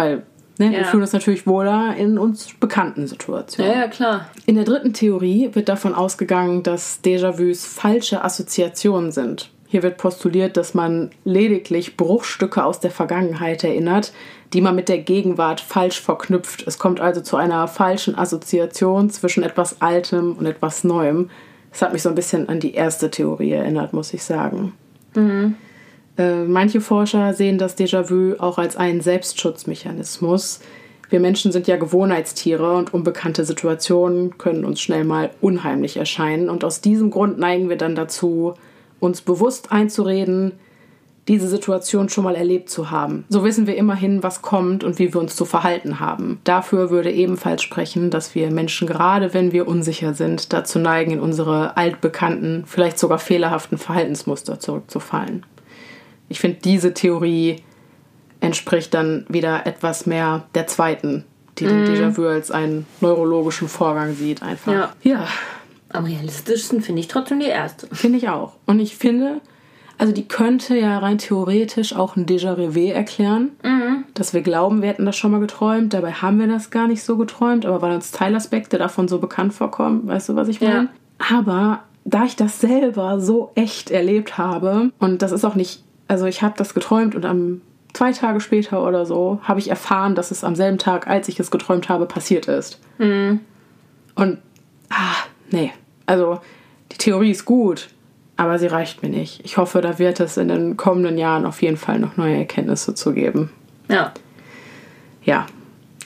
Weil Ne? Ja. Wir fühlen uns natürlich wohler in uns bekannten Situationen. Ja, ja, klar. In der dritten Theorie wird davon ausgegangen, dass Déjà-vus falsche Assoziationen sind. Hier wird postuliert, dass man lediglich Bruchstücke aus der Vergangenheit erinnert, die man mit der Gegenwart falsch verknüpft. Es kommt also zu einer falschen Assoziation zwischen etwas Altem und etwas Neuem. Das hat mich so ein bisschen an die erste Theorie erinnert, muss ich sagen. Mhm. Äh, manche Forscher sehen das Déjà-vu auch als einen Selbstschutzmechanismus. Wir Menschen sind ja Gewohnheitstiere und unbekannte Situationen können uns schnell mal unheimlich erscheinen. Und aus diesem Grund neigen wir dann dazu, uns bewusst einzureden, diese Situation schon mal erlebt zu haben. So wissen wir immerhin, was kommt und wie wir uns zu verhalten haben. Dafür würde ebenfalls sprechen, dass wir Menschen, gerade wenn wir unsicher sind, dazu neigen, in unsere altbekannten, vielleicht sogar fehlerhaften Verhaltensmuster zurückzufallen. Ich finde, diese Theorie entspricht dann wieder etwas mehr der zweiten, die den mm. Déjà-vu als einen neurologischen Vorgang sieht, einfach. Ja. ja. Am realistischsten finde ich trotzdem die erste. Finde ich auch. Und ich finde, also die könnte ja rein theoretisch auch ein Déjà-revé erklären, mhm. dass wir glauben, wir hätten das schon mal geträumt. Dabei haben wir das gar nicht so geträumt, aber weil uns Teilaspekte davon so bekannt vorkommen, weißt du, was ich meine? Ja. Aber da ich das selber so echt erlebt habe, und das ist auch nicht also ich habe das geträumt und am zwei Tage später oder so habe ich erfahren, dass es am selben Tag, als ich es geträumt habe, passiert ist. Mhm. Und, ah, nee. Also die Theorie ist gut, aber sie reicht mir nicht. Ich hoffe, da wird es in den kommenden Jahren auf jeden Fall noch neue Erkenntnisse zu geben. Ja. Ja,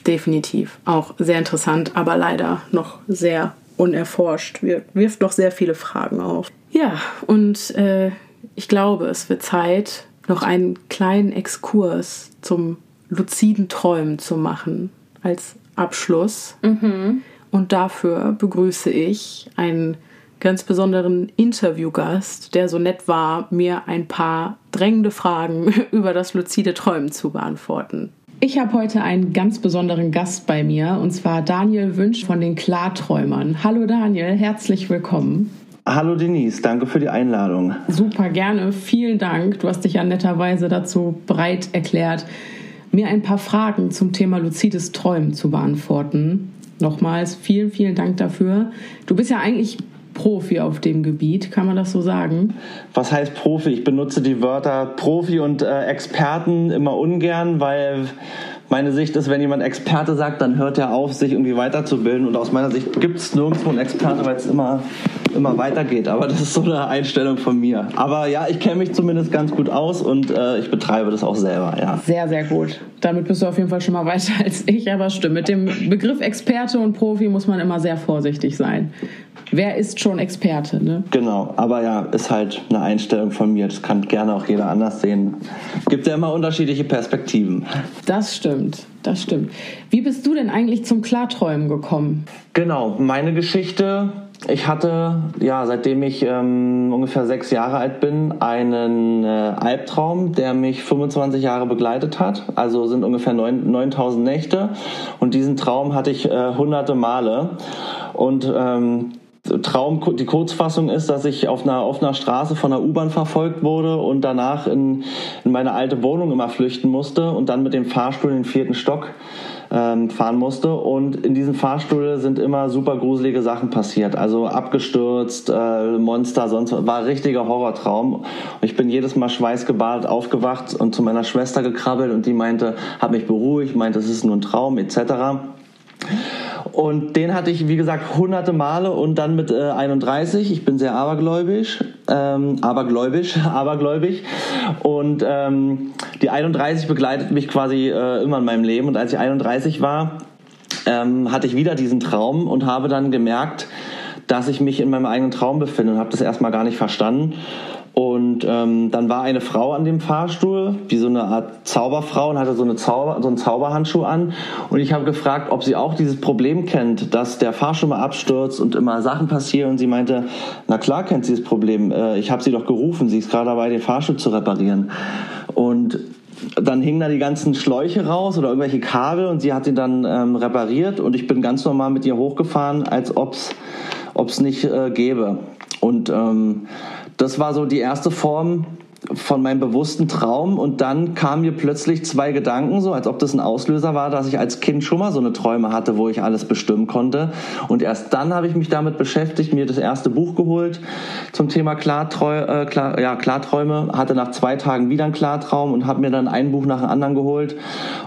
definitiv. Auch sehr interessant, aber leider noch sehr unerforscht. wirft noch sehr viele Fragen auf. Ja, und äh, ich glaube, es wird Zeit, noch einen kleinen Exkurs zum luziden Träumen zu machen als Abschluss. Mhm. Und dafür begrüße ich einen ganz besonderen Interviewgast, der so nett war, mir ein paar drängende Fragen über das luzide Träumen zu beantworten. Ich habe heute einen ganz besonderen Gast bei mir, und zwar Daniel Wünsch von den Klarträumern. Hallo Daniel, herzlich willkommen. Hallo Denise, danke für die Einladung. Super gerne, vielen Dank. Du hast dich ja netterweise dazu bereit erklärt, mir ein paar Fragen zum Thema luzides Träumen zu beantworten. Nochmals vielen, vielen Dank dafür. Du bist ja eigentlich Profi auf dem Gebiet, kann man das so sagen? Was heißt Profi? Ich benutze die Wörter Profi und äh, Experten immer ungern, weil meine Sicht ist, wenn jemand Experte sagt, dann hört er auf, sich irgendwie weiterzubilden. Und aus meiner Sicht gibt es nirgendwo einen Experte, weil es immer, immer weitergeht. Aber das ist so eine Einstellung von mir. Aber ja, ich kenne mich zumindest ganz gut aus und äh, ich betreibe das auch selber, ja. Sehr, sehr gut. Damit bist du auf jeden Fall schon mal weiter als ich, aber stimmt. Mit dem Begriff Experte und Profi muss man immer sehr vorsichtig sein wer ist schon Experte, ne? Genau, aber ja, ist halt eine Einstellung von mir. Das kann gerne auch jeder anders sehen. Gibt ja immer unterschiedliche Perspektiven. Das stimmt, das stimmt. Wie bist du denn eigentlich zum Klarträumen gekommen? Genau, meine Geschichte ich hatte, ja, seitdem ich ähm, ungefähr sechs Jahre alt bin, einen äh, Albtraum, der mich 25 Jahre begleitet hat. Also sind ungefähr 9, 9000 Nächte. Und diesen Traum hatte ich äh, hunderte Male. Und ähm, Traum, die Kurzfassung ist, dass ich auf einer offener Straße von der U-Bahn verfolgt wurde und danach in, in meine alte Wohnung immer flüchten musste und dann mit dem Fahrstuhl in den vierten Stock ähm, fahren musste. Und in diesem Fahrstuhl sind immer super gruselige Sachen passiert. Also abgestürzt, äh, Monster, sonst war ein richtiger Horrortraum. Und ich bin jedes Mal schweißgebadet aufgewacht und zu meiner Schwester gekrabbelt und die meinte, hat mich beruhigt, meinte, es ist nur ein Traum etc. Und den hatte ich, wie gesagt, hunderte Male und dann mit äh, 31. Ich bin sehr abergläubisch, ähm, abergläubisch, abergläubig. Und ähm, die 31 begleitet mich quasi äh, immer in meinem Leben. Und als ich 31 war, ähm, hatte ich wieder diesen Traum und habe dann gemerkt, dass ich mich in meinem eigenen Traum befinde und habe das erstmal gar nicht verstanden und ähm, dann war eine Frau an dem Fahrstuhl, wie so eine Art Zauberfrau und hatte so, eine Zauber, so einen Zauberhandschuh an. Und ich habe gefragt, ob sie auch dieses Problem kennt, dass der Fahrstuhl mal abstürzt und immer Sachen passieren. Und sie meinte, na klar kennt sie das Problem. Äh, ich habe sie doch gerufen. Sie ist gerade dabei, den Fahrstuhl zu reparieren. Und dann hingen da die ganzen Schläuche raus oder irgendwelche Kabel und sie hat ihn dann ähm, repariert und ich bin ganz normal mit ihr hochgefahren, als ob's ob's nicht äh, gäbe. Und ähm, das war so die erste Form von meinem bewussten Traum und dann kamen mir plötzlich zwei Gedanken, so als ob das ein Auslöser war, dass ich als Kind schon mal so eine Träume hatte, wo ich alles bestimmen konnte. Und erst dann habe ich mich damit beschäftigt, mir das erste Buch geholt zum Thema Klartreu äh, Klar, ja, Klarträume, hatte nach zwei Tagen wieder einen Klartraum und habe mir dann ein Buch nach dem anderen geholt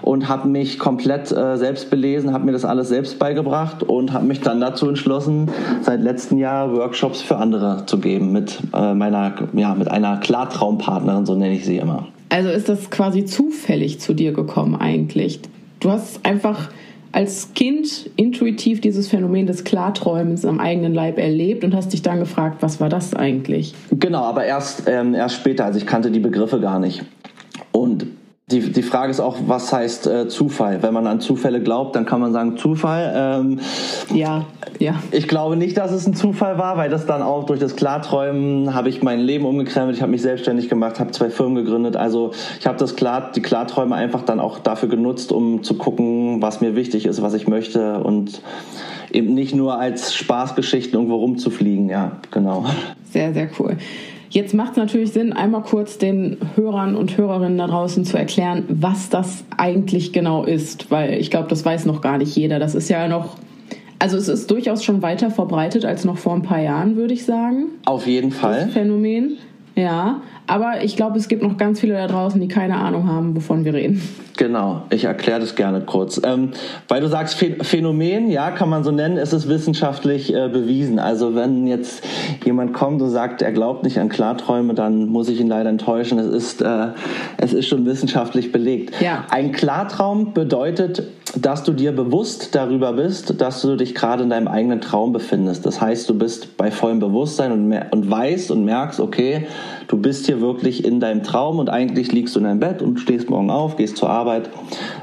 und habe mich komplett äh, selbst belesen, habe mir das alles selbst beigebracht und habe mich dann dazu entschlossen, seit letztem Jahr Workshops für andere zu geben mit äh, meiner ja mit einer Klartraumpaar Partnerin, so nenne ich sie immer. Also ist das quasi zufällig zu dir gekommen eigentlich? Du hast einfach als Kind intuitiv dieses Phänomen des Klarträumens am eigenen Leib erlebt und hast dich dann gefragt, was war das eigentlich? Genau, aber erst, ähm, erst später, also ich kannte die Begriffe gar nicht. Und die, die Frage ist auch, was heißt äh, Zufall? Wenn man an Zufälle glaubt, dann kann man sagen Zufall. Ähm, ja, ja. Ich glaube nicht, dass es ein Zufall war, weil das dann auch durch das Klarträumen habe ich mein Leben umgekrempelt, ich habe mich selbstständig gemacht, habe zwei Firmen gegründet. Also ich habe das Klar, die Klarträume einfach dann auch dafür genutzt, um zu gucken, was mir wichtig ist, was ich möchte und eben nicht nur als Spaßgeschichten irgendwo rumzufliegen. Ja, genau. Sehr, sehr cool. Jetzt macht es natürlich Sinn, einmal kurz den Hörern und Hörerinnen da draußen zu erklären, was das eigentlich genau ist, weil ich glaube, das weiß noch gar nicht jeder. Das ist ja noch, also es ist durchaus schon weiter verbreitet als noch vor ein paar Jahren, würde ich sagen. Auf jeden Fall. Das Phänomen. Ja, aber ich glaube, es gibt noch ganz viele da draußen, die keine Ahnung haben, wovon wir reden. Genau, ich erkläre das gerne kurz. Ähm, weil du sagst, Phänomen, ja, kann man so nennen, es ist wissenschaftlich äh, bewiesen. Also wenn jetzt jemand kommt und sagt, er glaubt nicht an Klarträume, dann muss ich ihn leider enttäuschen. Es ist, äh, es ist schon wissenschaftlich belegt. Ja. Ein Klartraum bedeutet, dass du dir bewusst darüber bist, dass du dich gerade in deinem eigenen Traum befindest. Das heißt, du bist bei vollem Bewusstsein und, und weißt und merkst, okay, du bist hier wirklich in deinem Traum und eigentlich liegst du in deinem Bett und stehst morgen auf, gehst zur Arbeit.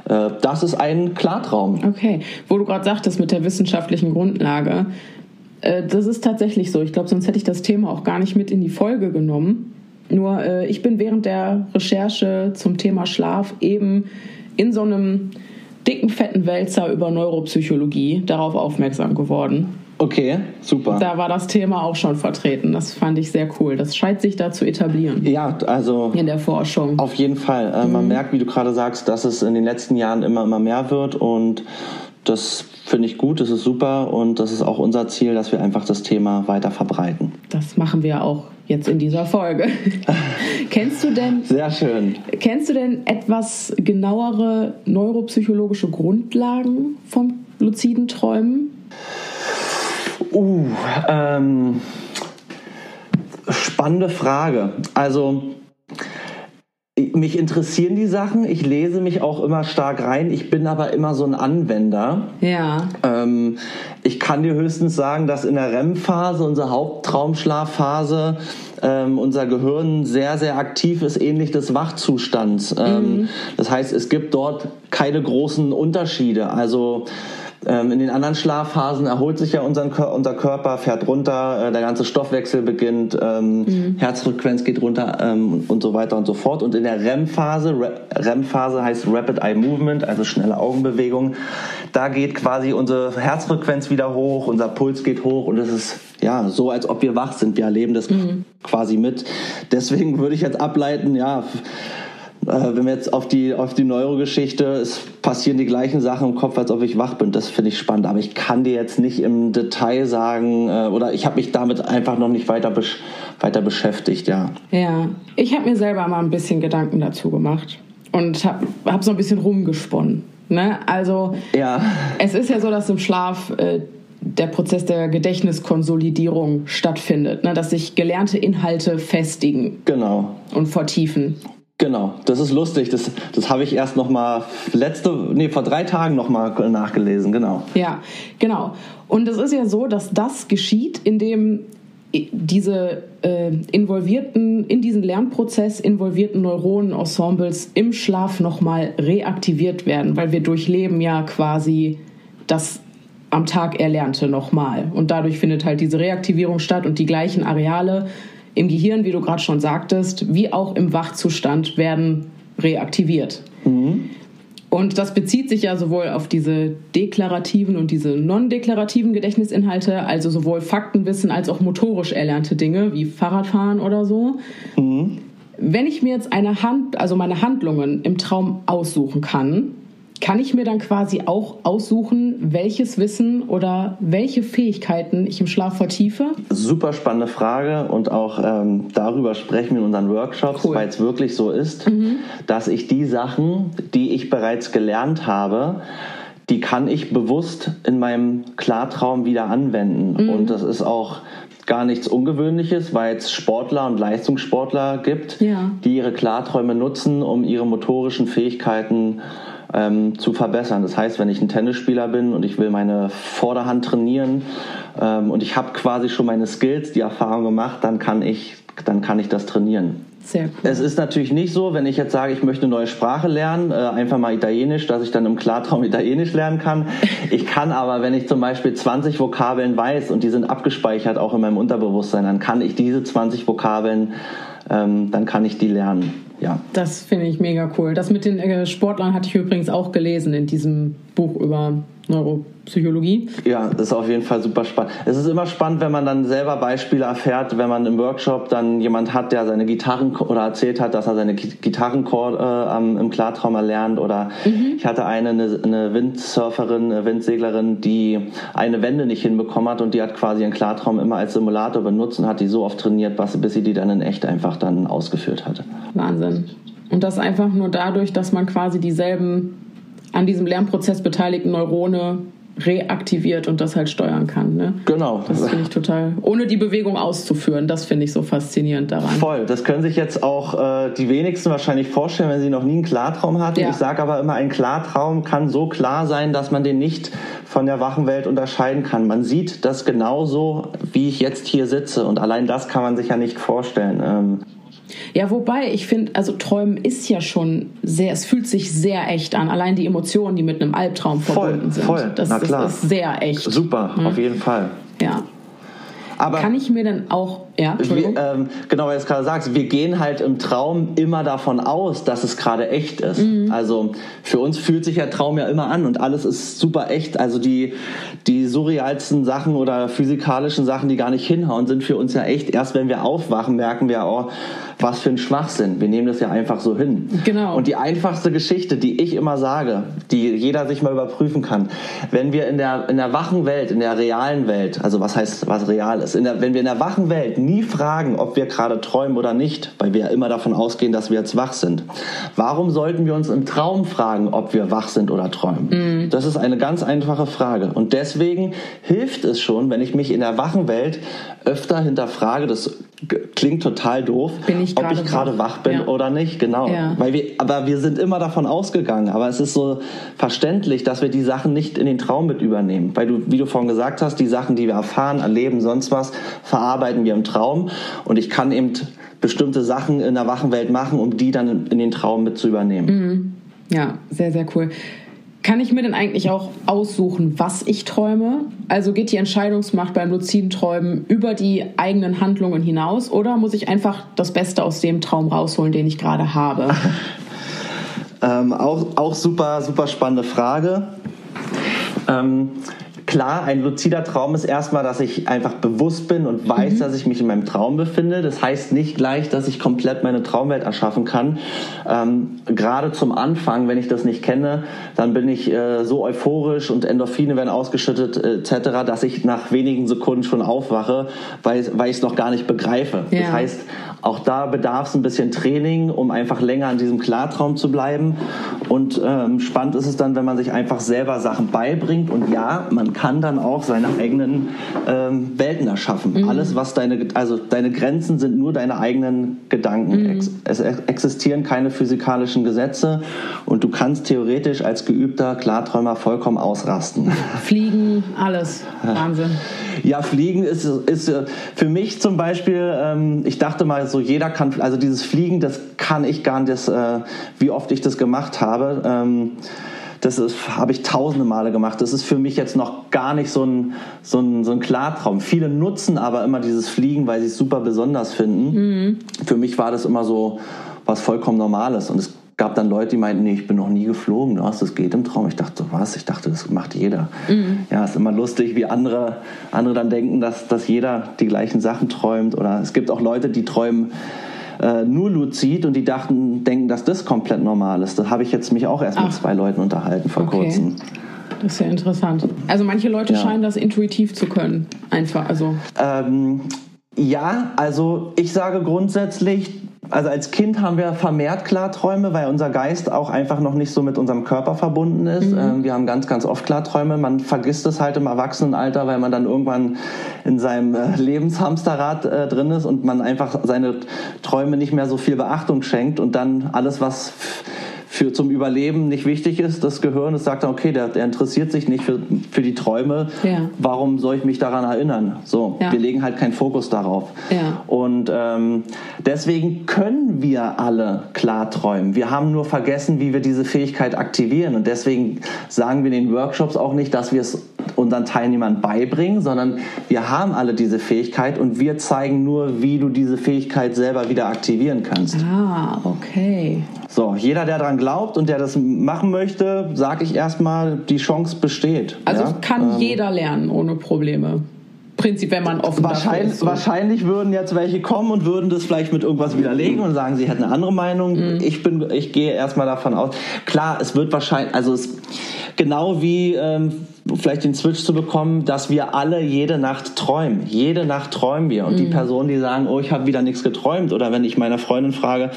Äh, das ist ein Klartraum. Okay, wo du gerade sagtest mit der wissenschaftlichen Grundlage, äh, das ist tatsächlich so. Ich glaube, sonst hätte ich das Thema auch gar nicht mit in die Folge genommen. Nur äh, ich bin während der Recherche zum Thema Schlaf eben in so einem dicken, fetten Wälzer über Neuropsychologie darauf aufmerksam geworden. Okay, super. Da war das Thema auch schon vertreten. Das fand ich sehr cool. Das scheint sich da zu etablieren. Ja, also. In der Forschung. Auf jeden Fall. Äh, mhm. Man merkt, wie du gerade sagst, dass es in den letzten Jahren immer, immer mehr wird und das finde ich gut, das ist super und das ist auch unser Ziel, dass wir einfach das Thema weiter verbreiten. Das machen wir auch jetzt in dieser Folge. kennst du denn Sehr schön. Kennst du denn etwas genauere neuropsychologische Grundlagen vom luziden Träumen? Uh, ähm, spannende Frage. Also mich interessieren die Sachen, ich lese mich auch immer stark rein, ich bin aber immer so ein Anwender. Ja. Ähm, ich kann dir höchstens sagen, dass in der REM-Phase, unserer Haupttraumschlafphase, ähm, unser Gehirn sehr, sehr aktiv ist, ähnlich des Wachzustands. Ähm, mhm. Das heißt, es gibt dort keine großen Unterschiede. Also in den anderen Schlafphasen erholt sich ja unser, unser Körper, fährt runter, äh, der ganze Stoffwechsel beginnt, ähm, mhm. Herzfrequenz geht runter ähm, und so weiter und so fort. Und in der REM-Phase, REM-Phase heißt Rapid Eye Movement, also schnelle Augenbewegung, da geht quasi unsere Herzfrequenz wieder hoch, unser Puls geht hoch und es ist ja so, als ob wir wach sind. Wir erleben das mhm. quasi mit. Deswegen würde ich jetzt ableiten, ja, wenn wir jetzt auf die, auf die Neurogeschichte, es passieren die gleichen Sachen im Kopf, als ob ich wach bin. Das finde ich spannend. Aber ich kann dir jetzt nicht im Detail sagen, äh, oder ich habe mich damit einfach noch nicht weiter, besch weiter beschäftigt, ja. Ja, ich habe mir selber mal ein bisschen Gedanken dazu gemacht und habe hab so ein bisschen rumgesponnen. Ne? Also, ja. es ist ja so, dass im Schlaf äh, der Prozess der Gedächtniskonsolidierung stattfindet, ne? dass sich gelernte Inhalte festigen. Genau. Und vertiefen. Genau, das ist lustig. Das, das habe ich erst noch mal letzte, nee, vor drei Tagen noch mal nachgelesen. Genau. Ja, genau. Und es ist ja so, dass das geschieht, indem diese äh, involvierten, in diesen Lernprozess involvierten Neuronenensembles im Schlaf nochmal reaktiviert werden, weil wir durchleben ja quasi das am Tag Erlernte nochmal. Und dadurch findet halt diese Reaktivierung statt und die gleichen Areale im Gehirn, wie du gerade schon sagtest, wie auch im Wachzustand werden reaktiviert. Mhm. Und das bezieht sich ja sowohl auf diese deklarativen und diese non-deklarativen Gedächtnisinhalte, also sowohl Faktenwissen als auch motorisch erlernte Dinge wie Fahrradfahren oder so. Mhm. Wenn ich mir jetzt eine Hand, also meine Handlungen im Traum aussuchen kann, kann ich mir dann quasi auch aussuchen, welches Wissen oder welche Fähigkeiten ich im Schlaf vertiefe? Super spannende Frage und auch ähm, darüber sprechen wir in unseren Workshops, cool. weil es wirklich so ist, mhm. dass ich die Sachen, die ich bereits gelernt habe, die kann ich bewusst in meinem Klartraum wieder anwenden. Mhm. Und das ist auch gar nichts Ungewöhnliches, weil es Sportler und Leistungssportler gibt, ja. die ihre Klarträume nutzen, um ihre motorischen Fähigkeiten zu ähm, zu verbessern. Das heißt, wenn ich ein Tennisspieler bin und ich will meine Vorderhand trainieren ähm, und ich habe quasi schon meine Skills, die Erfahrung gemacht, dann kann ich, dann kann ich das trainieren. Sehr cool. Es ist natürlich nicht so, wenn ich jetzt sage, ich möchte eine neue Sprache lernen, äh, einfach mal Italienisch, dass ich dann im Klartraum Italienisch lernen kann. Ich kann aber, wenn ich zum Beispiel 20 Vokabeln weiß und die sind abgespeichert auch in meinem Unterbewusstsein, dann kann ich diese 20 Vokabeln, ähm, dann kann ich die lernen ja. Das finde ich mega cool. Das mit den äh, Sportlern hatte ich übrigens auch gelesen in diesem Buch über Neuropsychologie. Ja, das ist auf jeden Fall super spannend. Es ist immer spannend, wenn man dann selber Beispiele erfährt, wenn man im Workshop dann jemand hat, der seine Gitarren oder erzählt hat, dass er seine Gitarrenchord äh, im Klartraum erlernt. Oder mhm. ich hatte eine, eine, eine Windsurferin, eine Windseglerin, die eine Wende nicht hinbekommen hat und die hat quasi ihren Klartraum immer als Simulator benutzt und hat die so oft trainiert, bis sie die dann in echt einfach dann ausgeführt hatte. Wahnsinn. Und das einfach nur dadurch, dass man quasi dieselben an diesem Lernprozess beteiligten Neurone reaktiviert und das halt steuern kann. Ne? Genau. Das finde ich total, ohne die Bewegung auszuführen, das finde ich so faszinierend daran. Voll, das können sich jetzt auch äh, die wenigsten wahrscheinlich vorstellen, wenn sie noch nie einen Klartraum hatten. Ja. Ich sage aber immer, ein Klartraum kann so klar sein, dass man den nicht von der wachen Welt unterscheiden kann. Man sieht das genauso, wie ich jetzt hier sitze und allein das kann man sich ja nicht vorstellen. Ähm, ja, wobei ich finde, also Träumen ist ja schon sehr, es fühlt sich sehr echt an. Allein die Emotionen, die mit einem Albtraum voll, verbunden sind. Voll, das, Na klar. das ist sehr echt. Super, mhm. auf jeden Fall. Ja. Aber Kann ich mir dann auch, ja, wir, ähm, genau, weil du es gerade sagst, wir gehen halt im Traum immer davon aus, dass es gerade echt ist. Mhm. Also für uns fühlt sich der Traum ja immer an und alles ist super echt. Also die, die surrealsten Sachen oder physikalischen Sachen, die gar nicht hinhauen, sind für uns ja echt. Erst wenn wir aufwachen, merken wir, oh, was für ein Schwachsinn. Wir nehmen das ja einfach so hin. Genau. Und die einfachste Geschichte, die ich immer sage, die jeder sich mal überprüfen kann, wenn wir in der, in der wachen Welt, in der realen Welt, also was heißt, was real ist, der, wenn wir in der wachen Welt nie fragen, ob wir gerade träumen oder nicht, weil wir ja immer davon ausgehen, dass wir jetzt wach sind, warum sollten wir uns im Traum fragen, ob wir wach sind oder träumen? Mhm. Das ist eine ganz einfache Frage. Und deswegen hilft es schon, wenn ich mich in der wachen Welt öfter hinterfrage, das klingt total doof, ich ob ich gerade wach bin ja. oder nicht, genau. Ja. Weil wir, aber wir sind immer davon ausgegangen. Aber es ist so verständlich, dass wir die Sachen nicht in den Traum mit übernehmen. Weil du, wie du vorhin gesagt hast, die Sachen, die wir erfahren, erleben, sonst was, verarbeiten wir im Traum. Und ich kann eben bestimmte Sachen in der wachen Welt machen, um die dann in den Traum mit zu übernehmen. Mhm. Ja, sehr, sehr cool. Kann ich mir denn eigentlich auch aussuchen, was ich träume? Also geht die Entscheidungsmacht beim luziden Träumen über die eigenen Handlungen hinaus oder muss ich einfach das Beste aus dem Traum rausholen, den ich gerade habe? ähm, auch, auch super, super spannende Frage. Ähm, klar, ein luzider Traum ist erstmal, dass ich einfach bewusst bin und weiß, mhm. dass ich mich in meinem Traum befinde. Das heißt nicht gleich, dass ich komplett meine Traumwelt erschaffen kann. Ähm, Gerade zum Anfang, wenn ich das nicht kenne, dann bin ich äh, so euphorisch und Endorphine werden ausgeschüttet äh, etc., dass ich nach wenigen Sekunden schon aufwache, weil, weil ich es noch gar nicht begreife. Ja. Das heißt, auch da bedarf es ein bisschen Training, um einfach länger in diesem Klartraum zu bleiben. Und ähm, spannend ist es dann, wenn man sich einfach selber Sachen beibringt. Und ja, man kann dann auch seine eigenen ähm, Welten erschaffen. Mhm. Alles, was deine, also deine Grenzen sind nur deine eigenen Gedanken. Mhm. Es existieren keine physikalischen Gesetze und du kannst theoretisch als geübter Klarträumer vollkommen ausrasten. Fliegen, alles. Wahnsinn. Ja, Fliegen ist, ist für mich zum Beispiel, ähm, ich dachte mal so, jeder kann, also dieses Fliegen, das kann ich gar nicht, das, äh, wie oft ich das gemacht habe. Ähm, das habe ich tausende Male gemacht. Das ist für mich jetzt noch gar nicht so ein, so ein, so ein Klartraum. Viele nutzen aber immer dieses Fliegen, weil sie es super besonders finden. Mhm. Für mich war das immer so was vollkommen Normales. Und es gab dann Leute, die meinten, nee, ich bin noch nie geflogen. Was, das geht im Traum. Ich dachte, was? Ich dachte, das macht jeder. Mhm. Ja, ist immer lustig, wie andere, andere dann denken, dass, dass jeder die gleichen Sachen träumt. Oder es gibt auch Leute, die träumen äh, nur luzid und die dachten, denken, dass das komplett normal ist. Da habe ich jetzt mich auch erst Ach. mit zwei Leuten unterhalten vor okay. kurzem. Das ist ja interessant. Also manche Leute ja. scheinen das intuitiv zu können. Einfach, also. Ähm, ja, also ich sage grundsätzlich, also als Kind haben wir vermehrt Klarträume, weil unser Geist auch einfach noch nicht so mit unserem Körper verbunden ist. Mhm. Ähm, wir haben ganz, ganz oft Klarträume. Man vergisst es halt im Erwachsenenalter, weil man dann irgendwann in seinem äh, Lebenshamsterrad äh, drin ist und man einfach seine Träume nicht mehr so viel Beachtung schenkt und dann alles, was für zum Überleben nicht wichtig ist, das Gehirn, das sagt dann, okay, der, der interessiert sich nicht für, für die Träume, ja. warum soll ich mich daran erinnern? So, ja. wir legen halt keinen Fokus darauf. Ja. Und ähm, deswegen können wir alle klar träumen. Wir haben nur vergessen, wie wir diese Fähigkeit aktivieren. Und deswegen sagen wir in den Workshops auch nicht, dass wir es unseren Teilnehmern beibringen, sondern wir haben alle diese Fähigkeit und wir zeigen nur, wie du diese Fähigkeit selber wieder aktivieren kannst. Ah, okay. So, jeder, der daran glaubt und der das machen möchte, sage ich erstmal, die Chance besteht. Also ja? kann ähm, jeder lernen ohne Probleme. Prinzip, wenn man offen wahrscheinlich, ist, wahrscheinlich würden jetzt welche kommen und würden das vielleicht mit irgendwas widerlegen und sagen, sie hätten eine andere Meinung. Mhm. Ich bin, ich gehe erstmal davon aus. Klar, es wird wahrscheinlich, also es genau wie ähm, vielleicht den Switch zu bekommen, dass wir alle jede Nacht träumen. Jede Nacht träumen wir. Und mhm. die Personen, die sagen, oh, ich habe wieder nichts geträumt, oder wenn ich meiner Freundin frage,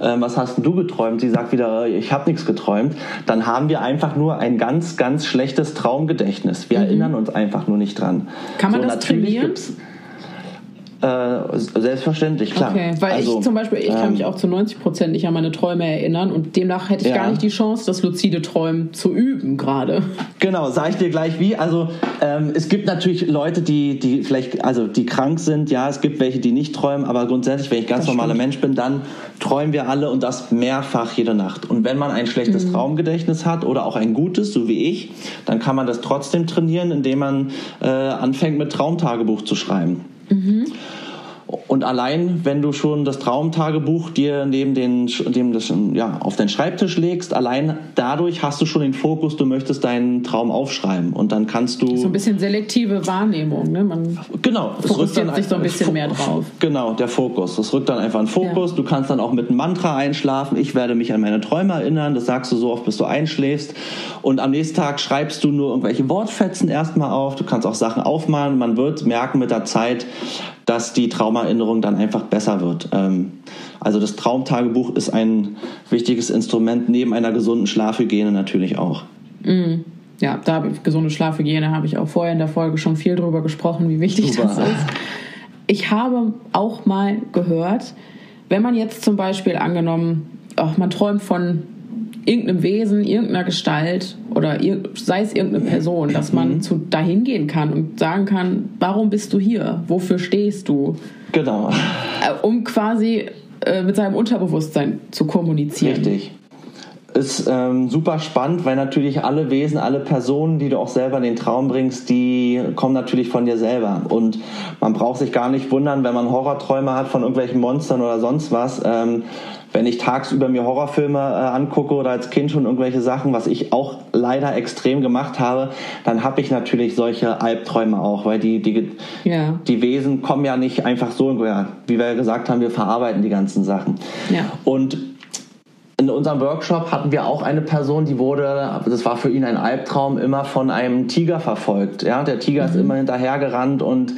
äh, was hast du geträumt? Sie sagt wieder, ich habe nichts geträumt. Dann haben wir einfach nur ein ganz, ganz schlechtes Traumgedächtnis. Wir mhm. erinnern uns einfach nur nicht dran. Kann man so, das trainieren? Äh, selbstverständlich, klar. Okay, weil also, ich zum Beispiel, ich kann ähm, mich auch zu 90 Prozent nicht an meine Träume erinnern und demnach hätte ich ja. gar nicht die Chance, das luzide Träumen zu üben gerade. Genau, sage ich dir gleich wie. Also ähm, es gibt natürlich Leute, die, die vielleicht, also die krank sind, ja, es gibt welche, die nicht träumen, aber grundsätzlich, wenn ich ganz das normaler stimmt. Mensch bin, dann träumen wir alle und das mehrfach jede Nacht. Und wenn man ein schlechtes mhm. Traumgedächtnis hat oder auch ein gutes, so wie ich, dann kann man das trotzdem trainieren, indem man äh, anfängt mit Traumtagebuch zu schreiben. Mhm. Und allein, wenn du schon das Traumtagebuch dir neben den, dem das, ja, auf deinen Schreibtisch legst, allein dadurch hast du schon den Fokus, du möchtest deinen Traum aufschreiben. Und dann kannst du. So ein bisschen selektive Wahrnehmung, ne? Man genau, fokussiert sich so ein bisschen mehr drauf. Genau, der Fokus. Das rückt dann einfach einen Fokus. Ja. Du kannst dann auch mit einem Mantra einschlafen. Ich werde mich an meine Träume erinnern. Das sagst du so oft, bis du einschläfst. Und am nächsten Tag schreibst du nur irgendwelche Wortfetzen erstmal auf. Du kannst auch Sachen aufmalen. Man wird merken mit der Zeit, dass die Traumerinnerung dann einfach besser wird. Ähm, also das Traumtagebuch ist ein wichtiges Instrument neben einer gesunden Schlafhygiene natürlich auch. Mm. Ja, da habe ich gesunde Schlafhygiene habe ich auch vorher in der Folge schon viel drüber gesprochen, wie wichtig Super. das ist. Ich habe auch mal gehört, wenn man jetzt zum Beispiel angenommen, auch man träumt von irgendeinem Wesen, irgendeiner Gestalt oder sei es irgendeine Person, dass man mhm. zu dahin gehen kann und sagen kann, warum bist du hier? Wofür stehst du? Genau. Äh, um quasi äh, mit seinem Unterbewusstsein zu kommunizieren. Richtig. Ist ähm, super spannend, weil natürlich alle Wesen, alle Personen, die du auch selber in den Traum bringst, die kommen natürlich von dir selber. Und man braucht sich gar nicht wundern, wenn man Horrorträume hat von irgendwelchen Monstern oder sonst was. Ähm, wenn ich tagsüber mir Horrorfilme äh, angucke oder als Kind schon irgendwelche Sachen, was ich auch leider extrem gemacht habe, dann habe ich natürlich solche Albträume auch, weil die, die, ja. die Wesen kommen ja nicht einfach so, ja, wie wir gesagt haben, wir verarbeiten die ganzen Sachen. Ja. Und in unserem Workshop hatten wir auch eine Person, die wurde, das war für ihn ein Albtraum, immer von einem Tiger verfolgt. Ja, der Tiger mhm. ist immer hinterhergerannt und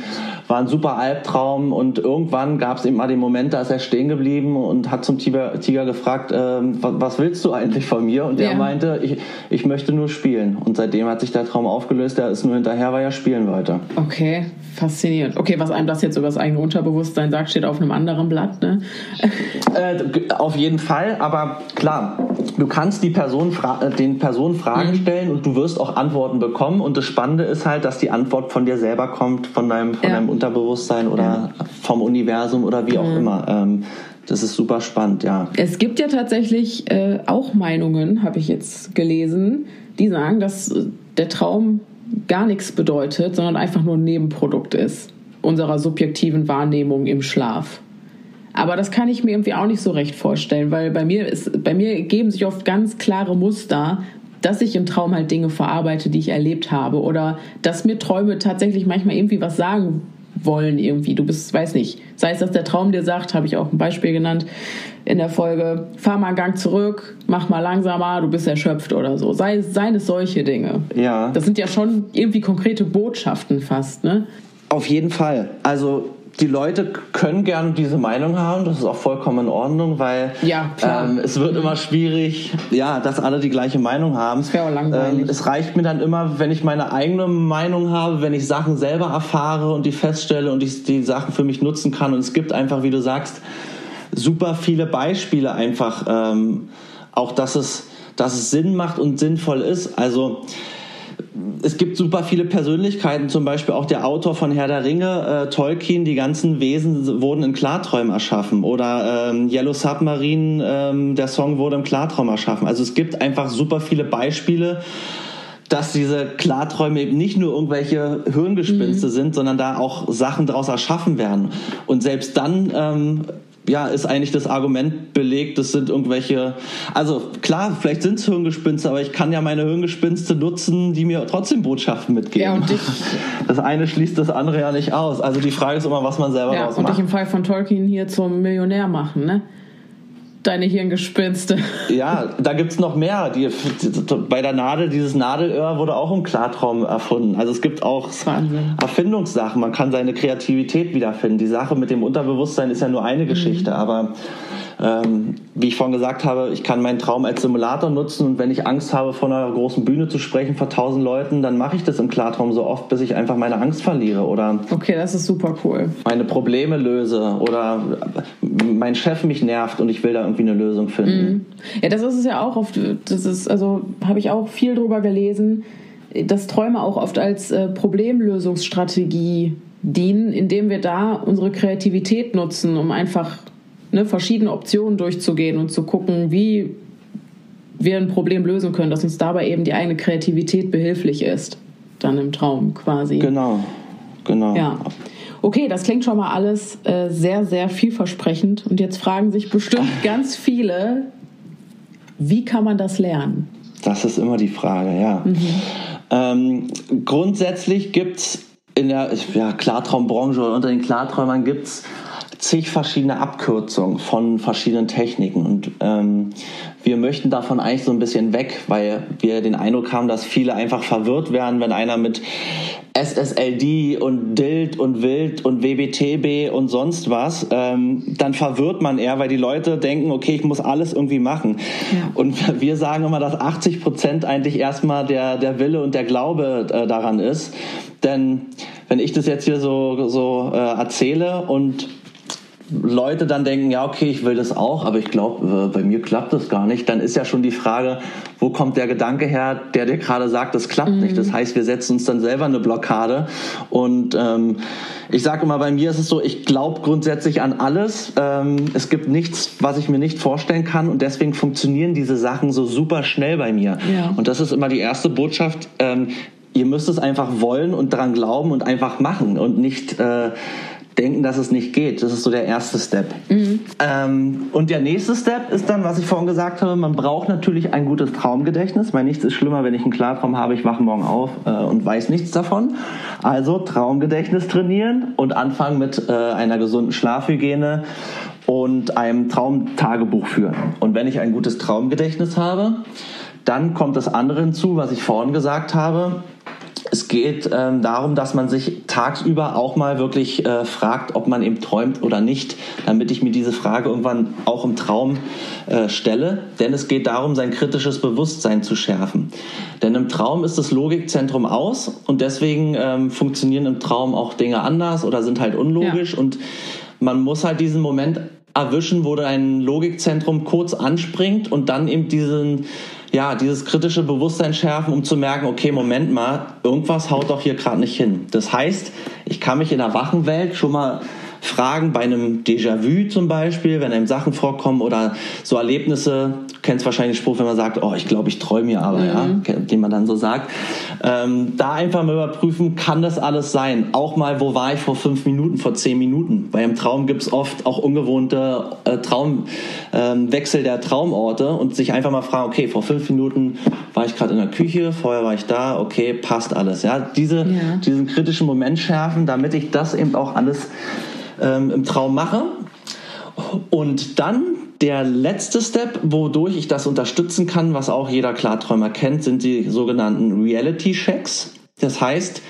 war ein super Albtraum und irgendwann gab es eben mal den Moment, da ist er stehen geblieben und hat zum Tiger, Tiger gefragt, was, was, willst du eigentlich von mir? Und der ja. meinte, ich, ich möchte nur spielen. Und seitdem hat sich der Traum aufgelöst, er ist nur hinterher, weil er spielen wollte. Okay, faszinierend. Okay, was einem das jetzt über das eigene Unterbewusstsein sagt, steht auf einem anderen Blatt, ne? äh, auf jeden Fall, aber klar, du kannst die Person äh, den Personen Fragen mhm. stellen und du wirst auch Antworten bekommen. Und das Spannende ist halt, dass die Antwort von dir selber kommt, von deinem, von ja. deinem Unterbewusstsein oder ja. vom Universum oder wie auch mhm. immer. Ähm, das ist super spannend, ja. Es gibt ja tatsächlich äh, auch Meinungen, habe ich jetzt gelesen, die sagen, dass äh, der Traum gar nichts bedeutet, sondern einfach nur ein Nebenprodukt ist unserer subjektiven Wahrnehmung im Schlaf. Aber das kann ich mir irgendwie auch nicht so recht vorstellen, weil bei mir ist, bei mir geben sich oft ganz klare Muster, dass ich im Traum halt Dinge verarbeite, die ich erlebt habe oder dass mir Träume tatsächlich manchmal irgendwie was sagen wollen irgendwie. Du bist, weiß nicht, sei es, dass der Traum dir sagt, habe ich auch ein Beispiel genannt in der Folge, fahr mal einen Gang zurück, mach mal langsamer, du bist erschöpft oder so. Sei, seien es solche Dinge. Ja. Das sind ja schon irgendwie konkrete Botschaften fast, ne? Auf jeden Fall. Also die Leute können gerne diese Meinung haben, das ist auch vollkommen in Ordnung, weil ja, ähm, es wird immer schwierig, ja, dass alle die gleiche Meinung haben. Das wäre auch langweilig. Ähm, es reicht mir dann immer, wenn ich meine eigene Meinung habe, wenn ich Sachen selber erfahre und die feststelle und ich die Sachen für mich nutzen kann. Und es gibt einfach, wie du sagst, super viele Beispiele einfach, ähm, auch dass es, dass es Sinn macht und sinnvoll ist. Also es gibt super viele Persönlichkeiten, zum Beispiel auch der Autor von Herr der Ringe, äh, Tolkien, die ganzen Wesen wurden in Klarträumen erschaffen. Oder ähm, Yellow Submarine, ähm, der Song wurde im Klartraum erschaffen. Also es gibt einfach super viele Beispiele, dass diese Klarträume eben nicht nur irgendwelche Hirngespinste mhm. sind, sondern da auch Sachen daraus erschaffen werden. Und selbst dann ähm, ja, ist eigentlich das Argument belegt, das sind irgendwelche, also klar, vielleicht sind es Hirngespinste, aber ich kann ja meine Hirngespinste nutzen, die mir trotzdem Botschaften mitgeben. Ja, und dich, das eine schließt das andere ja nicht aus. Also die Frage ist immer, was man selber ja, macht. Und dich im Fall von Tolkien hier zum Millionär machen, ne? Deine Hirngespinste. Ja, da gibt es noch mehr. Die, bei der Nadel, dieses Nadelöhr wurde auch im Klartraum erfunden. Also es gibt auch Wahnsinn. Erfindungssachen. Man kann seine Kreativität wiederfinden. Die Sache mit dem Unterbewusstsein ist ja nur eine mhm. Geschichte, aber ähm, wie ich vorhin gesagt habe, ich kann meinen Traum als Simulator nutzen und wenn ich Angst habe, vor einer großen Bühne zu sprechen vor tausend Leuten, dann mache ich das im Klartraum so oft, bis ich einfach meine Angst verliere oder okay, das ist super cool. Meine Probleme löse oder mein Chef mich nervt und ich will da irgendwie eine Lösung finden. Mhm. Ja, das ist es ja auch oft. Das ist also habe ich auch viel drüber gelesen, dass Träume auch oft als äh, Problemlösungsstrategie dienen, indem wir da unsere Kreativität nutzen, um einfach ne, verschiedene Optionen durchzugehen und zu gucken, wie wir ein Problem lösen können, dass uns dabei eben die eigene Kreativität behilflich ist. Dann im Traum quasi. Genau, genau. Ja. Okay, das klingt schon mal alles äh, sehr, sehr vielversprechend. Und jetzt fragen sich bestimmt ganz viele, wie kann man das lernen? Das ist immer die Frage, ja. Mhm. Ähm, grundsätzlich gibt es in der ja, Klartraumbranche oder unter den Klarträumern gibt es zig verschiedene Abkürzungen von verschiedenen Techniken. Und ähm, wir möchten davon eigentlich so ein bisschen weg, weil wir den Eindruck haben, dass viele einfach verwirrt werden, wenn einer mit SSLD und DILT und WILD und WBTB und sonst was, ähm, dann verwirrt man eher, weil die Leute denken, okay, ich muss alles irgendwie machen. Ja. Und wir sagen immer, dass 80 Prozent eigentlich erstmal der, der Wille und der Glaube äh, daran ist. Denn wenn ich das jetzt hier so, so äh, erzähle und Leute dann denken, ja, okay, ich will das auch, aber ich glaube, äh, bei mir klappt das gar nicht, dann ist ja schon die Frage, wo kommt der Gedanke her, der dir gerade sagt, das klappt mhm. nicht. Das heißt, wir setzen uns dann selber eine Blockade. Und ähm, ich sage immer, bei mir ist es so, ich glaube grundsätzlich an alles. Ähm, es gibt nichts, was ich mir nicht vorstellen kann und deswegen funktionieren diese Sachen so super schnell bei mir. Ja. Und das ist immer die erste Botschaft. Ähm, ihr müsst es einfach wollen und daran glauben und einfach machen und nicht äh, denken, dass es nicht geht. Das ist so der erste Step. Mhm. Ähm, und der nächste Step ist dann, was ich vorhin gesagt habe, man braucht natürlich ein gutes Traumgedächtnis, weil nichts ist schlimmer, wenn ich einen Klartraum habe, ich wache morgen auf äh, und weiß nichts davon. Also Traumgedächtnis trainieren und anfangen mit äh, einer gesunden Schlafhygiene und einem Traumtagebuch führen. Und wenn ich ein gutes Traumgedächtnis habe, dann kommt das andere hinzu, was ich vorhin gesagt habe es geht ähm, darum, dass man sich tagsüber auch mal wirklich äh, fragt, ob man eben träumt oder nicht, damit ich mir diese Frage irgendwann auch im Traum äh, stelle. Denn es geht darum, sein kritisches Bewusstsein zu schärfen. Denn im Traum ist das Logikzentrum aus und deswegen ähm, funktionieren im Traum auch Dinge anders oder sind halt unlogisch ja. und man muss halt diesen Moment erwischen, wo dein Logikzentrum kurz anspringt und dann eben diesen ja, dieses kritische Bewusstsein schärfen, um zu merken, okay, Moment mal, irgendwas haut doch hier gerade nicht hin. Das heißt, ich kann mich in der wachen Welt schon mal fragen, bei einem Déjà-vu zum Beispiel, wenn einem Sachen vorkommen oder so Erlebnisse, du kennst wahrscheinlich den Spruch, wenn man sagt, oh, ich glaube, ich träume hier aber, mhm. ja, den man dann so sagt, ähm, da einfach mal überprüfen, kann das alles sein? Auch mal, wo war ich vor fünf Minuten, vor zehn Minuten? Weil im Traum gibt es oft auch ungewohnte äh, Traumwechsel ähm, der Traumorte und sich einfach mal fragen, okay, vor fünf Minuten war ich gerade in der Küche, vorher war ich da, okay, passt alles. Ja, diese, ja. diesen kritischen Moment schärfen, damit ich das eben auch alles ähm, im Traum mache. Und dann der letzte Step, wodurch ich das unterstützen kann, was auch jeder Klarträumer kennt, sind die sogenannten Reality-Checks. Das heißt,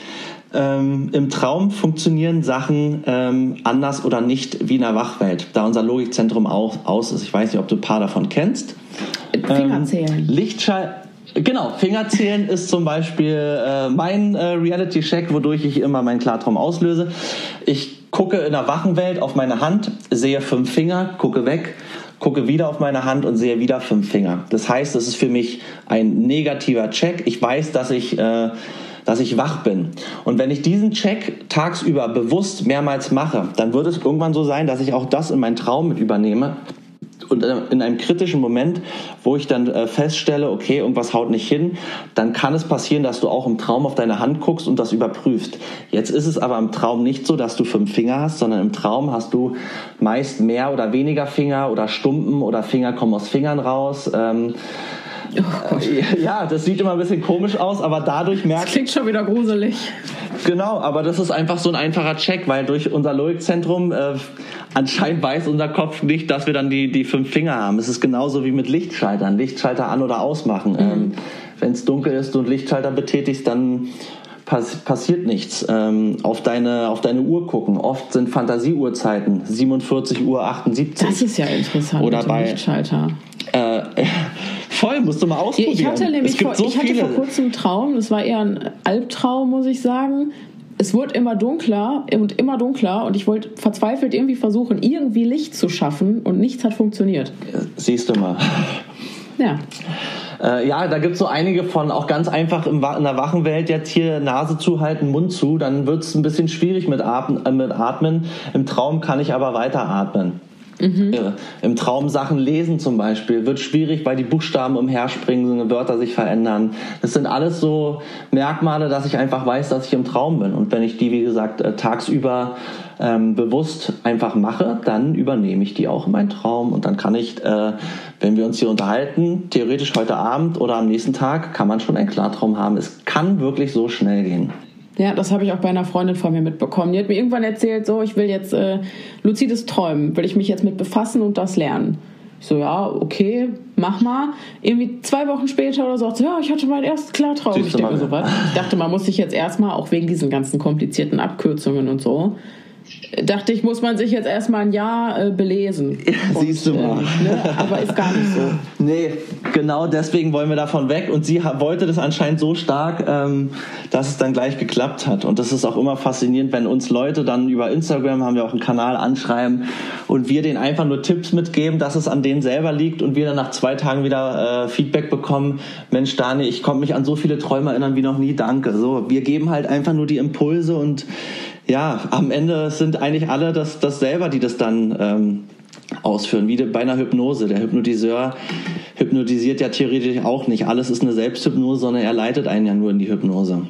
ähm, im Traum funktionieren Sachen ähm, anders oder nicht wie in der Wachwelt, da unser Logikzentrum auch aus ist. Ich weiß nicht, ob du ein paar davon kennst. Fingerzählen. Ähm, Lichtschall. Genau, Fingerzählen ist zum Beispiel äh, mein äh, Reality-Check, wodurch ich immer meinen Klartraum auslöse. Ich gucke in der Wachenwelt auf meine Hand, sehe fünf Finger, gucke weg, gucke wieder auf meine Hand und sehe wieder fünf Finger. Das heißt, das ist für mich ein negativer Check. Ich weiß, dass ich, äh, dass ich wach bin. Und wenn ich diesen Check tagsüber bewusst mehrmals mache, dann wird es irgendwann so sein, dass ich auch das in meinen Traum mit übernehme und äh, in einem kritischen Moment, wo ich dann äh, feststelle, okay, irgendwas haut nicht hin, dann kann es passieren, dass du auch im Traum auf deine Hand guckst und das überprüfst. Jetzt ist es aber im Traum nicht so, dass du fünf Finger hast, sondern im Traum hast du meist mehr oder weniger Finger oder Stumpen oder Finger kommen aus Fingern raus. Ähm, Oh ja, das sieht immer ein bisschen komisch aus, aber dadurch merkt. Das klingt schon wieder gruselig. Genau, aber das ist einfach so ein einfacher Check, weil durch unser Logikzentrum äh, anscheinend weiß unser Kopf nicht, dass wir dann die, die fünf Finger haben. Es ist genauso wie mit Lichtschaltern. Lichtschalter an- oder ausmachen. Mhm. Ähm, Wenn es dunkel ist und Lichtschalter betätigst, dann pass passiert nichts. Ähm, auf, deine, auf deine Uhr gucken. Oft sind Fantasieuhrzeiten 47 Uhr 78. Das ist ja interessant. Oder bei Lichtschalter. Äh, voll, musst du mal ausprobieren. Ich hatte nämlich vor, so ich hatte vor kurzem einen Traum, das war eher ein Albtraum, muss ich sagen. Es wurde immer dunkler und immer dunkler und ich wollte verzweifelt irgendwie versuchen, irgendwie Licht zu schaffen und nichts hat funktioniert. Siehst du mal. Ja. Äh, ja, da gibt es so einige von, auch ganz einfach im, in der wachen Welt jetzt hier Nase zuhalten, Mund zu, dann wird es ein bisschen schwierig mit, Atmen, äh, mit Atmen. Im Traum kann ich aber weiter atmen. Mhm. Im Traum Sachen lesen zum Beispiel wird schwierig, weil die Buchstaben umherspringen, Wörter sich verändern. Das sind alles so Merkmale, dass ich einfach weiß, dass ich im Traum bin. Und wenn ich die, wie gesagt, äh, tagsüber ähm, bewusst einfach mache, dann übernehme ich die auch in meinen Traum. Und dann kann ich, äh, wenn wir uns hier unterhalten, theoretisch heute Abend oder am nächsten Tag, kann man schon einen Klartraum haben. Es kann wirklich so schnell gehen. Ja, das habe ich auch bei einer Freundin von mir mitbekommen. Die hat mir irgendwann erzählt, so, ich will jetzt äh, luzides Träumen, will ich mich jetzt mit befassen und das lernen. Ich so, ja, okay, mach mal. Irgendwie zwei Wochen später oder so, sie, ja, ich hatte meinen ersten Klartraum. Ich, denke so, was? ich dachte, man muss sich jetzt erstmal, auch wegen diesen ganzen komplizierten Abkürzungen und so, dachte ich, muss man sich jetzt erstmal ein Jahr äh, belesen. Und, Siehst du mal. Äh, ne? Aber ist gar nicht so. Nee, genau deswegen wollen wir davon weg. Und sie wollte das anscheinend so stark, ähm, dass es dann gleich geklappt hat. Und das ist auch immer faszinierend, wenn uns Leute dann über Instagram, haben wir auch einen Kanal, anschreiben und wir denen einfach nur Tipps mitgeben, dass es an denen selber liegt und wir dann nach zwei Tagen wieder äh, Feedback bekommen, Mensch Dani, ich konnte mich an so viele Träume erinnern wie noch nie, danke. So, wir geben halt einfach nur die Impulse und ja, am Ende sind eigentlich alle das, das selber, die das dann ähm, ausführen, wie bei einer Hypnose. Der Hypnotiseur hypnotisiert ja theoretisch auch nicht. Alles ist eine Selbsthypnose, sondern er leitet einen ja nur in die Hypnose.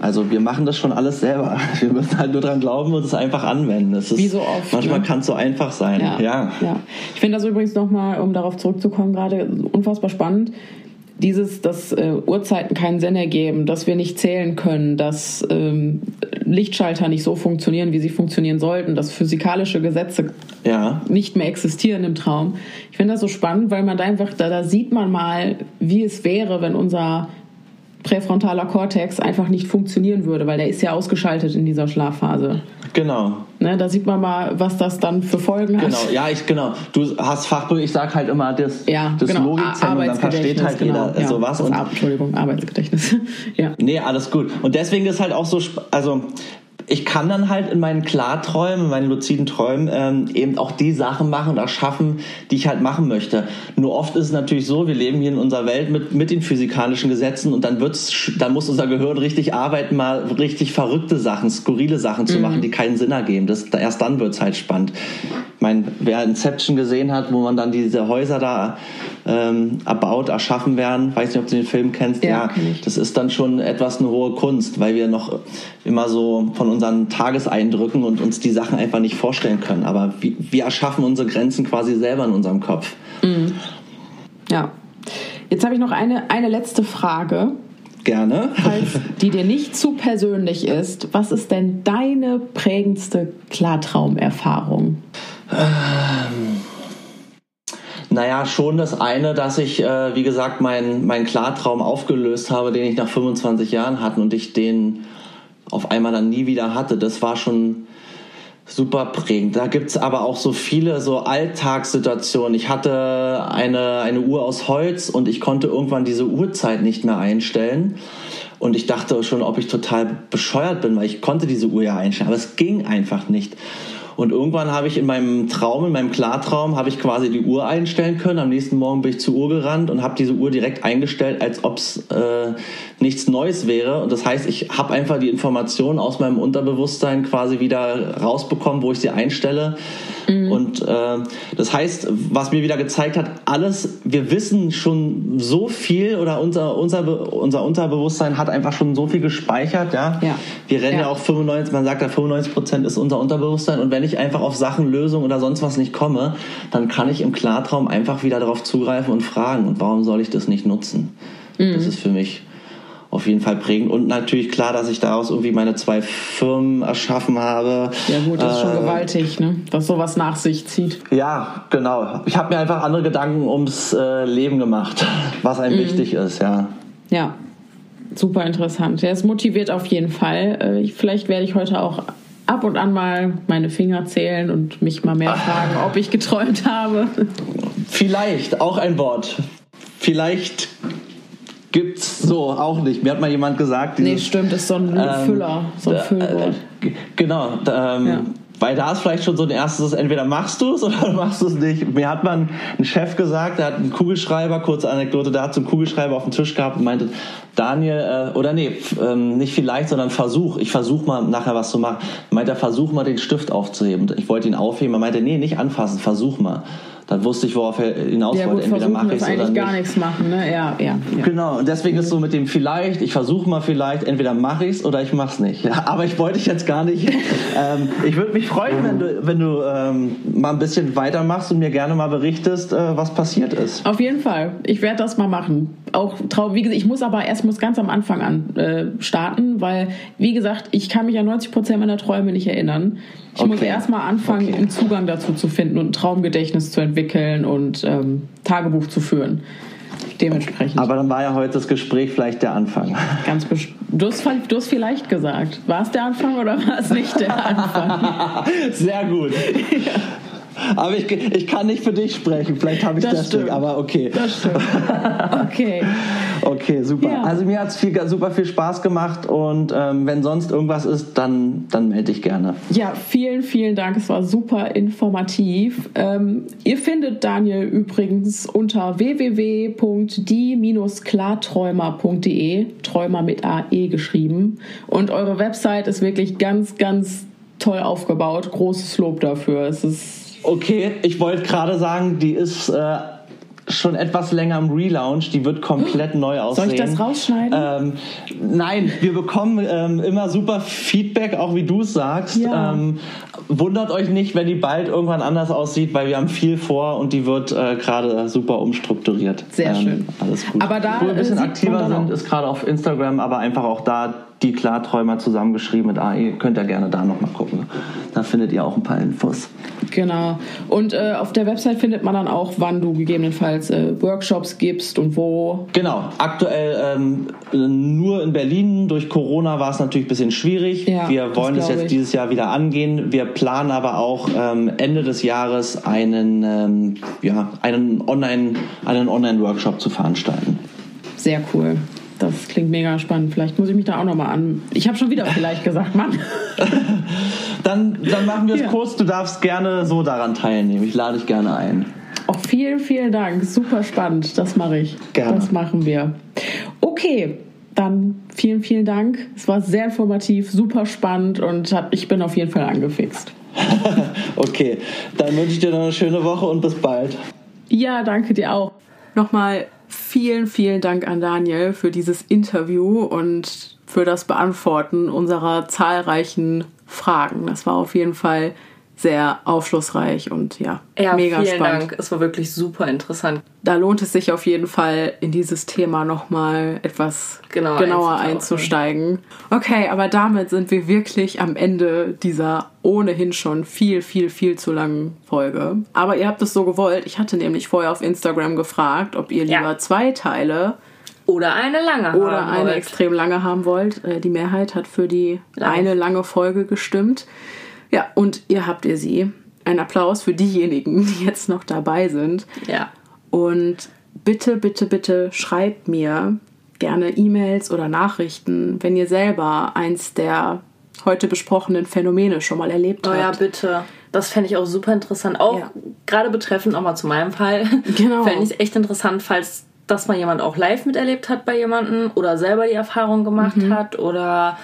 Also wir machen das schon alles selber. Wir müssen halt nur dran glauben und es einfach anwenden. Es ist, Wie so oft. Manchmal ne? kann es so einfach sein. Ja. ja. ja. Ich finde das übrigens nochmal, um darauf zurückzukommen, gerade unfassbar spannend dieses, dass äh, Uhrzeiten keinen Sinn ergeben, dass wir nicht zählen können, dass ähm, Lichtschalter nicht so funktionieren, wie sie funktionieren sollten, dass physikalische Gesetze ja. nicht mehr existieren im Traum. Ich finde das so spannend, weil man da einfach, da, da sieht man mal, wie es wäre, wenn unser präfrontaler Kortex einfach nicht funktionieren würde, weil der ist ja ausgeschaltet in dieser Schlafphase. Genau. Ne, da sieht man mal, was das dann für Folgen hat. Genau, ja, ich genau. Du hast Fachbuch, ich sag halt immer das, ja, das genau. Logikzentrum, dann versteht halt genau. jeder ja, sowas. Und, Entschuldigung, Arbeitsgedächtnis. ja. Nee, alles gut. Und deswegen ist halt auch so, also ich kann dann halt in meinen Klarträumen, in meinen luziden Träumen ähm, eben auch die Sachen machen oder schaffen, die ich halt machen möchte. Nur oft ist es natürlich so, wir leben hier in unserer Welt mit, mit den physikalischen Gesetzen und dann wird's, dann muss unser Gehirn richtig arbeiten, mal richtig verrückte Sachen, skurrile Sachen zu mhm. machen, die keinen Sinn ergeben. Das, erst dann wird's halt spannend. Ich meine, wer Inception gesehen hat, wo man dann diese Häuser da ähm, erbaut, erschaffen werden, weiß nicht, ob du den Film kennst, ja, ja das ist dann schon etwas eine hohe Kunst, weil wir noch immer so von unseren Tageseindrücken und uns die Sachen einfach nicht vorstellen können. Aber wir erschaffen unsere Grenzen quasi selber in unserem Kopf. Mhm. Ja. Jetzt habe ich noch eine, eine letzte Frage. Gerne. Falls die dir nicht zu persönlich ist, was ist denn deine prägendste Klartraumerfahrung? Ähm, naja, schon das eine, dass ich, äh, wie gesagt, meinen mein Klartraum aufgelöst habe, den ich nach 25 Jahren hatte und ich den auf einmal dann nie wieder hatte. Das war schon super prägend. Da gibt's aber auch so viele so Alltagssituationen. Ich hatte eine, eine Uhr aus Holz und ich konnte irgendwann diese Uhrzeit nicht mehr einstellen. Und ich dachte schon, ob ich total bescheuert bin, weil ich konnte diese Uhr ja einstellen. Aber es ging einfach nicht. Und irgendwann habe ich in meinem Traum, in meinem Klartraum, habe ich quasi die Uhr einstellen können. Am nächsten Morgen bin ich zur Uhr gerannt und habe diese Uhr direkt eingestellt, als ob es äh, nichts Neues wäre. Und das heißt, ich habe einfach die Informationen aus meinem Unterbewusstsein quasi wieder rausbekommen, wo ich sie einstelle. Mhm. Und äh, das heißt, was mir wieder gezeigt hat, alles, wir wissen schon so viel oder unser, unser, unser Unterbewusstsein hat einfach schon so viel gespeichert. Ja? ja. Wir rennen ja. ja auch 95, man sagt ja 95 Prozent ist unser Unterbewusstsein. Und wenn ich einfach auf Sachen, Lösungen oder sonst was nicht komme, dann kann ich im Klartraum einfach wieder darauf zugreifen und fragen. Und warum soll ich das nicht nutzen? Mhm. Das ist für mich auf jeden Fall prägend. Und natürlich klar, dass ich daraus irgendwie meine zwei Firmen erschaffen habe. Ja gut, das ist schon äh, gewaltig, ne? was sowas nach sich zieht. Ja, genau. Ich habe mir einfach andere Gedanken ums äh, Leben gemacht, was einem mhm. wichtig ist, ja. Ja, super interessant. Der ist motiviert auf jeden Fall. Äh, vielleicht werde ich heute auch ab und an mal meine Finger zählen und mich mal mehr fragen, ob ich geträumt habe. Vielleicht, auch ein Wort. Vielleicht gibt's so auch nicht. Mir hat mal jemand gesagt. Dieses, nee, stimmt, das ist so ein ähm, Füller, so ein Füllwort. Äh, genau. Ähm, ja. Weil da ist vielleicht schon so ein erstes, entweder machst du es oder machst du es nicht. Mir hat man ein Chef gesagt, der hat einen Kugelschreiber, kurze Anekdote, der hat so einen Kugelschreiber auf dem Tisch gehabt und meinte, Daniel, äh, oder nee, ähm, nicht vielleicht, sondern Versuch. Ich versuche mal nachher was zu machen. Meint er, versuch mal den Stift aufzuheben. Ich wollte ihn aufheben. Er meinte, nee, nicht anfassen, versuch mal dann wusste ich, worauf er hinaus ja, wollte. Entweder mache ich es oder nicht. gar nichts machen, ne? Ja, ja, ja. Genau, und deswegen ist so mit dem vielleicht, ich versuche mal vielleicht, entweder mache ich es oder ich mache es nicht. Ja, aber ich wollte dich jetzt gar nicht. ähm, ich würde mich freuen, wenn du, wenn du ähm, mal ein bisschen weitermachst und mir gerne mal berichtest, äh, was passiert ist. Auf jeden Fall. Ich werde das mal machen. Auch wie gesagt, ich muss aber erst muss ganz am Anfang an äh, starten, weil, wie gesagt, ich kann mich an 90 Prozent meiner Träume nicht erinnern. Ich okay. muss erstmal anfangen, okay. einen Zugang dazu zu finden und ein Traumgedächtnis zu entwickeln und ähm, Tagebuch zu führen. Dementsprechend. Aber dann war ja heute das Gespräch vielleicht der Anfang. Ganz du hast, du hast vielleicht gesagt. War es der Anfang oder war es nicht der Anfang? Sehr gut. ja. Aber ich, ich kann nicht für dich sprechen. Vielleicht habe ich das, das Stück, aber okay. Das stimmt. Okay. okay, super. Ja. Also mir hat es viel, super viel Spaß gemacht und ähm, wenn sonst irgendwas ist, dann, dann melde ich gerne. Ja, vielen, vielen Dank. Es war super informativ. Ähm, ihr findet Daniel übrigens unter www.die-klarträumer.de, Träumer mit AE geschrieben. Und eure Website ist wirklich ganz, ganz toll aufgebaut. Großes Lob dafür. Es ist Okay, ich wollte gerade sagen, die ist äh, schon etwas länger im Relaunch. Die wird komplett neu aussehen. Soll ich das rausschneiden? Ähm, nein, wir bekommen ähm, immer super Feedback, auch wie du es sagst. Ja. Ähm, wundert euch nicht, wenn die bald irgendwann anders aussieht, weil wir haben viel vor und die wird äh, gerade super umstrukturiert. Sehr ähm, schön. Alles gut. Aber da Wo wir ein bisschen aktiver sind, ist gerade auf Instagram, aber einfach auch da die Klarträumer zusammengeschrieben mit AI. Könnt ihr gerne da nochmal gucken. Da findet ihr auch ein paar Infos. Genau. Und äh, auf der Website findet man dann auch, wann du gegebenenfalls äh, Workshops gibst und wo. Genau. Aktuell ähm, nur in Berlin. Durch Corona war es natürlich ein bisschen schwierig. Ja, wir wollen es jetzt ich. dieses Jahr wieder angehen. Wir planen aber auch ähm, Ende des Jahres einen, ähm, ja, einen Online, einen Online-Workshop zu veranstalten. Sehr cool. Das klingt mega spannend. Vielleicht muss ich mich da auch nochmal an. Ich habe schon wieder vielleicht gesagt, Mann. dann, dann machen wir es ja. kurz. Du darfst gerne so daran teilnehmen. Ich lade dich gerne ein. Oh, vielen, vielen Dank. Super spannend. Das mache ich. Gerne. Das machen wir. Okay, dann vielen, vielen Dank. Es war sehr informativ, super spannend und hab, ich bin auf jeden Fall angefixt. okay, dann wünsche ich dir noch eine schöne Woche und bis bald. Ja, danke dir auch. Nochmal vielen, vielen Dank an Daniel für dieses Interview und für das Beantworten unserer zahlreichen Fragen. Das war auf jeden Fall sehr aufschlussreich und ja, ja mega vielen spannend. Dank. Es war wirklich super interessant. Da lohnt es sich auf jeden Fall, in dieses Thema nochmal etwas genauer, genauer einzusteigen. Okay, aber damit sind wir wirklich am Ende dieser ohnehin schon viel, viel, viel zu langen Folge. Aber ihr habt es so gewollt. Ich hatte nämlich vorher auf Instagram gefragt, ob ihr lieber ja. zwei Teile oder eine lange oder eine wollt. extrem lange haben wollt. Äh, die Mehrheit hat für die lange. eine lange Folge gestimmt. Ja, und ihr habt ihr sie. Ein Applaus für diejenigen, die jetzt noch dabei sind. Ja. Und bitte, bitte, bitte schreibt mir gerne E-Mails oder Nachrichten, wenn ihr selber eins der heute besprochenen Phänomene schon mal erlebt oh, habt. Oh ja, bitte. Das fände ich auch super interessant. Auch ja. gerade betreffend nochmal zu meinem Fall. Genau. Fände ich es echt interessant, falls das mal jemand auch live miterlebt hat bei jemandem oder selber die Erfahrung gemacht mhm. hat oder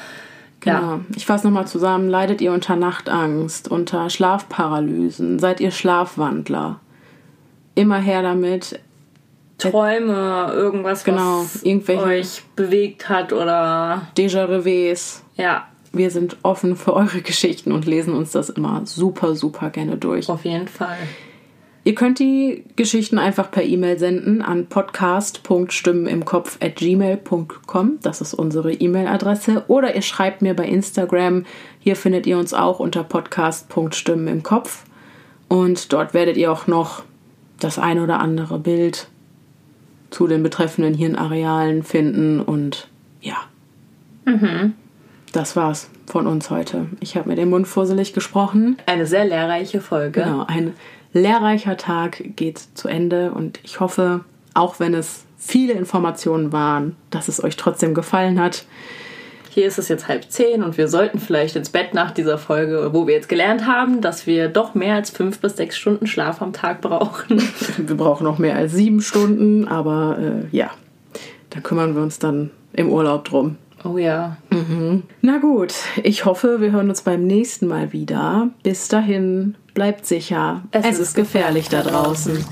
Genau. Ja. Ich fasse nochmal zusammen. Leidet ihr unter Nachtangst, unter Schlafparalysen? Seid ihr Schlafwandler? Immer her damit. Träume, irgendwas, genau, was euch bewegt hat oder Déjà-revés. Ja. Wir sind offen für eure Geschichten und lesen uns das immer super, super gerne durch. Auf jeden Fall. Ihr könnt die Geschichten einfach per E-Mail senden an podcast.stimmenimkopf.gmail.com. Das ist unsere E-Mail-Adresse. Oder ihr schreibt mir bei Instagram. Hier findet ihr uns auch unter podcast.stimmenimkopf. Und dort werdet ihr auch noch das ein oder andere Bild zu den betreffenden Hirnarealen finden. Und ja. Mhm. Das war's von uns heute. Ich habe mir den Mund fusselig gesprochen. Eine sehr lehrreiche Folge. Genau, ein lehrreicher Tag geht zu Ende und ich hoffe, auch wenn es viele Informationen waren, dass es euch trotzdem gefallen hat. Hier ist es jetzt halb zehn und wir sollten vielleicht ins Bett nach dieser Folge, wo wir jetzt gelernt haben, dass wir doch mehr als fünf bis sechs Stunden Schlaf am Tag brauchen. Wir brauchen noch mehr als sieben Stunden, aber äh, ja, da kümmern wir uns dann im Urlaub drum. Oh ja. Mhm. Na gut, ich hoffe, wir hören uns beim nächsten Mal wieder. Bis dahin, bleibt sicher. Es, es ist gefährlich da draußen.